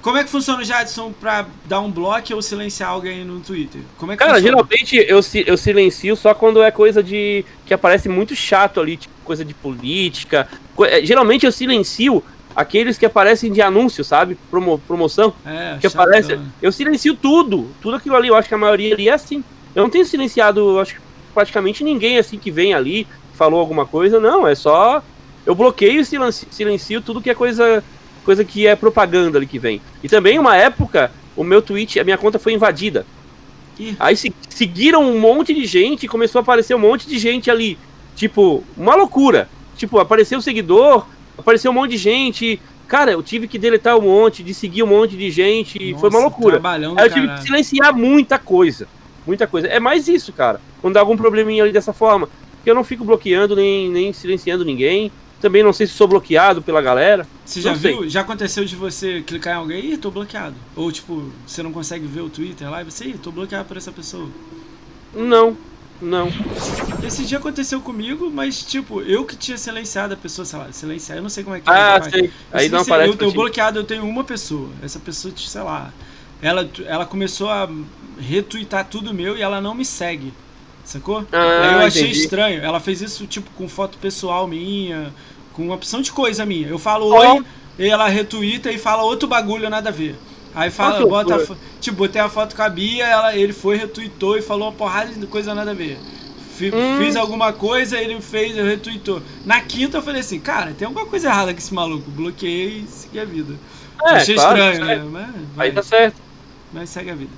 Como é que funciona o Jadson pra dar um bloco ou silenciar alguém no Twitter? Como é que
Cara,
funciona?
geralmente eu, eu silencio só quando é coisa de. que aparece muito chato ali, tipo coisa de política. É, Geralmente eu silencio aqueles que aparecem de anúncio, sabe? Promo- promoção.
É,
Que aparece. Eu silencio tudo. Tudo aquilo ali. Eu acho que a maioria ali é assim. Eu não tenho silenciado, acho praticamente ninguém assim que vem ali, falou alguma coisa, não, é só. Eu bloqueio e silencio, silencio tudo que é coisa, coisa que é propaganda ali que vem. E também, uma época, o meu tweet, a minha conta foi invadida.
Ih.
Aí se, seguiram um monte de gente e começou a aparecer um monte de gente ali. Tipo, uma loucura. Tipo, apareceu o seguidor, apareceu um monte de gente. Cara, eu tive que deletar um monte, de seguir um monte de gente. e foi uma
Nossa,
loucura. Aí eu tive que silenciar muita coisa. Muita coisa. É mais isso, cara. Quando dá algum probleminha ali dessa forma. Porque eu não fico bloqueando nem, nem silenciando ninguém. Também não sei se sou bloqueado pela galera.
Você já
sei.
viu? Já aconteceu de você clicar em alguém e tô bloqueado. Ou tipo, você não consegue ver o Twitter lá e você, ih, tô bloqueado por essa pessoa.
Não, não.
Esse dia aconteceu comigo, mas tipo, eu que tinha silenciado a pessoa, sei lá, silenciar, eu não sei como é que
Ah,
faz.
sei.
Eu
Aí não aparece
Eu
ti.
bloqueado, eu tenho uma pessoa. Essa pessoa, sei lá, ela, ela começou a retweetar tudo meu e ela não me segue. Sacou?
Ah,
Aí eu achei
entendi.
estranho. Ela fez isso, tipo, com foto pessoal minha, com uma opção de coisa minha. Eu falo oi, e ela retuita e fala outro bagulho, nada a ver. Aí fala,
que
bota Tipo, botei a foto com a Bia, ela, ele foi, retweetou e falou uma porrada de coisa nada a ver. Fi-
Hum.
Fiz alguma coisa, ele fez, eu retweetou. Na quinta eu falei assim, cara, tem alguma coisa errada com esse maluco. Bloqueei e segui a vida.
É,
Achei
claro,
estranho, né? Mas,
Aí tá certo.
mas segue a vida.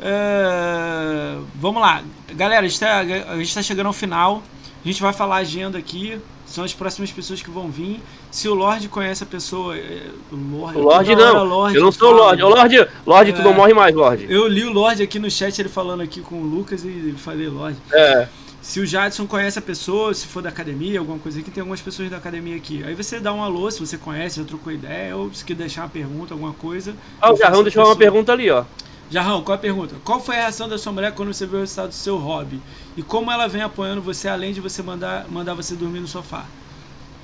É, vamos lá. Galera, a gente, tá, gente tá chegando ao final. A gente vai falar a agenda aqui. São as próximas pessoas que vão vir. Se o Lorde conhece a pessoa. é, O Lorde,
O Lorde
hora
não.
Lorde
eu não sou o. Lorde. Ô, Lorde, Lorde, tu
É.
não morre mais, Lorde.
Eu li o Lorde aqui no chat, ele falando aqui com o Lucas e ele falei Lorde.
É.
Se o Jadson conhece a pessoa, se for da academia, alguma coisa aqui, tem algumas pessoas da academia aqui. Aí você dá um alô, se você conhece, já trocou ideia, ou se quer deixar uma pergunta, alguma coisa.
Ah, o Jarrão deixou uma pergunta ali, ó.
Jarrão, qual é a pergunta? Qual foi a reação da sua mulher quando você viu o resultado do seu hobby? E como ela vem apoiando você, além de você mandar, mandar você dormir no sofá?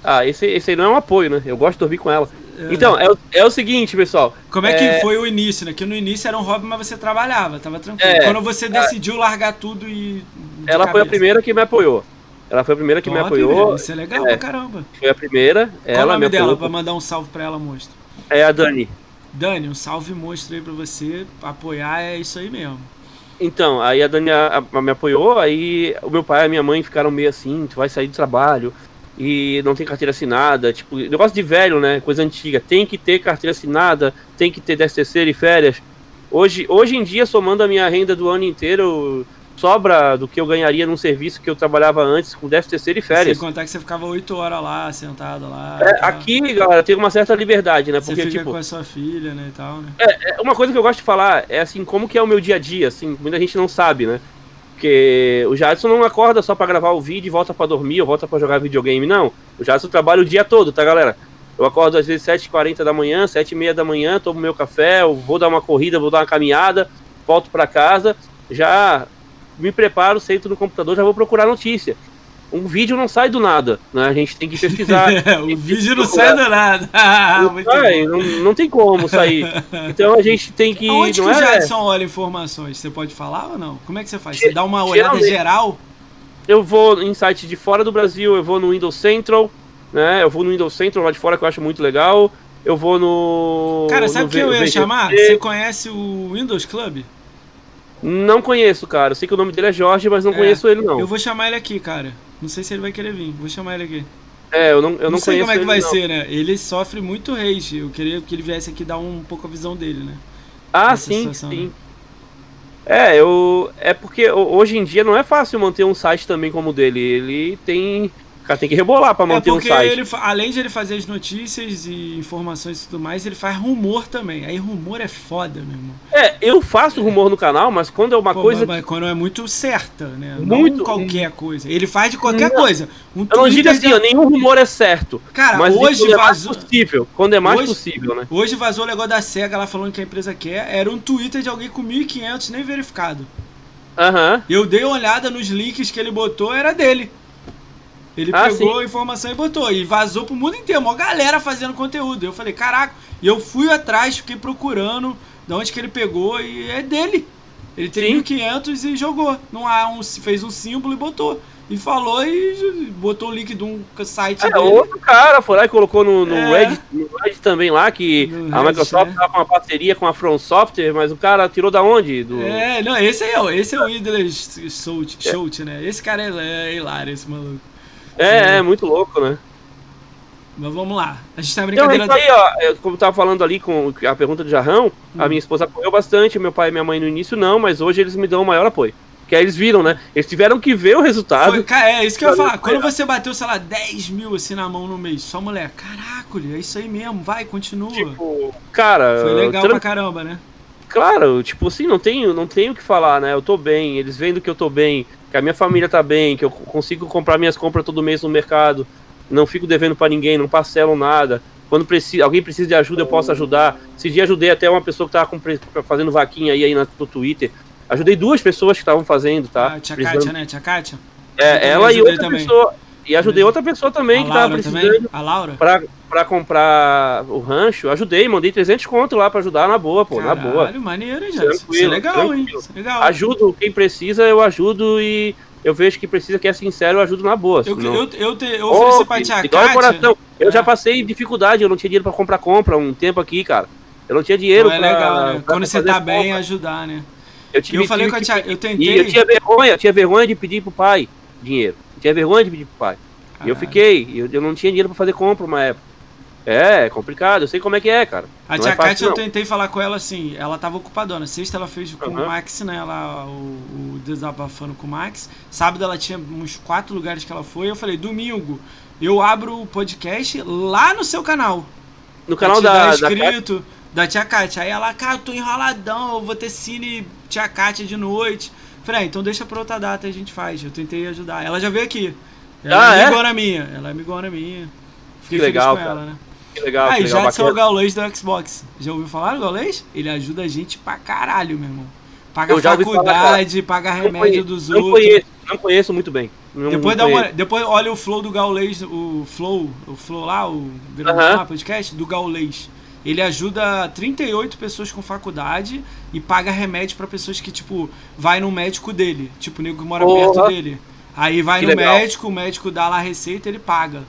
Ah, esse, esse aí não é um apoio, né? Eu gosto de dormir com ela.
É.
Então, é, o- é o seguinte, pessoal.
Como é que
É.
foi o início, né? Que no início era um hobby, mas você trabalhava, tava tranquilo.
É.
Quando você decidiu largar tudo e.
Ela foi a
cabeça.
primeira que me apoiou. Ela foi a primeira que me
Top,
apoiou.
velho, Isso é legal
É.
pra caramba.
Foi a primeira.
Qual
Ela
o nome
me
dela
apoiou.
pra mandar um salve pra ela, monstro?
É a Dani.
Dani, um salve monstro aí pra você. Apoiar é isso aí mesmo.
Então, aí a Dani a- a- me apoiou, aí o meu pai e a minha mãe ficaram meio assim, tu vai sair do trabalho e não tem carteira assinada, tipo, negócio de velho, né, coisa antiga, tem que ter carteira assinada, tem que ter 13 terceiro e férias. Hoje, hoje em dia, somando a minha renda do ano inteiro, sobra do que eu ganharia num serviço que eu trabalhava antes com 13 terceiro e férias.
Sem contar que você ficava 8 horas lá, sentado lá.
É,
tá?
aqui, galera, tem uma certa liberdade, né,
Você
porque,
fica
tipo,
com a sua filha, né, e tal, né?
É, uma coisa que eu gosto de falar é assim, como que é o meu dia a dia, assim, muita gente não sabe, né? Porque o Jadson não acorda só pra gravar o vídeo e volta pra dormir ou volta pra jogar videogame, não. O Jadson trabalha o dia todo, tá, galera? Eu acordo às vezes 7h40 da manhã, 7h30 da manhã, tomo meu café, eu vou dar uma corrida, vou dar uma caminhada, volto pra casa, já me preparo, sento no computador, já vou procurar notícia. Um vídeo não sai do nada, né? A gente tem que pesquisar.
o vídeo não sai do nada. Muito
Ai,
bom.
não, não tem como sair. Então a gente tem que.
Aonde
não
que o
é...
Jadson olha informações? Você pode falar ou não? Como é que você faz? Você dá uma olhada geral?
eu vou em sites de fora do Brasil, eu vou no Windows Central, né? Eu vou no Windows Central lá de fora que eu acho muito legal. Eu vou no.
Cara, sabe o que eu ia
VGC.
chamar? Você conhece o Windows Club?
Não conheço, cara. Eu sei que o nome dele é Jorge, mas não
É,
conheço ele não.
Eu vou chamar ele aqui, cara. Não sei se ele vai querer vir. Vou chamar ele aqui.
É, eu não, eu não,
sei
conheço
como é que vai
não.
ser, né? Ele sofre muito rage. Eu queria que ele viesse aqui dar um pouco a visão dele, né?
Ah, sim,
situação,
sim.
né?
É, eu. É porque ho- hoje em dia não é fácil manter um site também como o dele. Ele tem. O cara tem que rebolar pra
É
manter um
porque
site.
ele, além de ele fazer as notícias e informações e tudo mais, ele faz rumor também. Aí rumor é foda, meu irmão.
É, eu faço rumor no canal, mas quando é uma
Pô,
coisa.
mas quando é muito certa, né?
Muito.
Não qualquer coisa. Ele faz de qualquer
Não.
coisa. Um
Eu não digo assim,
de-
ó, nenhum rumor é certo.
Cara,
mas
hoje
é mais
vazou.
possível. Quando é mais
Hoje-
possível, né?
Hoje vazou o negócio da SEGA lá falando que a empresa quer. Era um Twitter de alguém com 1.500 nem verificado.
Aham.
Eu dei uma olhada nos links que ele botou, era dele. Ele
Ah,
pegou a informação e botou. E vazou pro mundo inteiro. Uma galera fazendo conteúdo. Eu falei, caraca. E eu fui atrás, fiquei procurando de onde que ele pegou e é dele. Ele tem
Sim.
1.500 e jogou. Não há um, fez um símbolo e botou. E falou e botou o link de um site
É,
dele.
outro cara foi lá e colocou no, no,
É.
Reddit, no Reddit também lá que
No
a
Reddit,
Microsoft
né?
tava com uma parceria com a From Software, mas o cara tirou da onde? Do...
É, não, esse é, o- esse é o Idler Schultz, Schultz, né? Esse cara é, é hilário, esse maluco.
É, é, muito louco, né?
Mas vamos lá. A gente tá brincadeira.
isso aí, ó, eu- como eu tava falando ali com a pergunta do Jarrão, a
Hum.
minha esposa apoiou bastante, meu pai e minha mãe no início não, mas hoje eles me dão o maior apoio. Que aí eles viram, né? Eles tiveram que ver o resultado.
Foi, é isso que eu ia falar. Quando você bateu, sei lá, 10 mil assim na mão no mês, só mulher, caraca, é isso aí mesmo, vai, continua.
Tipo, cara,
Foi legal
tran-
pra caramba, né?
claro, tipo assim, não tenho, não tenho o que falar, né? Eu tô bem, eles vendo que eu tô bem, que a minha família tá bem, que eu consigo comprar minhas compras todo mês no mercado, não fico devendo pra ninguém, não parcelo nada. Quando precisa, alguém precisa de ajuda, eu posso ajudar. Esse dia ajudei até uma pessoa que tava com fazendo vaquinha aí, aí na- no Twitter. Ajudei duas pessoas que estavam fazendo, tá?
a tia Kátia, né? Tia Kátia?
É, ela e outra
também.
E ajudei outra pessoa também
a
que tava
Laura
precisando
também? A Laura?
pra, pra comprar o rancho. Ajudei, mandei 300 conto lá pra ajudar na boa, pô, na boa.
Caralho, maneiro, hein, já. Isso é
Tranquilo,
legal, hein?
tranquilo.
Isso é legal.
Ajudo quem precisa, eu ajudo e eu vejo que precisa que é sincero, eu ajudo na boa.
Eu,
senão-
eu, eu, te, eu ofereci pra
que-
tia Kátia.
coração. Eu
É.
já passei dificuldade, eu não tinha dinheiro pra comprar compra um tempo aqui, cara. Eu não tinha dinheiro
Então é
pra,
legal, né?
pra
Quando você tá bem,
compra.
ajudar, né?
Eu, tive,
eu falei
tive
com a tia, eu tentei.
Eu tinha vergonha, eu tinha vergonha de pedir pro pai dinheiro. Tinha vergonha de pedir pro pai. E eu
Caralho.
fiquei, eu, eu não tinha dinheiro pra fazer compra uma época. É, é complicado, eu sei como é que é, cara.
A
Não
tia
é fácil,
Kátia, eu tentei falar com ela assim, ela tava ocupadona. Sexta ela fez com
Aham.
o Max, né? Lá, o, o desabafando com o Max. Sábado ela tinha uns quatro lugares que ela foi. Eu falei, domingo, eu abro o podcast lá no seu canal.
No canal da,
dar
da
inscrito, da tia Kátia. Aí ela, cara, eu tô enroladão, eu vou ter cine tia Kátia de noite. Falei, ah, então deixa pra outra data e a gente faz. Eu tentei ajudar. Ela já veio aqui. Ela
Ah,
é
é?
amigona minha. Ela é amigona minha. Fiquei
Que legal,
feliz com
cara.
ela, né?
que legal, que legal,
já sou o. Gaulês do Xbox. Já ouviu falar do Gaulês? Ele ajuda a gente pra caralho, meu irmão. Paga
ouvi falar,
faculdade, paga remédio
conheço,
dos
não
outros.
conheço, não conheço muito bem. Não-
Depois,
não
dá uma, depois olha o flow do Gaulês, o flow, o flow lá, o
Aham.
lá, podcast, do Gaulês. Ele ajuda 38 pessoas com faculdade e paga remédio pra pessoas que, tipo, vai no médico dele. Tipo, o nego que mora
Porra.
perto dele. Aí vai
Que
no
legal.
médico, o médico dá lá a receita ele paga.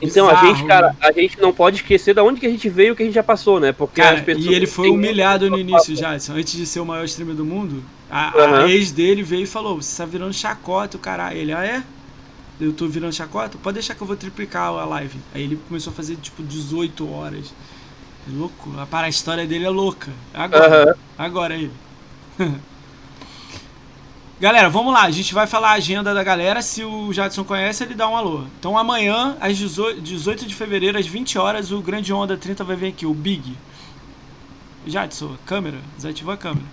Então a
Bizarro,
gente, cara,
né?
a gente não pode esquecer da onde que a gente veio e o que a gente já passou, né? Porque
Cara,
as pessoas
e ele foi humilhado no início, Jadson. Antes de ser o maior streamer do mundo, a, a
Aham.
ex dele veio e falou: Você tá virando chacota, o caralho. Ele, ah, é? Eu tô virando chacota? Pode deixar que eu vou triplicar a live. Aí ele começou a fazer tipo 18 horas. É louco. A, para, a história dele é louca. Agora,
Aham.
agora ele. Galera, vamos lá. A gente vai falar a agenda da galera. Se o Jadson conhece, ele dá um alô. Então amanhã, às 18 18 de fevereiro, às 20 horas, o Grande Onda 30 vai vir aqui, o Big. Jadson, câmera. Desativa a câmera.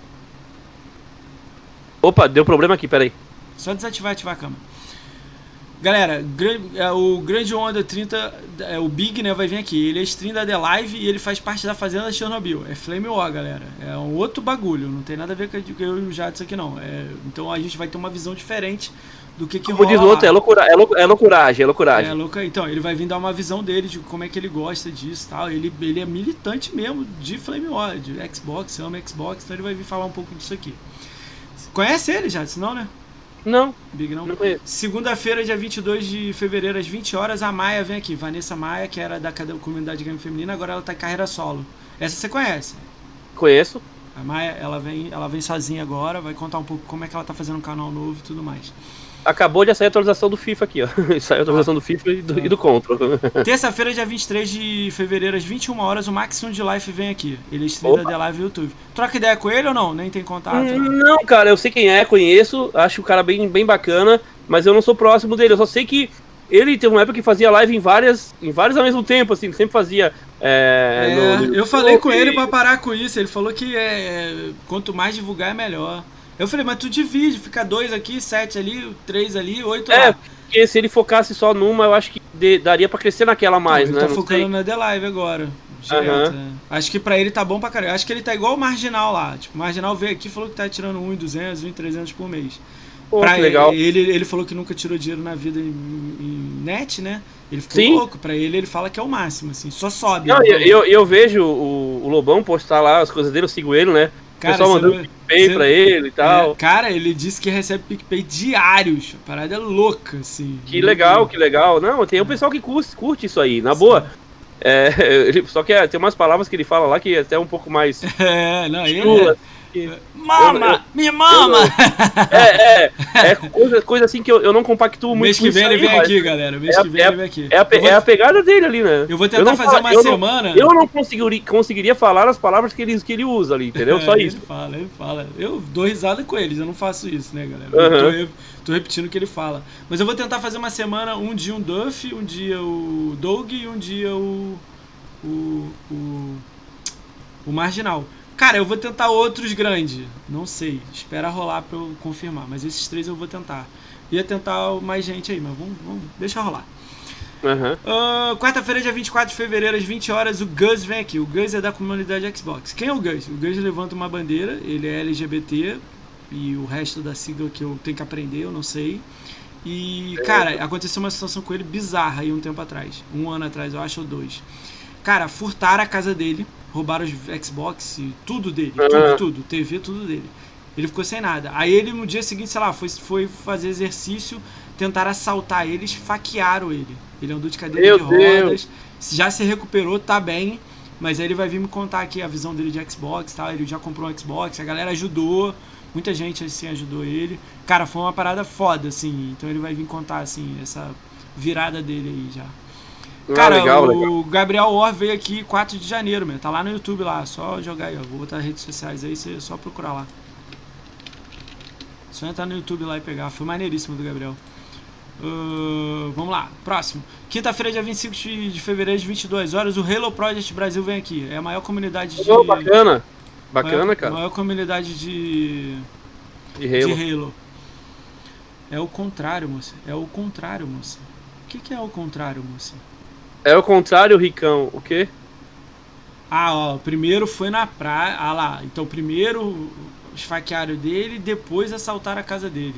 Opa, deu problema aqui, peraí.
Só desativar e ativar a câmera. Galera, é, o Grande Onda 30, é, o Big, né, vai vir aqui. Ele é stream da The Live e ele faz parte da Fazenda Chernobyl. É Flame War, galera. É um outro bagulho. Não tem nada a ver com eu e o Jadson aqui, não. É, então a gente vai ter uma visão diferente do que, que
Como diz o
rola
outro,
lá.
é, loucura, é, lou- é loucuragem, é loucuragem.
É, louco. Então, ele vai vir dar uma visão dele, de como é que ele gosta disso e tal. Ele, ele é militante mesmo de Flame War, de Xbox, ama Xbox, então ele vai vir falar um pouco disso aqui. Conhece ele, Jadson? Não, né?
Não,
Big não?
não.
Segunda-feira, dia 22 de fevereiro, às 20 horas, a Maia vem aqui. Vanessa Maia, que era da comunidade game feminina, agora ela tá em carreira solo. Essa você conhece.
Conheço.
A Maia, ela vem, ela vem sozinha agora, vai contar um pouco como é que ela tá fazendo um canal novo e tudo mais.
Acabou de sair a atualização do FIFA aqui, ó. Saiu a atualização do FIFA e do, e do.
Terça-feira, dia 23 de fevereiro, às 21 horas, o Maximum de Life vem aqui. Ele é stream da. The Live no YouTube. Troca ideia com ele ou não? Nem tem contato? né?
Não, cara, eu sei quem é, conheço, acho o cara bem, bem bacana, mas eu não sou próximo dele, eu só sei que ele teve uma época que fazia live em várias, em vários ao mesmo tempo, assim, sempre fazia. É,
É,
no- no
eu falei com ele pra parar com isso. Ele falou que é, quanto mais divulgar é melhor. Eu falei, mas tu divide, fica dois aqui, sete ali, três ali, oito
É,
lá.
porque se ele focasse só numa, eu acho que de- daria pra crescer naquela mais,
ele
né?
tá
Não
focando
sei.
na The Live agora. Direto,
Aham.
né? Acho que pra ele tá bom pra caralho. Acho que ele tá igual o Marginal lá. Tipo, o Marginal veio aqui e falou que tá tirando 1,200, 1,300 por mês.
Pô,
pra
que legal.
Ele, ele falou que nunca tirou dinheiro na vida em, em net, né? Ele ficou
Sim.
louco. Pra ele, ele fala que é o máximo, assim. Só sobe.
Não, eu, eu, eu vejo o, o Lobão postar lá as coisas dele, eu sigo ele, né? O
Cara,
pessoal
você
mandando
não-
PicPay
você-
pra ele e tal.
É, cara, ele disse que recebe PicPay diários. A parada é louca, assim.
Que legal, que legal. Não, tem o pessoal que curte, curte isso aí, na boa. É, ele- só que é, tem umas palavras que ele fala lá que é até um pouco mais.
É, não, ele
Chula. que.
Mama!
eu-
me mama!
É, é, é coisa, coisa assim que eu, eu não compactuo muito.
mês que vem ele vem aqui, galera. Mês
é
que vem
é
ele vem aqui.
É a,
eu, vou,
é a pegada dele ali, né?
eu vou tentar fazer
falo-
uma
eu não-
semana.
Eu não conseguiria, conseguiria falar as palavras que ele, que ele usa ali, entendeu? Só
É,
isso.
Ele fala, ele fala. Eu dou risada com eles, eu não faço isso, né, galera?
Aham.
Eu tô, tô repetindo o que ele fala. Mas eu vou tentar fazer uma semana, um dia um Duff, um dia o Doug e um dia o. O. O, o Marginal. Cara, eu vou tentar outros grandes. Não sei. Espera rolar pra eu confirmar. Mas esses três eu vou tentar. Ia tentar mais gente aí, mas vamos. vamos deixa rolar.
Aham.
Ah, Quarta-feira, dia 24 de fevereiro, às 20 horas, o Gus vem aqui. O Gus é da comunidade Xbox. Quem é o Gus? O Gus levanta uma bandeira, ele é LGBT e o resto da sigla que eu tenho que aprender, eu não sei. E, cara, aconteceu uma situação com ele bizarra aí um tempo atrás. Um ano atrás, eu acho, ou dois. Cara, furtaram a casa dele, roubaram os Xbox, e tudo dele, tudo,
Ah.
tudo, TV, tudo dele. Ele ficou sem nada. Aí ele, no dia seguinte, sei lá, foi, foi fazer exercício, tentaram assaltar ele, esfaquearam ele. Ele andou de cadeira
Meu
de
Deus.
rodas, já se recuperou, tá bem. Mas aí ele vai vir me contar aqui a visão dele de Xbox e tal. Ele já comprou um Xbox, a galera ajudou. Muita gente assim ajudou ele. Cara, foi uma parada foda, assim. Então ele vai vir contar, assim, essa virada dele aí já.
Ah,
Cara,
legal,
o
legal.
Gabriel Or veio aqui 4 de janeiro, meu. Tá lá no YouTube lá, só jogar aí, ó. Vou botar redes sociais aí, você só procurar lá. Só entrar no YouTube lá e pegar. Foi maneiríssimo do Gabriel. Ahn, vamos lá, próximo. Quinta-feira, dia 25 de de fevereiro, às 22 horas, o Halo Project Brasil vem aqui. É a maior comunidade de.
Ô, bacana. Bacana,
maior,
cara.
Maior comunidade de.
De Halo.
De Halo. É o contrário, moça. É o contrário, moça. O que, que é o contrário, moça?
É o contrário, Ricão. O quê?
Ah, ó, primeiro foi na praia. Ah lá, então primeiro esfaquearam dele, depois assaltaram a casa dele.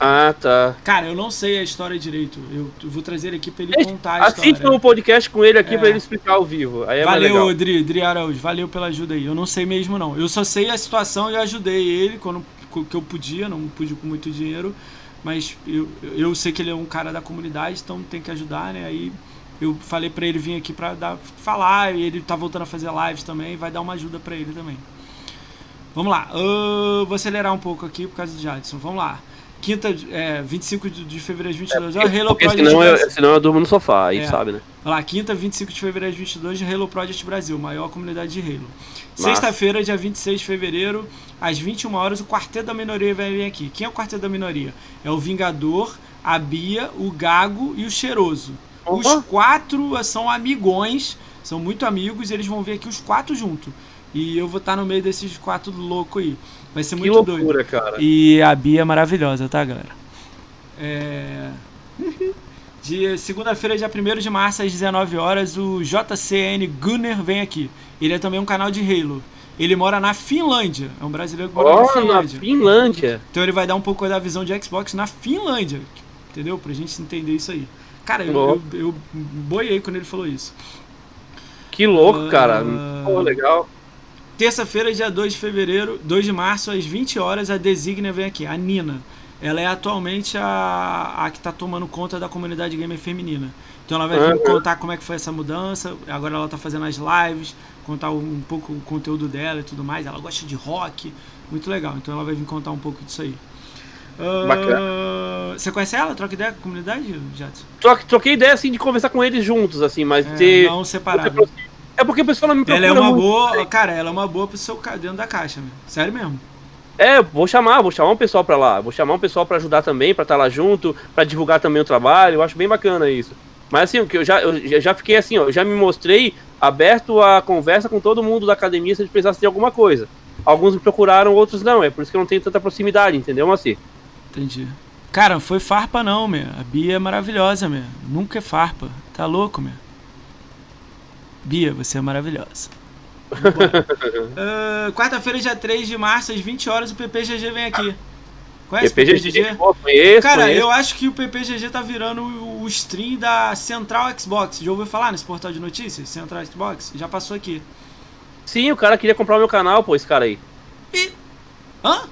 Ah, tá.
Cara, eu não sei a história direito. Eu vou trazer ele aqui pra ele
Gente,
contar a
Assista
história.
o podcast com ele aqui
É.
pra ele explicar ao vivo. Aí é
valeu, Dri, Dri Araújo. Valeu pela ajuda aí. Eu não sei mesmo, não. Eu só sei a situação e eu ajudei ele quando que eu podia, não pude com muito dinheiro. Mas eu, eu sei que ele é um cara da comunidade, então tem que ajudar, né? Aí eu falei pra ele vir aqui pra dar, falar, e ele tá voltando a fazer lives também, vai dar uma ajuda pra ele também. Vamos lá, ah, vou acelerar um pouco aqui por causa do Jadson. Vamos lá. Quinta, é, 25 de, de fevereiro de 22 horas, Halo
Porque
Project
senão
Brasil.
eu, senão eu durmo no sofá, aí
É.
sabe, né?
Olha lá, quinta, 25 de fevereiro de 22, de Halo Project Brasil, maior comunidade de Halo. Sexta-feira, dia 26 de fevereiro, às 21 horas, o Quarteto da Minoria vai vir aqui. Quem é o Quarteto da Minoria? É o Vingador, a Bia, o Gago e o Cheiroso. Os quatro são amigões, são muito amigos, e eles vão vir aqui os quatro juntos. E eu vou estar no meio desses quatro loucos aí. Vai ser muito doido.
loucura, cara.
E a Bia é maravilhosa, tá, galera? É... De segunda-feira, dia 1 de março, às 19 horas, o JCN Gunner vem aqui. Ele é também um canal de Halo. Ele mora na Finlândia. É um brasileiro que mora na
Ó, na
Finlândia.
Finlândia.
Então ele vai dar um pouco da visão de Xbox na Finlândia. Entendeu? Pra gente entender isso aí. Cara, eu, eu, eu boiei quando ele falou isso.
Que louco, cara.
Ah.
Pô, legal.
Terça-feira, dia 2 de fevereiro, 2 de março, às 20 horas, a Designa vem aqui, a Nina. Ela é atualmente a, a que está tomando conta da comunidade gamer feminina. Então ela vai vir
Uhum.
contar como é que foi essa mudança. Agora ela está fazendo as lives, contar um pouco o conteúdo dela e tudo mais. Ela gosta de rock, muito legal. Então ela vai vir contar um pouco disso aí. Ah,
Bacana.
Você conhece ela? Troca ideia com a comunidade, Jadson?
Troque- Troquei ideia, assim, de conversar com eles juntos, assim, mas
É,
ter...
não separado.
É porque o pessoal não me procura
Ela é uma
muito.
boa, cara, ela é uma boa pro seu dentro da caixa, meu. Sério mesmo.
É, vou chamar, vou chamar um pessoal pra lá. Vou chamar um pessoal pra ajudar também, pra estar lá junto, pra divulgar também o trabalho. Eu acho bem bacana isso. Mas assim, o que eu já, eu já- fiquei assim, ó, eu já me mostrei aberto a conversa com todo mundo da academia se eles precisassem de alguma coisa. Alguns me procuraram, outros não. É por isso que eu não tenho tanta proximidade, entendeu, Maci?
Entendi. Cara, não foi farpa não, meu. A Bia é maravilhosa, meu. Nunca é farpa. Tá louco, meu. Bia, você é maravilhosa. Ah, Quarta-feira, dia 3 de março, às 20 horas, o PPGG vem aqui. Conhece o
PPGG? Pô, conheço,
Cara,
conheço.
eu acho que o PPGG tá virando o, o stream da Central Xbox. Já ouviu falar nesse portal de notícias? Central Xbox? Já passou aqui.
Sim, o cara queria comprar o meu canal, pô, esse cara aí.
Hã?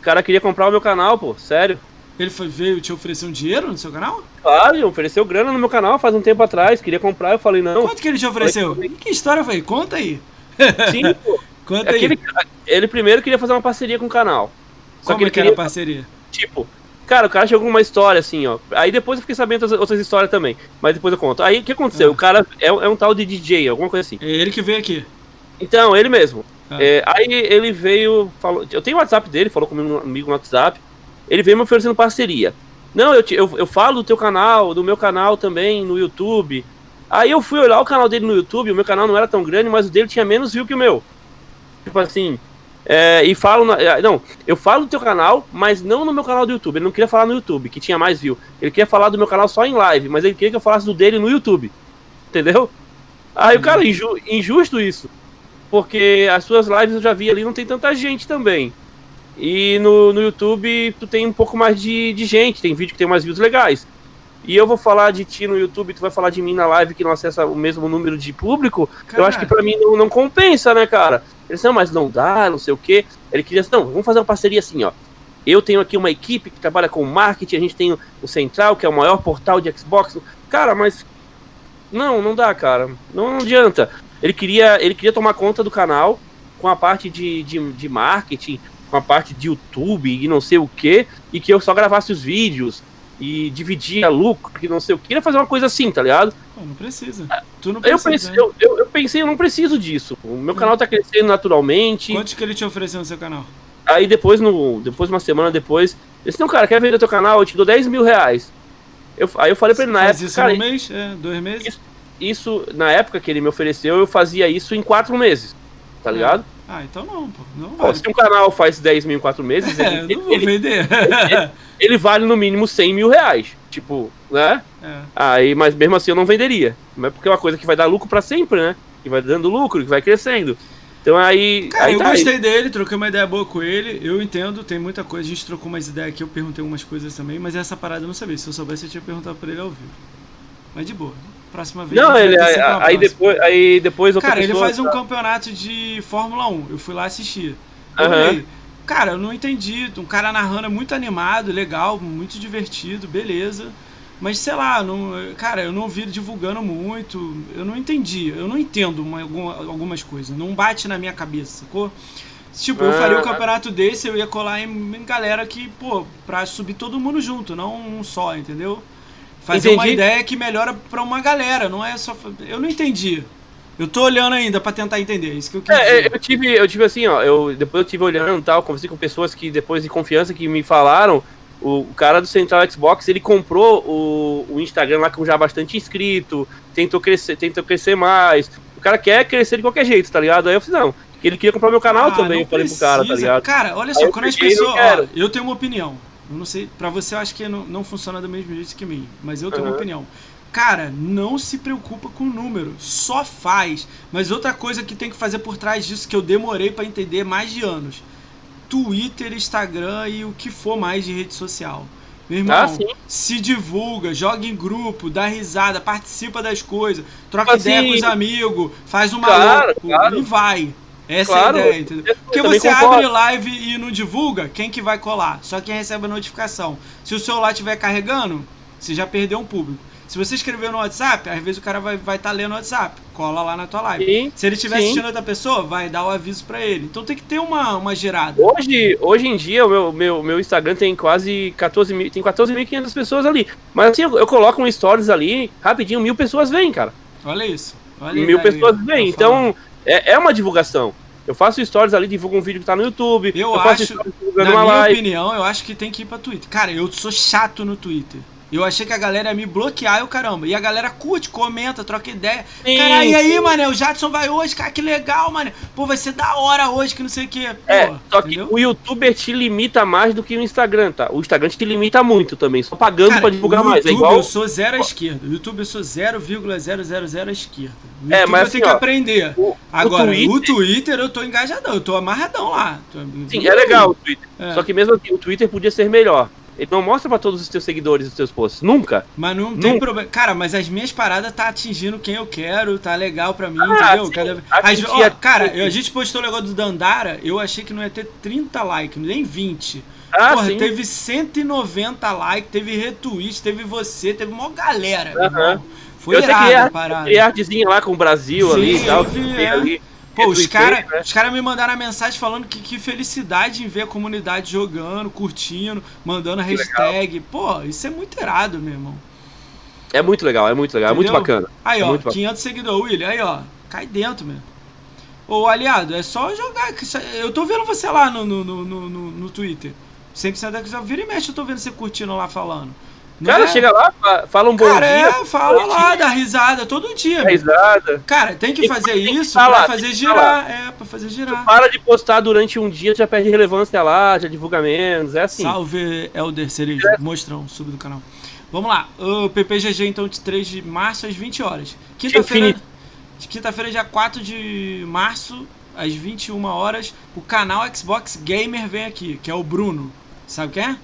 O cara queria comprar o meu canal, pô, sério.
Ele foi, veio te oferecer um dinheiro no seu canal?
Claro, ele ofereceu grana no meu canal faz um tempo atrás, queria comprar, eu falei, não.
Quanto que ele te ofereceu? Que história foi? Conta aí.
Sim, pô.
Conta
Aquele,
aí.
ele primeiro queria fazer uma parceria com o canal. Só
Como
que ele
é que era
queria,
a parceria?
tipo, cara, o cara chegou com uma história assim, ó. Aí depois eu fiquei sabendo outras, outras histórias também. Mas depois eu conto. Aí o que aconteceu?
Ah.
O cara é, é um tal de DJ, alguma coisa assim.
É ele que veio aqui.
Então, ele mesmo.
Ah.
É, aí ele veio, falou, eu tenho o WhatsApp dele, falou comigo no, comigo no WhatsApp. Ele veio me oferecendo parceria. Não, eu, te- eu, eu falo do teu canal, do meu canal também no YouTube. Aí eu fui olhar o canal dele no YouTube, o meu canal não era tão grande, mas o dele tinha menos view que o meu. Tipo assim, é, e falo. na- é, não, eu falo do teu canal, mas não no meu canal do YouTube. Ele não queria falar no YouTube, que tinha mais view. Ele queria falar do meu canal só em live, mas ele queria que eu falasse do dele no YouTube. Entendeu? Aí o cara, inju- injusto isso. Porque as suas lives eu já vi ali, não tem tanta gente também. E no, no YouTube tu tem um pouco mais de, de gente, tem vídeo que tem mais views legais. E eu vou falar de ti no YouTube, tu vai falar de mim na live que não acessa o mesmo número de público. Eu acho que pra mim não, não compensa, né, cara? Ele disse, não, mas não dá, não sei o quê. Ele queria, não, vamos fazer uma parceria assim, ó. Eu tenho aqui uma equipe que trabalha com marketing, a gente tem o Central, que é o maior portal de Xbox. Cara, mas. Não, não dá, cara. Não, não adianta. Ele queria, ele queria tomar conta do canal com a parte de, de, de marketing, com a parte de YouTube e não sei o que, e que eu só gravasse os vídeos e dividia lucro, que não sei o que. Queria fazer uma coisa assim, tá ligado?
Pô, não precisa. Tu não
Eu
precisa.
pensei,
né?
eu, eu, eu pensei, eu não preciso disso. O meu canal tá crescendo naturalmente.
Quantos que ele te ofereceu no seu canal?
Aí depois, no, depois, uma semana depois, ele disse, não, cara, quer vender teu canal? Eu te dou 10 mil reais. Eu, aí eu falei pra ele na
Faz
época,
isso
cara,
no mês? É, dois meses?
Isso- isso, na época que ele me ofereceu, eu fazia isso em quatro meses. Tá ligado?
Ah, então não, pô. Não
Pô,
vale.
se um canal faz 10 mil em quatro meses,
É,
ele,
eu não vou
ele,
vender.
ele vale no mínimo 100 mil reais. Tipo, né?
É.
Aí, mas mesmo assim eu não venderia. Mas porque é uma coisa que vai dar lucro pra sempre, né? Que vai dando lucro, que vai crescendo. Então aí.
Cara,
aí
eu
tá,
gostei dele, troquei uma ideia boa com ele. Eu entendo, tem muita coisa. A gente trocou umas ideias aqui, eu perguntei algumas coisas também, mas essa parada eu não sabia. Se eu soubesse, eu tinha perguntado pra ele ao vivo. Mas de boa. Próxima vez.
Não, ele, aí, aí depois, aí depois outra
Cara, ele faz um campeonato de Fórmula 1. Eu fui lá assistir. Eu olhei. Cara, eu não entendi. Um cara narrando é muito animado, legal, muito divertido, beleza. Mas sei lá, não, cara, eu não vi divulgando muito. Eu não entendi. Eu não entendo uma- alguma- algumas coisas. Não bate na minha cabeça, sacou? Tipo, eu faria um
Ah.
campeonato desse, eu ia colar em, em galera que, pô, pra subir todo mundo junto, não um só, entendeu? Fazer uma
Entendi.
ideia que melhora pra uma galera, não é só. Eu não entendi. Eu tô olhando ainda pra tentar entender, é isso que eu quis
É,
dizer.
eu tive, eu tive assim, ó, eu depois eu tive olhando e tal, conversei com pessoas que depois de confiança que me falaram, o, cara do Central Xbox, ele comprou o, o Instagram lá com já bastante inscrito, tentou crescer, tentou crescer mais. O cara quer crescer de qualquer jeito, tá ligado? Aí eu falei, não, ele queria comprar meu canal
Ah,
também, eu falei pro cara, tá ligado?
Cara, olha só, quando as pessoas. Ó, eu tenho uma opinião. Eu não sei, pra você eu acho que não, não funciona do mesmo jeito que mim, mas eu tenho uma
Aham.
opinião. Cara, não se preocupa com o número, só faz. Mas outra coisa que tem que fazer por trás disso que eu demorei pra entender mais de anos. Twitter, Instagram e o que for mais de rede social. Meu irmão,
Ah, sim.
se divulga, joga em grupo, dá risada, participa das coisas, troca
Assim,
ideia com os amigos, faz uma
claro,
louco
claro.
e vai. Essa
Claro,
é a ideia, entendeu?
eu
Porque você
concordo.
abre live e não divulga, quem que vai colar? Só quem recebe a notificação. Se o celular estiver carregando, você já perdeu um público. Se você escrever no WhatsApp, às vezes o cara vai estar vai tá lendo o WhatsApp, cola lá na tua live.
Sim,
Se ele estiver assistindo outra pessoa, vai dar o aviso pra ele. Então tem que ter uma, uma girada.
Hoje, hoje em dia, o meu, meu, meu Instagram tem quase 14 mil, tem 14.500 pessoas ali. Mas assim, eu, eu coloco um stories ali, rapidinho, mil pessoas vêm, cara.
Olha isso. Olha
mil pessoas
tá
vêm.
falando.
Então, é, é uma divulgação. Eu faço stories ali, divulgo um vídeo que tá no YouTube.
Eu
faço
acho- Na minha
live.
opinião, eu acho que tem que ir pra Twitter. Cara, eu sou chato no Twitter. Eu achei que a galera ia me bloquear e o caramba. E a galera curte, comenta, troca ideia.
Sim,
Cara, e aí, mané? O Jadson vai hoje, cara, que legal, mané. Pô, vai ser da hora hoje, que não sei o que.
É, só que o YouTuber te limita mais do que o Instagram, tá? O Instagram te limita muito também, só pagando
Cara,
pra divulgar
o
mais. É
YouTube
igual.
eu sou zero à esquerda. O YouTube eu sou 0,000 à esquerda. O
É,
YouTube
mas
eu
assim,
tenho que
ó,
aprender.
O,
Agora,
o Twitter,
o Twitter eu tô engajadão, eu tô amarradão lá. Tô-
sim, é legal o Twitter.
É.
Só que mesmo assim, o Twitter podia ser melhor. Ele não mostra pra todos os teus seguidores os teus posts. Nunca.
Mas não tem problema. Cara, mas as minhas paradas tá atingindo quem eu quero, tá legal pra mim,
Ah,
entendeu?
sim.
Cada... As-
ia-
Cara, eu- a gente postou o negócio do Dandara, eu achei que não ia ter 30 likes, nem 20.
Ah,
Porra,
sim.
teve 190 likes, teve retweet, teve você, teve uma galera.
Aham.
irmão. Foi
eu sei que
irado a parada.
criar artezinha lá com o Brasil
Sim,
ali e tal.
vi, é.
ali.
Pô, os caras né? cara me mandaram a mensagem falando que, que felicidade em ver a comunidade jogando, curtindo, mandando que hashtag. Legal. Pô, isso é muito irado, meu irmão.
É muito legal, é muito legal, Entendeu? é muito bacana.
Aí,
é
ó, 500 seguidores, William. Aí, ó, cai dentro, meu. Ô, aliado, é só jogar. Eu tô vendo você lá no, no, no, no, no Twitter. 100% da vira e mexe, eu tô vendo você curtindo lá falando.
Cara, é? chega lá, fala um bom
cara,
dia.
É, fala lá, dá risada todo dia.
Dá risada.
Cara, tem que fazer isso pra fazer girar. É, pra fazer girar.
Tu para de postar durante um dia, já perde relevância lá, já divulga menos, é assim.
Salve, Elder Cerejo, é. mostrão, sub do canal. Vamos lá, o PPGG então de 3 de março às 20 horas. Quinta-feira, quinta-feira dia 4 de março às 21 horas, o canal Xbox Gamer vem aqui, que é o Bruno. Sabe quem é?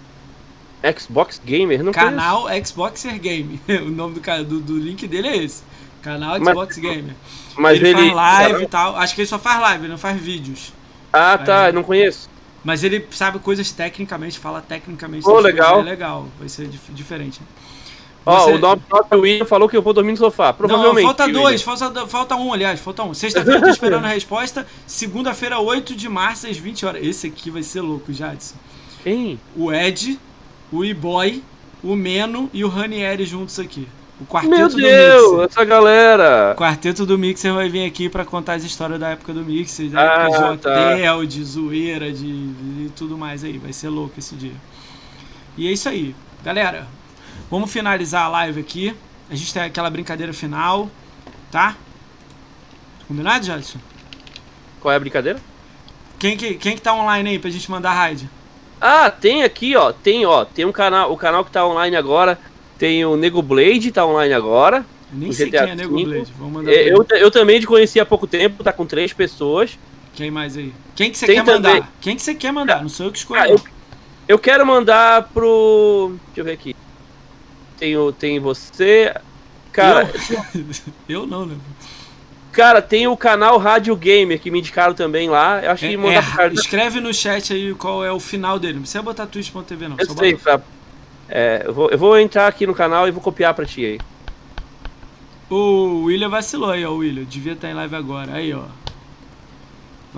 Xbox Gamer? Não
Canal conheço. Xboxer Game. o nome do, do, do, link dele é esse. Canal Xbox mas, Gamer.
Mas ele,
ele faz live e tal. Acho que ele só faz live, ele não faz vídeos.
Ah, tá. Não conheço.
Mas ele sabe coisas tecnicamente, fala tecnicamente.
Oh, legal.
É legal. Vai ser dif diferente.
Ó, Você... oh, o nome do William falou que eu vou dormir no sofá. Provavelmente.
Não, falta dois, falta, falta um, aliás, falta um. Sexta-feira tô esperando a resposta. Segunda-feira, 8 de março, às 20 horas. Esse aqui vai ser louco, Jadson.
Quem?
O Ed, o E-Boy, o Meno e o Ranieri juntos aqui. O quarteto
Meu Deus, do Mixer. essa galera!
O quarteto do Mixer vai vir aqui para contar as histórias da época do Mixer, da ah, época de tá. hotel, de zoeira, de, de tudo mais aí. Vai ser louco esse dia. E é isso aí. Galera, vamos finalizar a live aqui. A gente tem aquela brincadeira final, tá? Combinado, Jadson?
Qual é a brincadeira?
Quem que, quem que tá online aí pra gente mandar raid?
Ah, tem aqui, ó. Tem, ó. Tem um canal, o canal que tá online agora. Tem o Nego Blade, tá online agora.
Nem sei quem é Nego Blade. Vamos mandar
é, eu, eu também te conheci há pouco tempo, tá com três pessoas.
Quem mais aí? Quem que você quer também... mandar? Quem que você quer mandar? Não sou eu que escolho. Ah,
eu, eu, quero mandar pro. Deixa eu ver aqui. Tem, tem você. Cara.
Eu, eu não, né?
Cara, tem o canal Rádio Gamer que me indicaram também lá. Eu acho que é, mandar
é, pro Escreve no chat aí qual é o final dele. Não precisa botar twitch.tv não.
Eu sei, pra... é, eu, vou, eu vou entrar aqui no canal e vou copiar pra ti aí.
O William vacilou aí, ó. O William devia estar em live agora. Aí, ó.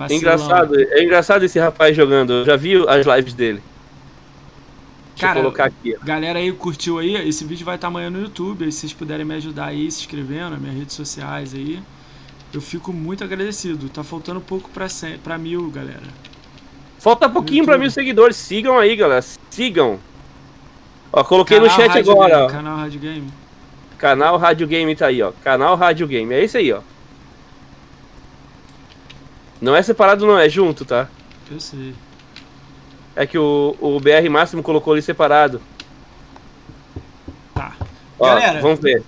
É engraçado, é engraçado esse rapaz jogando. Eu já vi as lives dele.
Deixa Cara, eu colocar aqui. Ó. Galera aí curtiu aí? Esse vídeo vai estar amanhã no YouTube. Aí se vocês puderem me ajudar aí, se inscrevendo nas minhas redes sociais aí. Eu fico muito agradecido. Tá faltando pouco pra, pra mil, galera.
Falta pouquinho pra mil seguidores. Sigam aí, galera. Sigam. Ó, coloquei canal no chat Rádio agora.
Game, canal Rádio Game.
Canal Rádio Game tá aí, ó. Canal Rádio Game. É esse aí, ó. Não é separado, não. É junto, tá?
Eu sei.
É que o, o BR Máximo colocou ali separado.
Tá.
Ó, galera, vamos ver.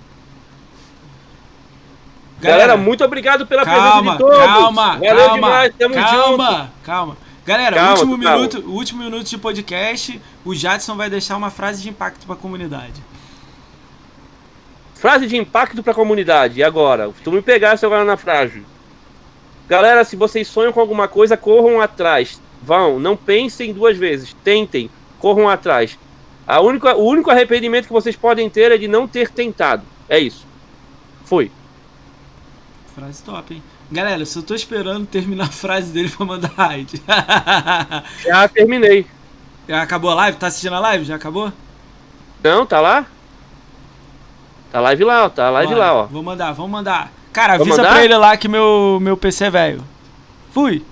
Galera, Galera, muito obrigado pela calma, presença de todos.
Calma, Valeu calma, demais, tamo calma, junto. calma. Galera, calma, último minuto, último minuto de podcast, o Jadson vai deixar uma frase de impacto para a comunidade.
Frase de impacto para a comunidade. E agora? Tu me pegasse agora na frase. Galera, se vocês sonham com alguma coisa, corram atrás. Vão, não pensem duas vezes. Tentem, corram atrás. A única, o único arrependimento que vocês podem ter é de não ter tentado. É isso. Fui.
Frase top, hein? Galera, só tô esperando terminar a frase dele pra mandar raid.
Já terminei.
Já acabou a live? Tá assistindo a live? Já acabou?
Não, tá lá? Tá live lá, ó. Tá live lá, ó.
Vou mandar, vamos mandar. Cara, avisa mandar? pra ele lá que meu, meu PC é velho. Fui.